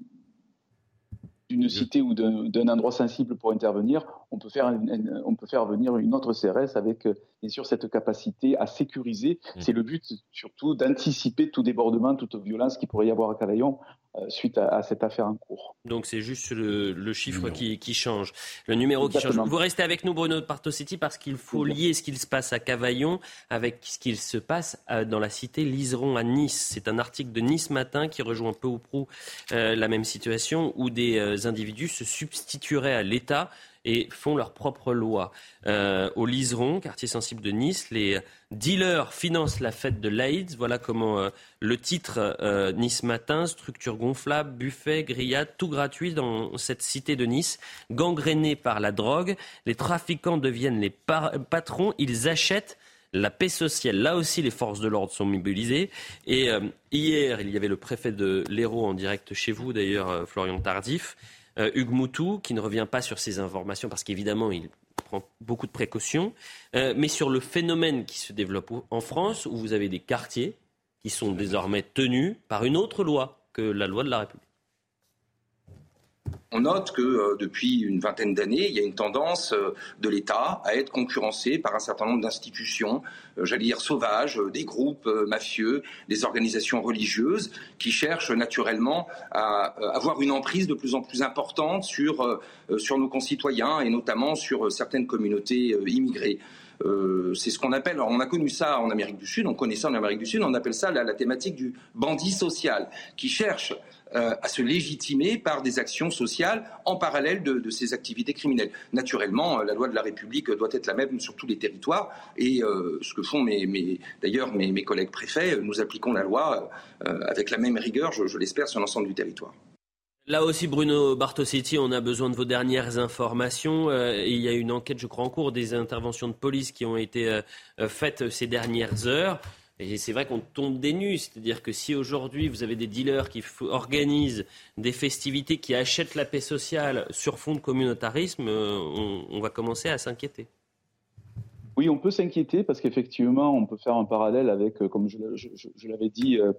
d'une cité ou d'un endroit sensible pour intervenir, on peut faire, on peut faire venir une autre CRS avec euh, bien sûr cette capacité à sécuriser. Mmh. C'est le but surtout d'anticiper tout débordement, toute violence qui pourrait y avoir à Cavaillon euh, suite à, cette affaire en cours. Donc c'est juste le, chiffre qui, change, le numéro qui change. Vous restez avec nous Bruno Partocity parce qu'il faut lier ce qu'il se passe à Cavaillon avec ce qu'il se passe euh, dans la cité Liseron à Nice. C'est un article de Nice Matin qui rejoint peu ou prou la même situation où des individus se substitueraient à l'État et font leur propre loi. Euh, au Liseron, quartier sensible de Nice, les dealers financent la fête de l'AIDS. Voilà comment euh, le titre euh, Nice Matin, structure gonflable, buffet, grillade, tout gratuit dans cette cité de Nice, gangrénée par la drogue. Les trafiquants deviennent les patrons, ils achètent la paix sociale. Là aussi, les forces de l'ordre sont mobilisées. Et hier, il y avait le préfet de l'Hérault en direct chez vous, d'ailleurs, Florian Tardif. Euh, Hugues Moutou, qui ne revient pas sur ces informations parce qu'évidemment, il prend beaucoup de précautions, euh, mais sur le phénomène qui se développe en France, où vous avez des quartiers qui sont désormais tenus par une autre loi que la loi de la République. On note que euh, depuis une vingtaine d'années, il y a une tendance euh, de l'État à être concurrencé par un certain nombre d'institutions, euh, j'allais dire sauvages, des groupes mafieux, des organisations religieuses qui cherchent naturellement à avoir une emprise de plus en plus importante sur, sur nos concitoyens et notamment sur certaines communautés immigrées. c'est ce qu'on appelle, on a connu ça en Amérique du Sud, on connaît ça en Amérique du Sud, on appelle ça la, la thématique du bandit social, qui cherche euh, à se légitimer par des actions sociales en parallèle de, ces activités criminelles. Naturellement, euh, la loi de la République doit être la même sur tous les territoires et euh, ce que font mes, d'ailleurs mes, collègues préfets, nous appliquons la loi avec la même rigueur, je, l'espère, sur l'ensemble du territoire. Là aussi, Bruno Bartositi, on a besoin de vos dernières informations. il y a une enquête, je crois, en cours des interventions de police qui ont été faites ces dernières heures. Et c'est vrai qu'on tombe des nues. C'est-à-dire que si aujourd'hui vous avez des dealers qui organisent des festivités, qui achètent la paix sociale sur fond de communautarisme, euh, on, va commencer à s'inquiéter. Oui, on peut s'inquiéter parce qu'effectivement, on peut faire un parallèle avec, euh, comme je, l'avais dit euh,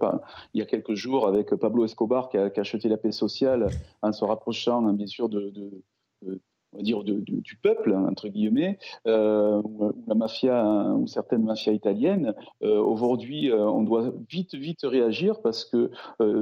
il y a quelques jours, avec Pablo Escobar qui a, acheté la paix sociale en se rapprochant, bien sûr, de on va dire, du peuple, entre guillemets, euh, ou, la mafia, ou certaines mafias italiennes, euh, aujourd'hui, euh, on doit vite, vite réagir parce que,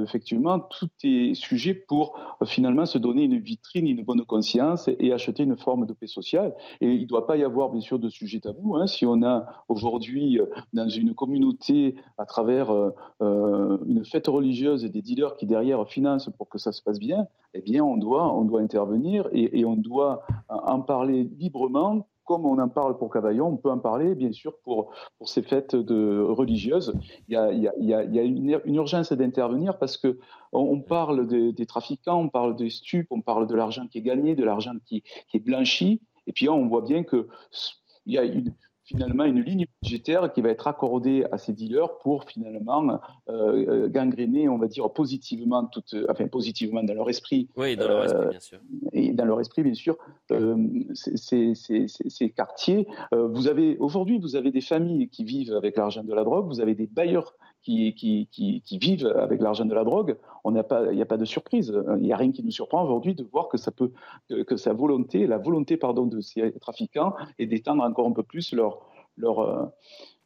effectivement, tout est sujet pour finalement se donner une vitrine, une bonne conscience et, acheter une forme de paix sociale. Et il ne doit pas y avoir, bien sûr, de sujet tabou. Hein. Si on a aujourd'hui, dans une communauté, à travers une fête religieuse et des dealers qui derrière financent pour que ça se passe bien, eh bien, on doit, on doit intervenir et on doit en parler librement comme on en parle pour Cavaillon, on peut en parler, bien sûr, pour, pour ces fêtes de, religieuses. Il y a, il y a, une, urgence d'intervenir parce que on, parle des, des, trafiquants, on parle des stupes, on parle de l'argent qui est gagné, de l'argent qui, qui, est blanchi. Et puis, on voit bien que il y a une, finalement une ligne budgétaire qui va être accordée à ces dealers pour finalement euh, gangréner, on va dire positivement, toute, enfin positivement dans leur esprit. Oui, dans leur esprit, euh, bien sûr. Et dans leur esprit, bien sûr, euh, ces, ces, ces, quartiers. Euh, vous avez aujourd'hui, vous avez des familles qui vivent avec l'argent de la drogue, vous avez des bailleurs qui, vivent avec l'argent de la drogue, il n'y a pas de surprise. Il n'y a rien qui nous surprend aujourd'hui de voir que ça peut, que, sa volonté, la volonté pardon de ces trafiquants est d'étendre encore un peu plus leur, leur, euh,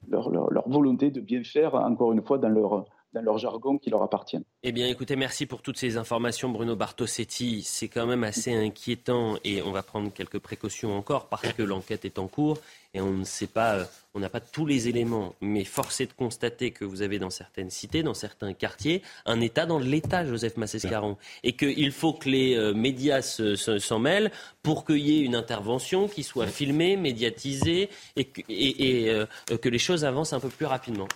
leur volonté de bien faire, encore une fois, dans leur dans leur jargon qui leur appartient. Eh bien, écoutez, merci pour toutes ces informations, Bruno Bartosetti. C'est quand même assez inquiétant et on va prendre quelques précautions encore parce que l'enquête est en cours et on ne sait pas, euh, on n'a pas tous les éléments. Mais force est de constater que vous avez dans certaines cités, dans certains quartiers, un État dans l'État, Joseph Massescaron, et qu'il faut que les euh, médias s'en mêlent pour qu'il y ait une intervention qui soit filmée, médiatisée et que, euh, que les choses avancent un peu plus rapidement.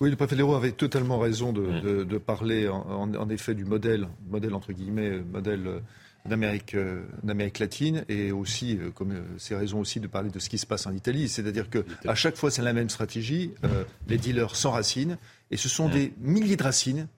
Oui, le préfet Léraud avait totalement raison de, mm. de, de parler en, en, effet du modèle, modèle entre guillemets, modèle d'Amérique euh, d'Amérique latine et aussi, euh, comme euh, c'est raison aussi de parler de ce qui se passe en Italie, c'est-à-dire que à chaque fois c'est la même stratégie. euh, les dealers s'enracinent et ce sont des milliers de racines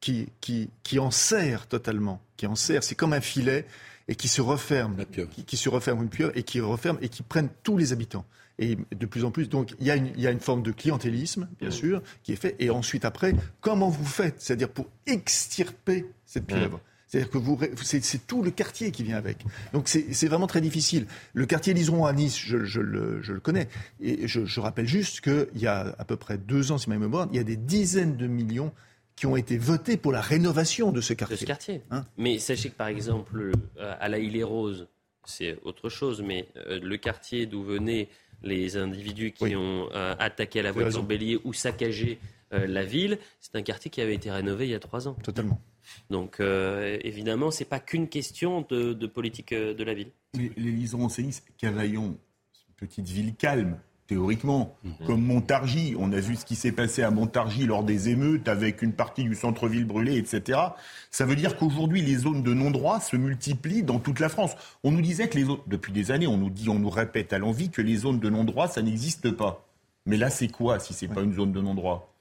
qui qui qui enserrent totalement, qui enserrent. C'est comme un filet et qui se referme, qui, qui se referme une pieuvre et qui referme et qui prennent tous les habitants. Et de plus en plus, donc il y a une, il y a une forme de clientélisme, bien sûr, qui est fait. Et ensuite, après, comment vous faites C'est-à-dire pour extirper cette pieuvre? C'est-à-dire que vous, c'est, tout le quartier qui vient avec. Donc c'est, vraiment très difficile. Le quartier Liseron à Nice, je, je le, je le connais. Et je, je rappelle juste qu'il y a à peu près deux ans, si ma mémoire, il y a des dizaines de millions qui ont été votés pour la rénovation de ce quartier. de ce quartier. Hein? Mais sachez que par exemple, euh, à la Île et Rose, c'est autre chose, mais euh, le quartier d'où venaient les individus qui Oui. ont euh, attaqué à la voiture bélier ou saccagé euh, la ville, c'est un quartier qui avait été rénové il y a trois ans. Totalement. Donc euh, évidemment, c'est pas qu'une question de, de politique de la ville. Les, les liserons c'est Nice. Cavaillon, une petite ville calme, théoriquement. Mhm. Comme Montargis. On a vu ce qui s'est passé à Montargis lors des émeutes avec une partie du centre-ville brûlée, etc. Ça veut dire qu'aujourd'hui, les zones de non-droit se multiplient dans toute la France. On nous disait que les zones, depuis des années, on nous dit, on nous répète à l'envie que les zones de non-droit, ça n'existe pas. Mais là, c'est quoi si c'est pas une zone de non-droit?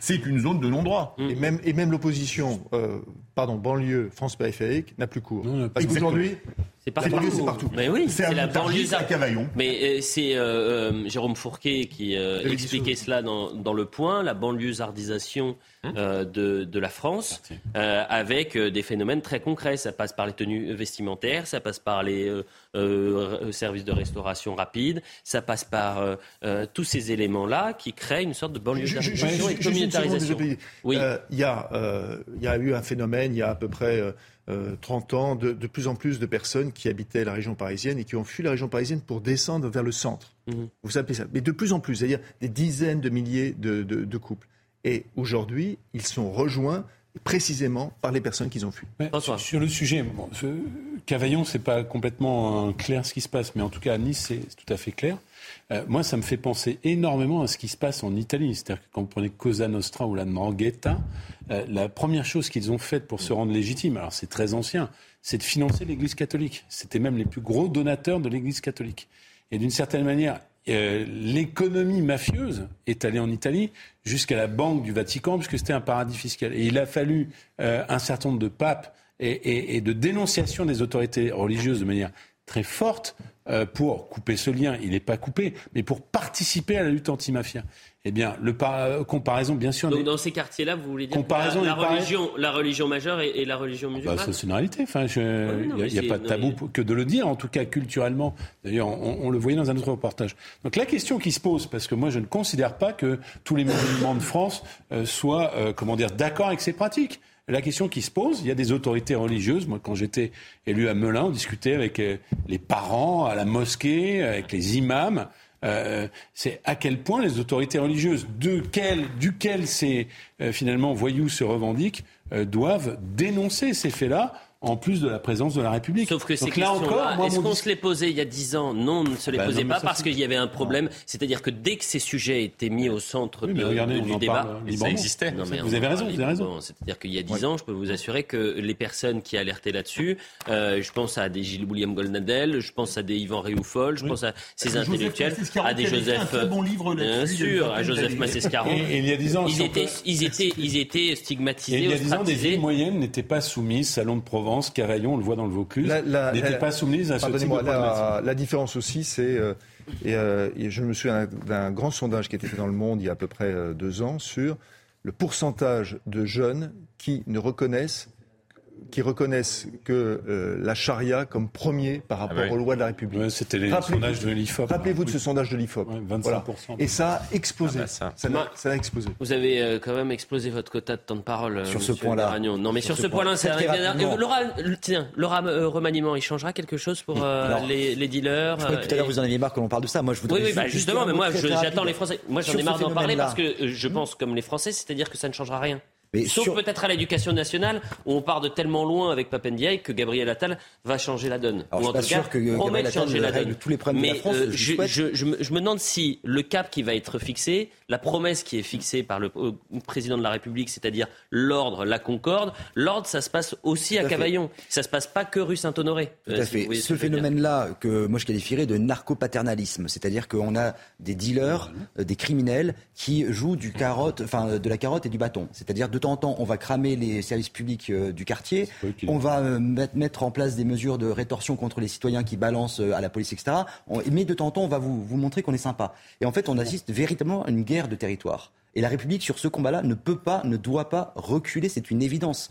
C'est une zone de non-droit. Et même, et même l'opposition, euh, pardon, banlieue, France périphérique, n'a plus cours. Parce Exactement. qu'aujourd'hui, C'est la banlieue, c'est partout. Mais oui, C'est la banlieue c'est à Cavaillon. Mais euh, c'est euh, euh, Jérôme Fourquet qui euh, expliquait cela dans, dans Le Point, la banlieusardisation euh, de, de la France, euh, avec euh, des phénomènes très concrets. Ça passe par les tenues vestimentaires, ça passe par les euh, euh, services de restauration rapide, ça passe par euh, euh, tous ces éléments-là qui créent une sorte de banlieusardisation et de communautarisation. Oui. Euh, y, euh, il y a eu un phénomène, il y a à peu près euh, euh, 30 ans, de, de plus en plus de personnes qui habitaient la région parisienne et qui ont fui la région parisienne pour descendre vers le centre. Mhm. Vous appelez ça. Mais de plus en plus, c'est-à-dire des dizaines de milliers de, de- de couples. Et aujourd'hui, ils sont rejoints précisément par les personnes qu'ils ont fui. Sur, sur le sujet, bon, ce- Cavaillon, c'est pas complètement euh, clair ce qui se passe, mais en tout cas à Nice, c'est tout à fait clair. Euh, moi, ça me fait penser énormément à ce qui se passe en Italie. C'est-à-dire que quand vous prenez Cosa Nostra ou la Ndrangheta, euh, la première chose qu'ils ont faite pour se rendre légitimes, alors c'est très ancien, c'est de financer l'Église catholique. C'était même les plus gros donateurs de l'Église catholique. Et d'une certaine manière, euh, l'économie mafieuse est allée en Italie jusqu'à la Banque du Vatican, puisque c'était un paradis fiscal. Et il a fallu un certain nombre de papes et, et- et de dénonciation des autorités religieuses de manière très forte euh, pour couper ce lien. Il n'est pas coupé, mais pour participer à la lutte antimafia. Eh bien, le par- euh, comparaison, bien sûr. Donc dans ces quartiers-là, vous voulez dire Comparaison la, religion, la religion majeure et, et la religion Bah, musulmane ça, c'est une réalité. Enfin, je- il non, n'y a, il pas de tabou mais- que de le dire, en tout cas culturellement. D'ailleurs, on, on le voyait dans un autre reportage. Donc la question qui se pose, parce que moi je ne considère pas que tous les musulmans de France euh, soient, euh, comment dire, d'accord avec ces pratiques. La question qui se pose, il y a des autorités religieuses. Moi, quand j'étais élu à Melun, on discutait avec euh, les parents à la mosquée, avec les imams. Euh, c'est à quel point les autorités religieuses, de quel, duquel ces euh, finalement voyous se revendiquent, doivent dénoncer ces faits-là, en plus de la présence de la République. Sauf que ces Donc questions-là, moi, est-ce qu'on se les posait il y a 10 ans Non, on ne se les Bah posait non, pas ça, parce qu'il y avait un problème. C'est-à-dire que dès que ces sujets étaient mis au centre Oui, de- regardez, du débat, librement. Non, mais Vous avez raison, vous avez raison. C'est-à-dire qu'il y a 10 ans, je peux vous assurer que les personnes qui alertaient là-dessus, euh, je pense à des Gilles William Goldnadel, je pense à des Yvan Rioufol, je pense à ces intellectuels, à des un Joseph. bon livre bien une sûr, à Joseph. Massescaron. Et- et il y a 10 ans, ils étaient, ils étaient, ils étaient Et stigmatisés, il y a 10 ans, des villes moyennes n'étaient pas soumises, Salon de Provence, On le voit dans le Vaucluse, n'étaient pas soumises à ce type de Pardonnez-moi, problématique. la, la différence aussi, c'est, euh, et, euh, et je me souviens d'un- d'un grand sondage qui a été fait dans le monde il y a à peu près euh, deux ans sur le pourcentage de jeunes qui ne reconnaissent qui reconnaissent que euh, la charia comme premier par rapport Ah ouais. aux lois de la République. Ouais, c'était les Rappelez-vous- sondages de l'IFOP. Rappelez-vous de ce sondage de l'IFOP. 25%. Et ça a explosé. Ah bah ça. a, ça a explosé. Vous avez euh, quand même explosé votre quota de temps de parole euh, Sur ce point-là. Non, mais sur, Sur ce ce point. point-là, c'est un- Laura, tiens, Laura euh, Remaniement, il changera quelque chose pour euh, Alors, les, les dealers Je que tout à l'heure vous en aviez marre que l'on parle de ça. Moi, je voudrais Oui, bah juste justement, mais moi j'attends les Français. Moi j'en ai marre d'en parler parce que je pense, comme les Français, c'est-à-dire que ça ne changera rien. Mais Sauf peut-être à l'éducation nationale, où on part de tellement loin avec Papendiaï que Gabriel Attal va changer la donne. Alors, Ou en sûr que Gabriel Attal règle tous les problèmes Mais, de la France. Euh, je, je, je, me, je, me, demande si le cap qui va être fixé, la promesse qui est fixée par le président de la République, c'est-à-dire l'ordre, la concorde, l'ordre, ça se passe aussi à, à Cavaillon. Ça se passe pas que rue Saint-Honoré. Tout à fait. Ce phénomène-là, que moi je qualifierais de narcopaternalisme, c'est-à-dire qu'on a des dealers, euh, des criminels qui jouent du carotte, enfin, de la carotte et du bâton. C'est-à-dire de temps en temps, on va cramer les services publics euh, du quartier, on va euh, mettre en place des mesures de rétorsion contre les citoyens qui balancent à la police, etc. mais de temps en temps, on va vous, vous montrer qu'on est sympa. Et en fait, on assiste véritablement à une guerre de territoire. Et la République, sur ce combat-là, ne peut pas, ne doit pas reculer. C'est une évidence.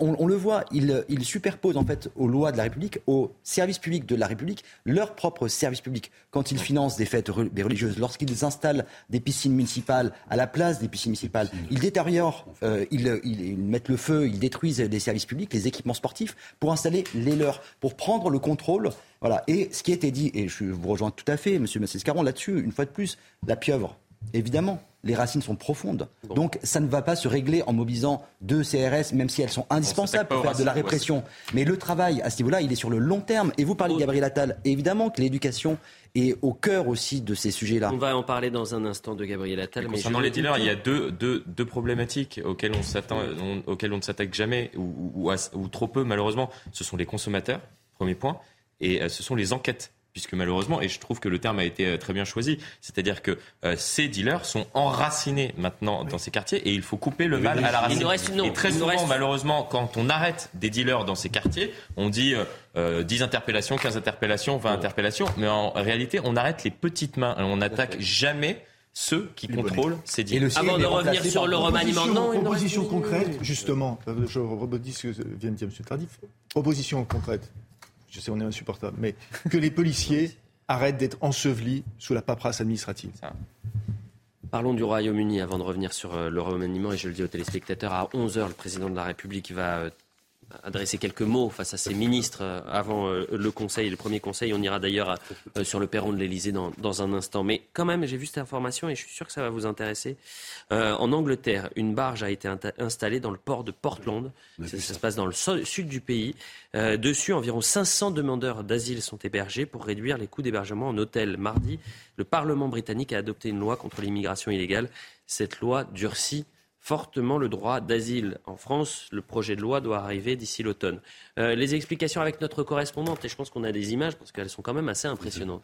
On, on le voit, il, il, superpose en fait aux lois de la République, aux services publics de la République, leurs propres services publics. Quand ils financent des fêtes religieuses, lorsqu'ils installent des piscines municipales à la place des piscines municipales, ils détériorent, euh, ils, ils, mettent le feu, ils détruisent les services publics, les équipements sportifs, pour installer les leurs, pour prendre le contrôle. Voilà. Et ce qui a été dit, et je vous rejoins tout à fait, Monsieur Massescaron, là-dessus, une fois de plus, la pieuvre, évidemment les racines sont profondes. Donc ça ne va pas se régler en mobilisant deux CRS, même si elles sont indispensables pour faire de la répression. Mais le travail à ce niveau-là, il est sur le long terme. Et vous parlez de Gabriel Attal. évidemment que l'éducation est au cœur aussi de ces sujets-là. On va en parler dans un instant de Gabriel Attal. Mais concernant les dealers, il y a deux, deux, deux problématiques auxquelles on, s'attend, auxquelles on ne s'attaque jamais, ou, ou, ou trop peu malheureusement. Ce sont les consommateurs, premier point, et euh, ce sont les enquêtes puisque malheureusement, et je trouve que le terme a été euh, très bien choisi, c'est-à-dire que euh, ces dealers sont enracinés maintenant dans ces quartiers et il faut couper le mal à la racine. et très souvent, malheureusement, quand on arrête des dealers dans ces quartiers, on dit euh, 10 interpellations, 15 interpellations, 20 interpellations, mais en réalité, on arrête les petites mains on n'attaque jamais ceux qui contrôlent ces dealers. Avant de revenir sur le remaniement, non, une proposition concrète, justement, je rebondis ce que vient de dire M. Tardif. Proposition concrète je sais on est insupportable, mais que les policiers arrêtent d'être ensevelis sous la paperasse administrative. Parlons du Royaume-Uni avant de revenir sur euh, le remaniement. Et je le dis aux téléspectateurs, à 11h, le président de la République va euh, adresser quelques mots face à ses ministres euh, avant euh, le Conseil, le premier Conseil. On ira d'ailleurs euh, sur le perron de l'Elysée dans, dans, un instant. Mais quand même, j'ai vu cette information et je suis sûr que ça va vous intéresser. Euh, en Angleterre, une barge a été installée dans le port de Portland. Ça, ça, se passe dans le sud du pays. Euh, dessus, environ 500 demandeurs d'asile sont hébergés pour réduire les coûts d'hébergement en hôtel. Mardi, le Parlement britannique a adopté une loi contre l'immigration illégale. Cette loi durcit fortement le droit d'asile en France. Le projet de loi doit arriver d'ici l'automne. Euh, les explications avec notre correspondante, et je pense qu'on a des images parce qu'elles sont quand même assez impressionnantes.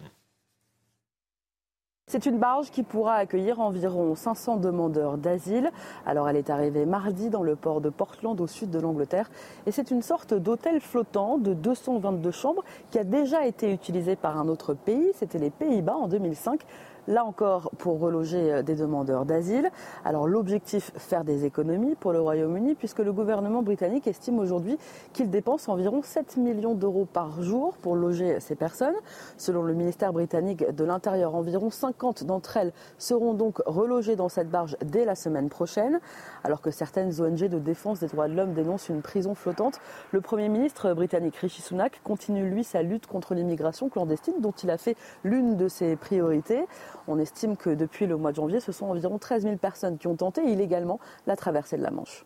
C'est une barge qui pourra accueillir environ 500 demandeurs d'asile. Alors elle est arrivée mardi dans le port de Portland au sud de l'Angleterre et c'est une sorte d'hôtel flottant de 222 chambres qui a déjà été utilisé par un autre pays, c'était les Pays-Bas en 2005 là encore pour reloger euh, des demandeurs d'asile. Alors l'objectif, faire des économies pour le Royaume-Uni, puisque le gouvernement britannique estime aujourd'hui qu'il dépense environ 7 millions d'euros par jour pour loger ces personnes. Selon le ministère britannique de l'Intérieur, environ 50 d'entre elles seront donc relogées dans cette barge dès la semaine prochaine. Alors que certaines ONG de défense des droits de l'homme dénoncent une prison flottante, le Premier ministre britannique Rishi Sunak continue lui sa lutte contre l'immigration clandestine dont il a fait l'une de ses priorités. On estime que depuis le mois de janvier, ce sont environ 13 000 personnes qui ont tenté illégalement la traversée de la Manche.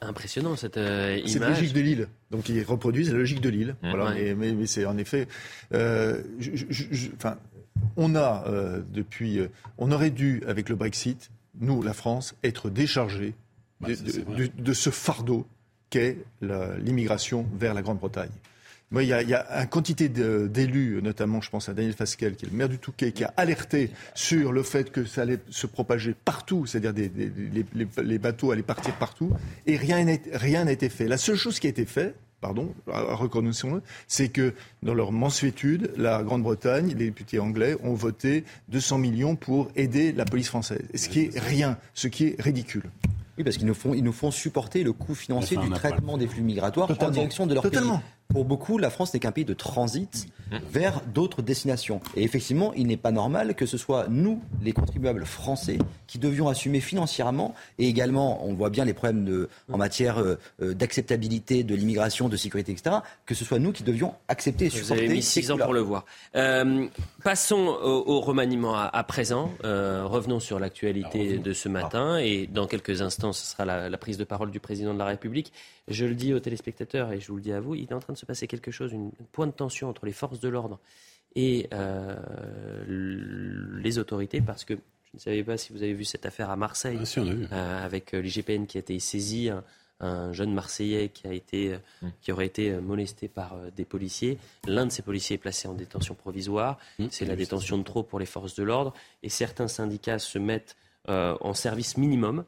Impressionnant cette euh, image. C'est la logique de l'île. Donc ils reproduisent la logique de l'île. Mmh, voilà. ouais. mais, mais c'est en effet. Euh, je, je, je, enfin, on a euh, depuis. Euh, on aurait dû avec le Brexit, nous, la France, être déchargés Bah, de, ce fardeau qu'est l'immigration vers la Grande-Bretagne. Il y a, il y a un quantité d'élus, notamment, je pense à Daniel Fasquelle, qui est le maire du Touquet, qui a alerté sur le fait que ça allait se propager partout, c'est-à-dire des, des- les, les- les bateaux allaient partir partout, et rien n'a été fait. La seule chose qui a été faite, pardon, reconnaissons-le, c'est que dans leur mansuétude, la Grande-Bretagne, les députés anglais ont voté 200 millions pour aider la police française. Ce qui est rien, ce qui est ridicule. Oui, parce qu'ils nous font, ils nous font supporter le coût financier du traitement des flux migratoires en direction de leur Totalement. pays. Pour beaucoup, la France n'est qu'un pays de transit vers d'autres destinations. Et effectivement, il n'est pas normal que ce soit nous, les contribuables français, qui devions assumer financièrement, et également, on voit bien les problèmes de, en matière euh, euh, d'acceptabilité de l'immigration, de sécurité, etc., que ce soit nous qui devions accepter et Vous supporter avez mis six ans pour le voir. Euh, passons au, au remaniement à, à présent. Euh, revenons sur l'actualité de ce matin et dans quelques instants, ce sera la, la prise de parole du président de la République. Je le dis aux téléspectateurs et je vous le dis à vous, il est en train de se passer quelque chose, une point de tension entre les forces de l'ordre et euh, les autorités parce que je ne savais pas si vous avez vu cette affaire à Marseille Ah, si, on a vu. euh, avec euh, l'IGPN qui a été saisi, un, un jeune Marseillais qui, a été, euh, qui aurait été molesté par euh, des policiers. L'un de ces policiers est placé en détention provisoire. C'est la détention de trop pour les forces de l'ordre. Et certains syndicats se mettent euh, en service minimum.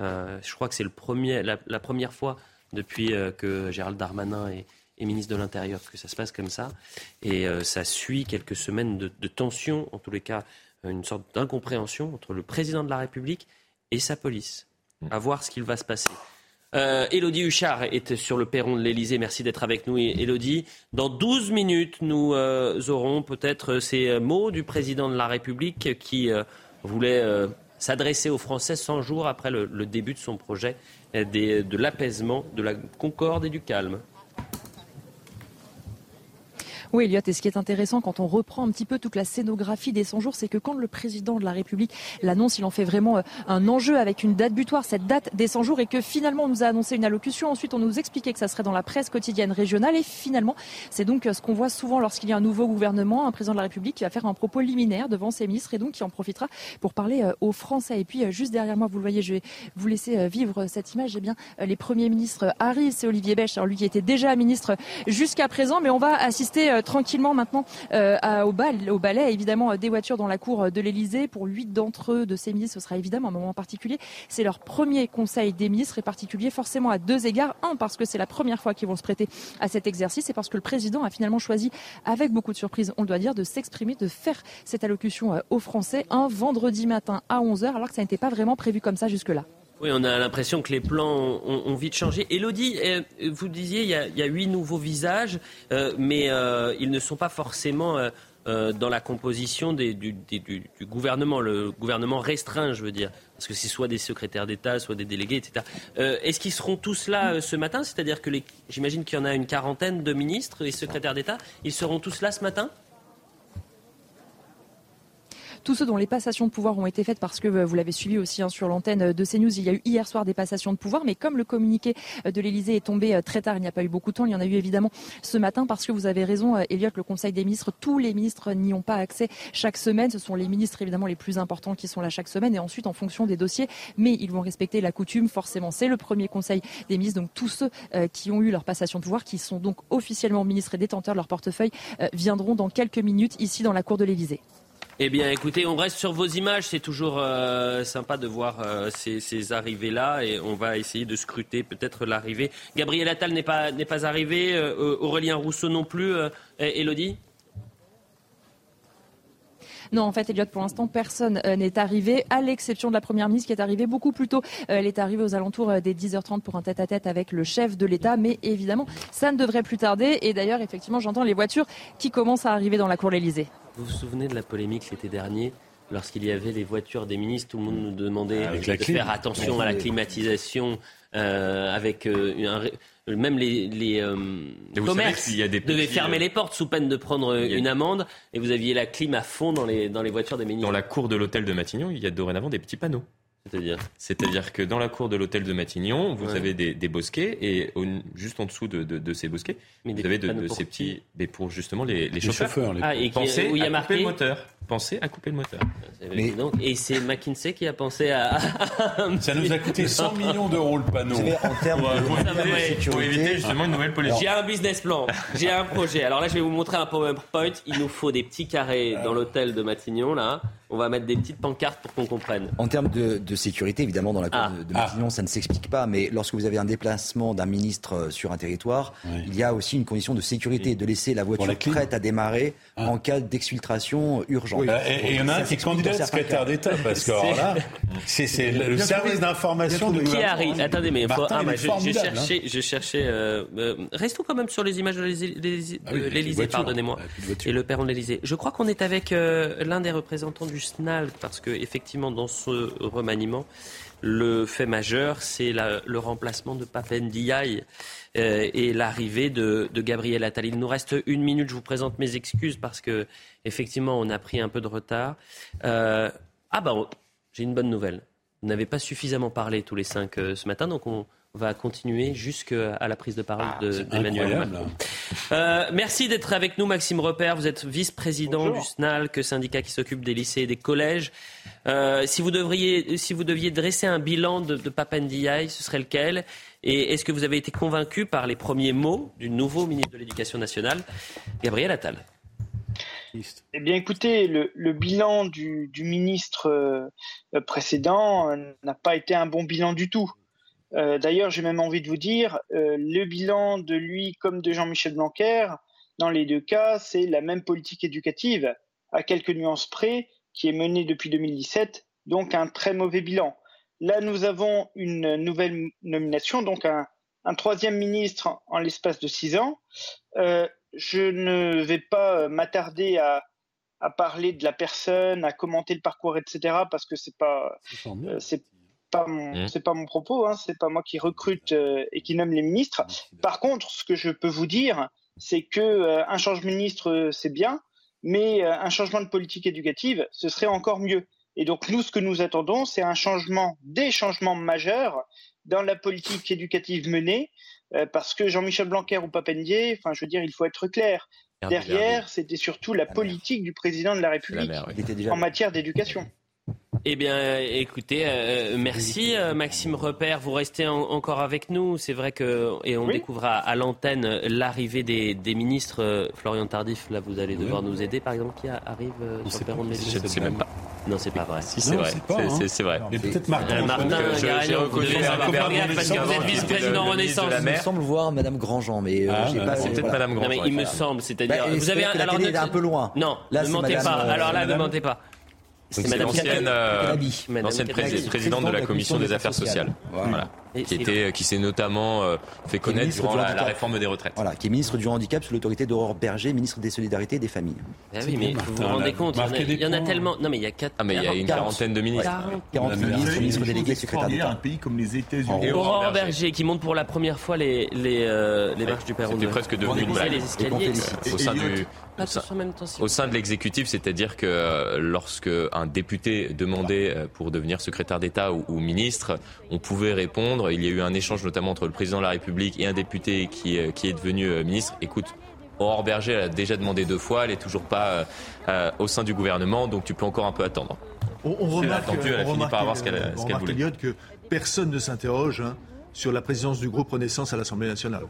Euh, je crois que c'est le premier, la, la première fois depuis euh, que Gérald Darmanin est, est ministre de l'Intérieur que ça se passe comme ça. Et euh, ça suit quelques semaines de, de tension, en tous les cas une sorte d'incompréhension entre le président de la République et sa police. À voir ce qu'il va se passer. Euh, Elodie Huchard est sur le perron de l'Elysée. Merci d'être avec nous, Elodie. Dans 12 minutes, nous euh, aurons peut-être ces mots du président de la République qui euh, voulait euh, s'adresser aux Français 100 jours après le, le début de son projet euh, des- de l'apaisement, de la concorde et du calme. Oui, Elliot, et ce qui est intéressant quand on reprend un petit peu toute la scénographie des 100 jours, c'est que quand le président de la République l'annonce, il en fait vraiment euh, un enjeu avec une date butoir, cette date des 100 jours, et que finalement on nous a annoncé une allocution. Ensuite, on nous expliquait que ça serait dans la presse quotidienne régionale, et finalement, c'est donc euh, ce qu'on voit souvent lorsqu'il y a un nouveau gouvernement, un président de la République qui va faire un propos liminaire devant ses ministres, et donc qui en profitera pour parler euh, aux Français. Et puis, juste derrière moi, vous le voyez, je vais vous laisser vivre cette image. Eh bien, les premiers ministres arrivent, c'est Olivier Bèche, alors lui qui était déjà ministre jusqu'à présent, mais on va assister tranquillement maintenant euh, au, bal, au balai, évidemment, euh, des voitures dans la cour euh, de l'Elysée. Pour huit d'entre eux, de ces ministres, ce sera évidemment un moment particulier. C'est leur premier conseil des ministres et particulier forcément à deux égards. Un, parce que c'est la première fois qu'ils vont se prêter à cet exercice et parce que le président a finalement choisi, avec beaucoup de surprise, on le doit dire, de s'exprimer, de faire cette allocution euh, aux Français un vendredi matin à 11h, alors que ça n'était pas vraiment prévu comme ça jusque-là. Oui, on a l'impression que les plans ont, vite changé. Elodie, euh, vous disiez il y a, huit nouveaux visages, euh, mais euh, ils ne sont pas forcément dans la composition du, du- gouvernement, le gouvernement restreint, je veux dire, parce que c'est soit des secrétaires d'État, soit des délégués, etc. Est-ce qu'ils seront tous là ce matin? C'est-à-dire que j'imagine qu'il y en a une quarantaine de ministres et secrétaires d'État. Ils seront tous là ce matin? Tous ceux dont les passations de pouvoir ont été faites parce que euh, vous l'avez suivi aussi hein, sur l'antenne euh, de CNews, il y a eu hier soir des passations de pouvoir, mais comme le communiqué euh, de l'Elysée est tombé très tard, il n'y a pas eu beaucoup de temps, il y en a eu évidemment ce matin parce que vous avez raison, Elliot, le Conseil des ministres, tous les ministres n'y ont pas accès chaque semaine, ce sont les ministres évidemment les plus importants qui sont là chaque semaine et ensuite en fonction des dossiers, mais ils vont respecter la coutume, forcément c'est le premier Conseil des ministres, donc tous ceux qui ont eu leur passation de pouvoir, qui sont donc officiellement ministres et détenteurs de leur portefeuille, viendront dans quelques minutes ici dans la cour de l'Elysée. Eh bien, écoutez, on reste sur vos images. C'est toujours euh, sympa de voir euh, ces, arrivées-là et on va essayer de scruter peut-être l'arrivée. Gabriel Attal n'est pas, pas arrivé, euh, Aurélien Rousseau non plus, Elodie? Non, en fait, Elliot, pour l'instant, personne n'est arrivé, à l'exception de la Première ministre qui est arrivée beaucoup plus tôt. Elle est arrivée aux alentours des 10h30 pour un tête-à-tête avec le chef de l'État, mais évidemment, ça ne devrait plus tarder. Et d'ailleurs, effectivement, j'entends les voitures qui commencent à arriver dans la cour de l'Élysée. Vous vous souvenez de la polémique l'été dernier Lorsqu'il y avait les voitures des ministres, tout le monde nous demandait Avec de clim. faire attention à la climatisation, euh, avec euh, un ré- même les, les euh, commerces y a des devaient petits, fermer euh, les portes sous peine de prendre une amende, et vous aviez la clim à fond dans les, dans les voitures des ministres. Dans la cour de l'hôtel de Matignon, il y a dorénavant des petits panneaux. C'est-à-dire C'est-à-dire que dans la cour de l'hôtel de Matignon, vous Ouais. avez des, des bosquets et au- juste en dessous de, de- de ces bosquets, Mais vous avez de, ces petits, mais pour justement les, les Les chauffeurs. chauffeurs, les Ah, et Pensez où il y a à marqué couper le moteur. Pensez à couper le moteur. Et, donc, et c'est McKinsey qui a pensé à. Ça nous a coûté 100 millions d'euros le panneau. Savez, en termes Ouais, de, pour en termes de éviter- sécurité, pour éviter justement une nouvelle politique. J'ai un business plan, j'ai un projet. Alors là, je vais vous montrer un PowerPoint. Il nous faut des petits carrés dans l'hôtel de Matignon, là. On va mettre des petites pancartes pour qu'on comprenne. En termes de, sécurité, évidemment, dans la ah. de, de ah. ça ne s'explique pas. Mais lorsque vous avez un déplacement d'un ministre euh, sur un territoire, il y a aussi une condition de sécurité, de laisser la voiture prête à démarrer ah. en cas d'exfiltration urgente. Et il y en a un qui est candidat secrétaire d'État, parce que *laughs* là, c'est le service d'information de Qui arrive Attendez, mais je, cherchais. Euh, euh, restons quand même sur les images de l'Élysée, pardonnez-moi, et le perron de l'Élysée. Je crois qu'on est avec l'un des représentants du Parce que effectivement, dans ce remaniement, le fait majeur, c'est le remplacement de Papendiaï euh, et l'arrivée de, Gabriel Attal. Il nous reste une minute. Je vous présente mes excuses parce que effectivement, on a pris un peu de retard. Euh, ah bah, j'ai une bonne nouvelle. Vous n'avez pas suffisamment parlé tous les cinq euh, ce matin, donc on, va continuer jusqu'à la prise de parole ah, d'Emmanuel Macron. Euh, merci d'être avec nous, Maxime Repère. Vous êtes vice-président du SNAL, que syndicat qui s'occupe des lycées et des collèges. Euh, si, vous devriez, si vous deviez dresser un bilan de, de Papendiaï, ce serait lequel? Et est-ce que vous avez été convaincu par les premiers mots du nouveau ministre de l'Éducation nationale, Gabriel Attal? Eh bien, écoutez, le, bilan du, ministre euh, précédent n'a pas été un bon bilan du tout. Euh, d'ailleurs, j'ai même envie de vous dire, euh, le bilan de lui comme de Jean-Michel Blanquer, dans les deux cas, c'est la même politique éducative, à quelques nuances près, qui est menée depuis 2017, donc un très mauvais bilan. Là, nous avons une nouvelle nomination, donc un, troisième ministre en l'espace de six ans. Euh, je ne vais pas m'attarder à, parler de la personne, à commenter le parcours, etc., parce que c'est pas, pas mon, mmh. c'est pas mon propos, hein, c'est pas moi qui recrute euh, et qui nomme les ministres. Par contre, ce que je peux vous dire, c'est que euh, un changement de ministre, euh, c'est bien, mais un changement de politique éducative, ce serait encore mieux. Et donc nous, ce que nous attendons, c'est un changement, des changements majeurs dans la politique éducative menée, parce que Jean-Michel Blanquer ou Papendier, enfin, je veux dire, il faut être clair. Derrière, c'était surtout la politique du président de la République en matière d'éducation. Eh bien, écoutez, euh, merci euh, Maxime Repère. Vous restez encore avec nous. C'est vrai que et on découvrira à l'antenne l'arrivée des, ministres. Euh, Florian Tardif, là, vous allez devoir nous aider, par exemple, qui arrive sur le perron de Je ne sais même pas. Non, c'est pas vrai. Si, c'est vrai. C'est vrai. Mais peut-être Martin. Martin devez savoir parce que vous êtes vice-président Renaissance. Il me semble voir Madame Grandjean, mais ah, c'est peut-être Madame Grandjean. Non, mais il me semble, c'est-à-dire, vous avez alors un peu loin. Non, ne mentez pas. Alors là, ne mentez pas. C'est l'ancienne euh, présidente de la commission des affaires sociales. Voilà. Qui, était, qui s'est notamment euh, fait connaître durant la, réforme des retraites. Voilà, qui est ministre du handicap sous l'autorité d'Aurore Berger, ministre des solidarités et des familles. Ah oui, mais vous vous rendez compte, il y, en a, tellement. Non, mais il y a quatre. Ah, mais il y a une quarantaine de ministres. 40 ministres, ministres délégués, secrétaires d'État. un pays comme les États-Unis. Aurore Berger qui monte pour la première fois les, les, euh, les marches du Perron. C'était presque devenu une blague. Au sein du au sein de l'exécutif, c'est-à-dire que euh, lorsque un député demandait euh, pour devenir secrétaire d'État ou, ministre, on pouvait répondre. Il y a eu un échange notamment entre le président de la République et un député qui, euh, qui est devenu ministre. Écoute, Aurore Berger elle a déjà demandé deux fois, elle n'est toujours pas au sein du gouvernement, donc tu peux encore un peu attendre. On, remarque, elle a fini par avoir ce qu'elle voulait. que personne ne s'interroge hein, sur la présidence du groupe Renaissance à l'Assemblée nationale.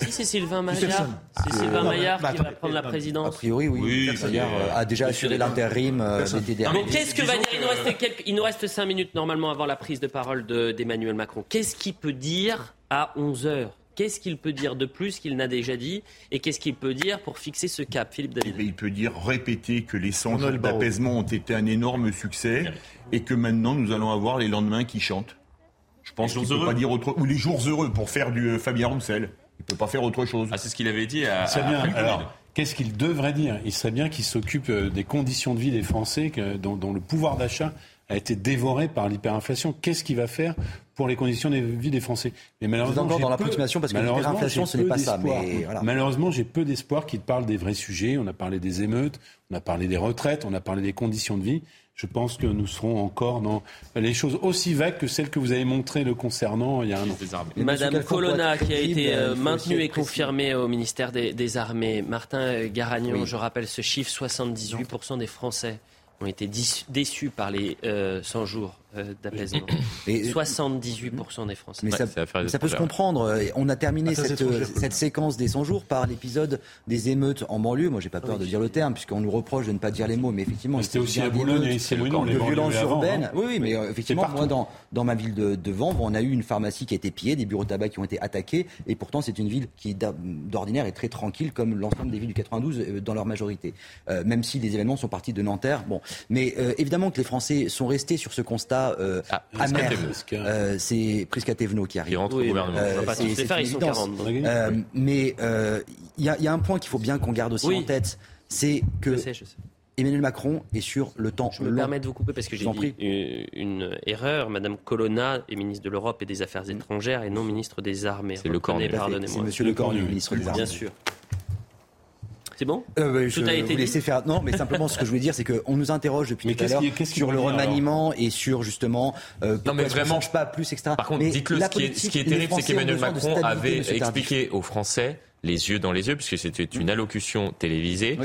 Si c'est Sylvain Maillard, c'est Sylvain Maillard qui va prendre la présidence. A priori, oui. oui Maillard euh, a déjà assuré l'intérim euh, l'été dernier. qu'est-ce que va dire il nous, reste quelques... il nous reste cinq minutes normalement avant la prise de parole d'Emmanuel Macron. Qu'est-ce qu'il peut dire à 11 heures? Qu'est-ce qu'il peut dire de plus qu'il n'a déjà dit Et qu'est-ce qu'il peut dire pour fixer ce cap, Philippe David? Il peut dire, répéter que les 100 jours d'apaisement ont été un énorme succès et que maintenant nous allons avoir les lendemains qui chantent. Je pense qu'il ne peut pas dire autre... Ou les jours heureux pour faire du euh, Fabien Roussel. Il ne peut pas faire autre chose. Ah, c'est ce qu'il avait dit à, bien. Alors, qu'est-ce qu'il devrait dire? Il serait bien qu'il s'occupe euh, des conditions de vie des Français, dont, le pouvoir d'achat a été dévoré par l'hyperinflation. Qu'est-ce qu'il va faire pour les conditions de vie des Français? Mais malheureusement, encore dans l'approximation parce que l'hyperinflation, ce n'est pas ça. Mais Malheureusement, j'ai peu d'espoir qu'il parle des vrais sujets. On a parlé des émeutes, on a parlé des retraites, on a parlé des conditions de vie je pense que nous serons encore dans les choses aussi vagues que celles que vous avez montrées le concernant il y a un an. Madame Colonna, qui a été euh, maintenue et confirmée au ministère des, Armées. Martin Garagnon, je rappelle ce chiffre 78% des Français ont été déçus par les 100 euh, jours d'apaisement. *coughs* 78% des Français. Mais ça, ça peut se comprendre. On a terminé Ah, cette, cette séquence des 100 jours par l'épisode des émeutes en banlieue. Moi, j'ai pas peur de dire le terme, puisqu'on nous reproche de ne pas dire les mots, mais effectivement, C'était aussi à Boulogne et ici à Boulogne, de violence urbaine. hein. Oui, oui, mais euh, effectivement, moi, dans, dans ma ville de, de Vanves, on a eu une pharmacie qui a été pillée, des bureaux de tabac qui ont été attaqués, et pourtant, c'est une ville qui, d'ordinaire, est très tranquille, comme l'ensemble des villes du 92 euh, dans leur majorité. Euh, même si les événements sont partis de Nanterre. Bon, mais euh, évidemment que les Français sont restés sur ce constat euh, amer. Prisca. Euh, c'est Prisca Thévenot qui arrive. Qui rentre au Oui, gouvernement. on va pas c'est- faire, ils sont évidence. 40, donc. Euh, mais euh, il y, y a un point qu'il faut bien qu'on garde aussi Oui. en tête, c'est que Je sais, je sais. Emmanuel Macron est sur le temps Je me long. permets de vous couper parce que Je j'ai dit une, une erreur. Madame Colonna est ministre de l'Europe et des Affaires étrangères et non ministre des Armées. C'est Le Cornu. Pardonnez-moi. C'est Monsieur Le Cornu, ministre des Armées. Bien sûr. C'est bon Euh, je Tout a été vous dit. faire. Non, mais simplement ce que je voulais dire, c'est qu'on nous interroge depuis Mais tout à l'heure sur le remaniement et sur justement euh, pourquoi mais vraiment- change pas plus, etc. Par contre, dites-le, ce qui est, ce politique, qui est les terrible, c'est qu'Emmanuel Macron avait expliqué aux Français, les yeux dans les yeux, puisque c'était une allocution télévisée,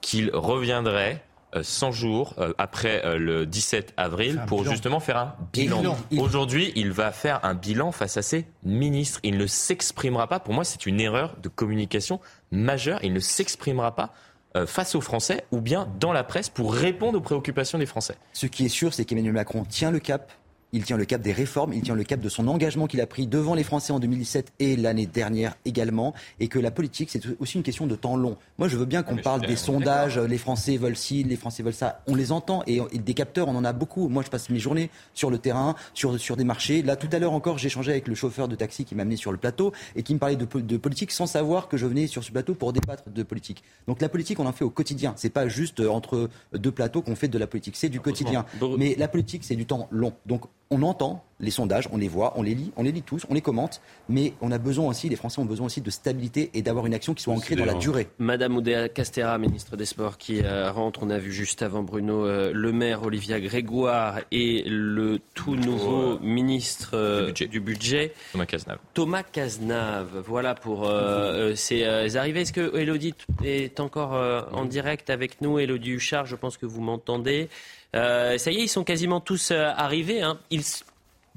qu'il reviendrait 100 jours euh, après euh, le 17 avril pour bilan. justement faire un bilan. bilan. Il- Aujourd'hui, il va faire un bilan face à ses ministres. Il ne s'exprimera pas. Pour moi, c'est une erreur de communication majeure. Il ne s'exprimera pas euh, face aux Français ou bien dans la presse pour répondre aux préoccupations des Français. Ce qui est sûr, c'est qu'Emmanuel Macron tient le cap. Il tient le cap des réformes, il tient le cap de son engagement qu'il a pris devant les Français en 2017 et l'année dernière également, et que la politique, c'est aussi une question de temps long. Moi, je veux bien qu'on mais parle des sondages, les Français veulent ci, les Français veulent ça. On les entend, et, et des capteurs, on en a beaucoup. Moi, je passe mes journées sur le terrain, sur, sur des marchés. Là, tout à l'heure encore, échangé avec le chauffeur de taxi qui m'a amené sur le plateau et qui me parlait de, de politique sans savoir que je venais sur ce plateau pour débattre de politique. Donc la politique, on en fait au quotidien. C'est pas juste euh, entre deux plateaux qu'on fait de la politique. C'est du quotidien. Mais la politique, c'est du temps long. Donc on entend les sondages, on les voit, on les lit, on les lit tous, on les commente, mais on a besoin aussi, les Français ont besoin aussi de stabilité et d'avoir une action qui soit ancrée dans la durée. Madame Oudéa Castera, ministre des Sports, qui euh, rentre. On a vu juste avant Bruno euh, Le Maire, Olivia Grégoire et le tout nouveau ministre euh, du budget, Thomas Cazenave. Thomas Cazenave. Voilà pour euh, euh, ces euh, arrivées. Est-ce que Elodie est encore euh, en direct avec nous? Elodie Huchard, je pense que vous m'entendez. Euh, ça y est, ils sont quasiment tous euh, arrivés. hein. Ils...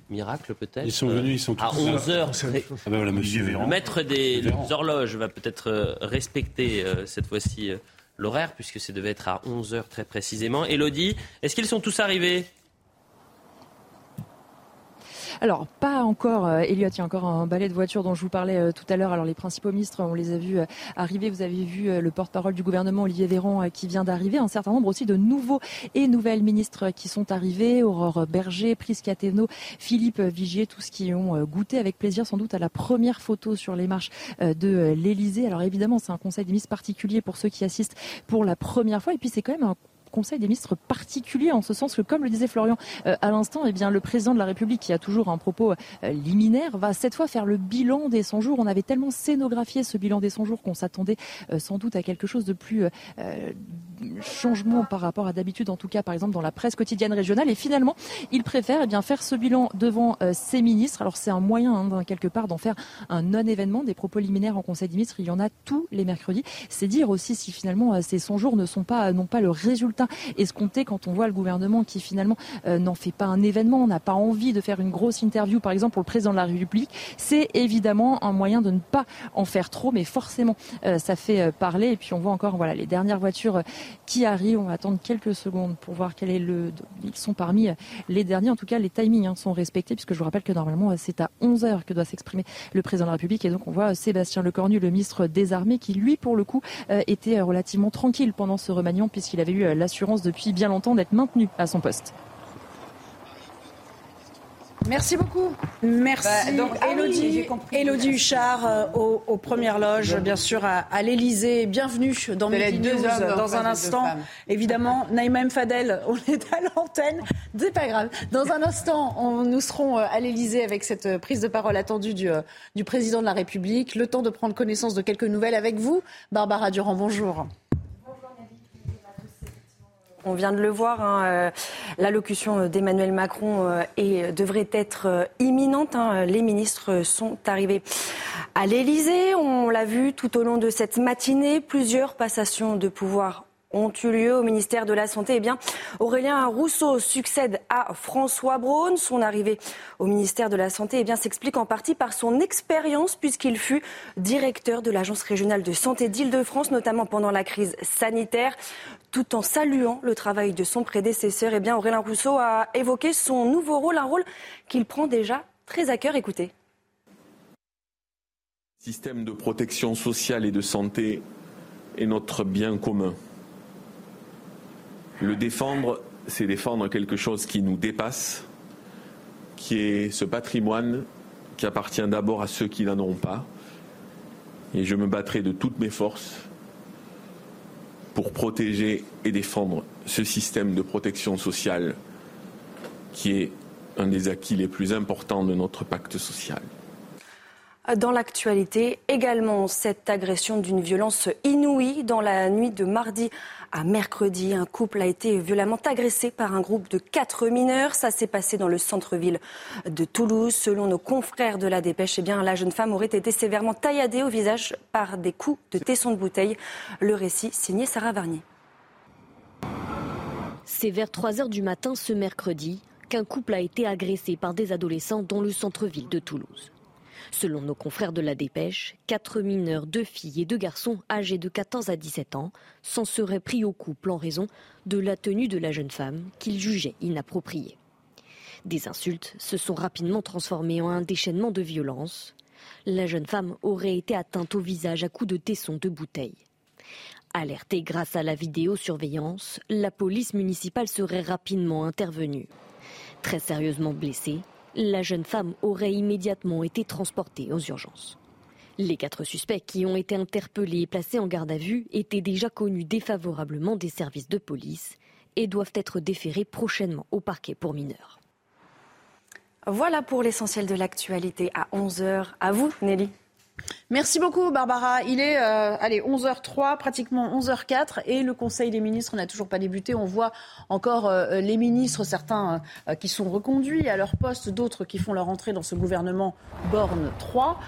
Miracle peut-être. Ils sont venus, ils sont à tous là. 11 heures. Ah ben voilà, monsieur Le maître des Véran. horloges va peut-être euh, respecter euh, cette fois-ci euh, l'horaire, puisque ça devait être à 11h très précisément. Elodie, est-ce qu'ils sont tous arrivés? Alors, pas encore, euh, Elliot, il y a encore un balai de voitures dont je vous parlais euh, tout à l'heure. Alors, les principaux ministres, on les a vus euh, arriver. Vous avez vu le porte-parole du gouvernement, Olivier Véran, qui vient d'arriver. Un certain nombre aussi de nouveaux et nouvelles ministres qui sont arrivés. Aurore Berger, Prisca Thévenot, Philippe Vigier, tous qui ont goûté avec plaisir sans doute à la première photo sur les marches de l'Élysée. Alors, évidemment, c'est un conseil des ministres particulier pour ceux qui assistent pour la première fois. Et puis, c'est quand même Conseil des ministres particulier en ce sens que, comme le disait Florian euh, à l'instant, eh bien, le président de la République, qui a toujours un propos euh, liminaire, va cette fois faire le bilan des 100 jours. On avait tellement scénographié ce bilan des 100 jours qu'on s'attendait euh, sans doute à quelque chose de plus changement par rapport à d'habitude, en tout cas, par exemple, dans la presse quotidienne régionale. Et finalement, il préfère eh bien, faire ce bilan devant ses ministres. Alors, c'est un moyen, hein, quelque part, d'en faire un non-événement. Des propos liminaires en Conseil des ministres, il y en a tous les mercredis. C'est dire aussi si finalement ces 100 jours ne sont pas, pas le résultat escompté quand on voit le gouvernement qui finalement euh, n'en fait pas un événement, n'a pas envie de faire une grosse interview, par exemple, pour le président de la République. C'est évidemment un moyen de ne pas en faire trop, mais forcément, euh, ça fait euh, parler. Et puis, on voit encore voilà, les dernières voitures qui arrivent. On va attendre quelques secondes pour voir quel est le. Ils sont parmi les derniers. En tout cas, les timings hein, sont respectés, puisque je vous rappelle que normalement, c'est à 11h que doit s'exprimer le président de la République. Et donc, on voit Sébastien Lecornu, le ministre des Armées, qui, lui, pour le coup, était relativement tranquille pendant ce remaniement, puisqu'il avait eu euh, l'assurance depuis bien longtemps d'être maintenu à son poste. Merci beaucoup. Merci. Bah, donc, ah oui, Elodie. Elodie Huchard euh, aux, aux premières loges, bien sûr, à, à l'Elysée. Bienvenue dans Midi News dans un instant. Évidemment, Naïma M. Fadel, *laughs* on est à l'antenne. C'est pas grave. Dans un instant, on, nous serons euh, à l'Elysée avec cette euh, prise de parole attendue du, euh, du président de la République. Le temps de prendre connaissance de quelques nouvelles avec vous. Barbara Durand, bonjour. On vient de le voir, hein, euh, l'allocution d'Emmanuel Macron euh, est- devrait être euh, imminente. hein. Les ministres sont arrivés à l'Élysée. On l'a vu tout au long de cette matinée, plusieurs passations de pouvoir ont eu lieu au ministère de la Santé. Eh bien, Aurélien Rousseau succède à François Braun. Son arrivée au ministère de la Santé eh bien, s'explique en partie par son expérience puisqu'il fut directeur de l'Agence régionale de santé d'Île-de-France, notamment pendant la crise sanitaire. Tout en saluant le travail de son prédécesseur, eh bien, Aurélien Rousseau a évoqué son nouveau rôle, un rôle qu'il prend déjà très à cœur. Écoutez. Système de protection sociale et de santé est notre bien commun. Le défendre, c'est défendre quelque chose qui nous dépasse, qui est ce patrimoine qui appartient d'abord à ceux qui n'en ont pas. Et je me battrai de toutes mes forces pour protéger et défendre ce système de protection sociale qui est un des acquis les plus importants de notre pacte social. Dans l'actualité, également cette agression d'une violence inouïe dans la nuit de mardi à mercredi. Un couple a été violemment agressé par un groupe de quatre mineurs. Ça s'est passé dans le centre-ville de Toulouse. Selon nos confrères de la dépêche, eh bien, la jeune femme aurait été sévèrement tailladée au visage par des coups de tesson de bouteille. Le récit signé Sarah Varnier. C'est vers 3 heures du matin ce mercredi qu'un couple a été agressé par des adolescents dans le centre-ville de Toulouse. Selon nos confrères de la dépêche, quatre mineurs, deux filles et deux garçons âgés de 14 à 17 ans s'en seraient pris au couple en raison de la tenue de la jeune femme qu'ils jugeaient inappropriée. Des insultes se sont rapidement transformées en un déchaînement de violence. La jeune femme aurait été atteinte au visage à coups de tesson de bouteille. Alertée grâce à la vidéosurveillance, la police municipale serait rapidement intervenue. Très sérieusement blessée, la jeune femme aurait immédiatement été transportée aux urgences. Les quatre suspects qui ont été interpellés et placés en garde à vue étaient déjà connus défavorablement des services de police et doivent être déférés prochainement au parquet pour mineurs. Voilà pour l'essentiel de l'actualité à 11h. À vous, Nelly. Merci beaucoup, Barbara. Il est euh, allez, 11h03, pratiquement 11h04, et le Conseil des ministres n'a toujours pas débuté. On voit encore euh, les ministres, certains euh, qui sont reconduits à leur poste, d'autres qui font leur entrée dans ce gouvernement Borne 3,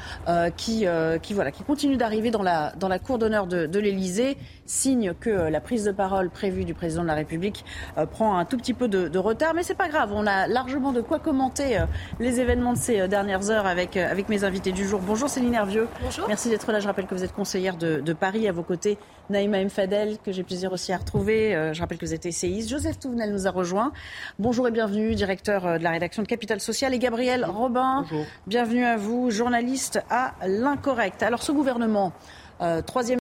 qui, qui, voilà, qui continuent d'arriver dans la, dans la cour d'honneur de, l'Élysée, signe que la prise de parole prévue du président de la République prend un tout petit peu de, de retard. Mais c'est pas grave, on a largement de quoi commenter les événements de ces dernières heures avec, avec mes invités du jour. Bonjour Céline Hervieux. Merci d'être là. Je rappelle que vous êtes conseillère de, Paris. À vos côtés, Naïma Mfadel, que j'ai plaisir aussi à retrouver. Euh, je rappelle que vous êtes essayiste. Joseph Touvenel nous a rejoint. Bonjour et bienvenue, directeur euh, de la rédaction de Capital Social. Et Gabriel Robin, bienvenue à vous, journaliste à l'Incorrect. Alors, ce gouvernement, euh, troisième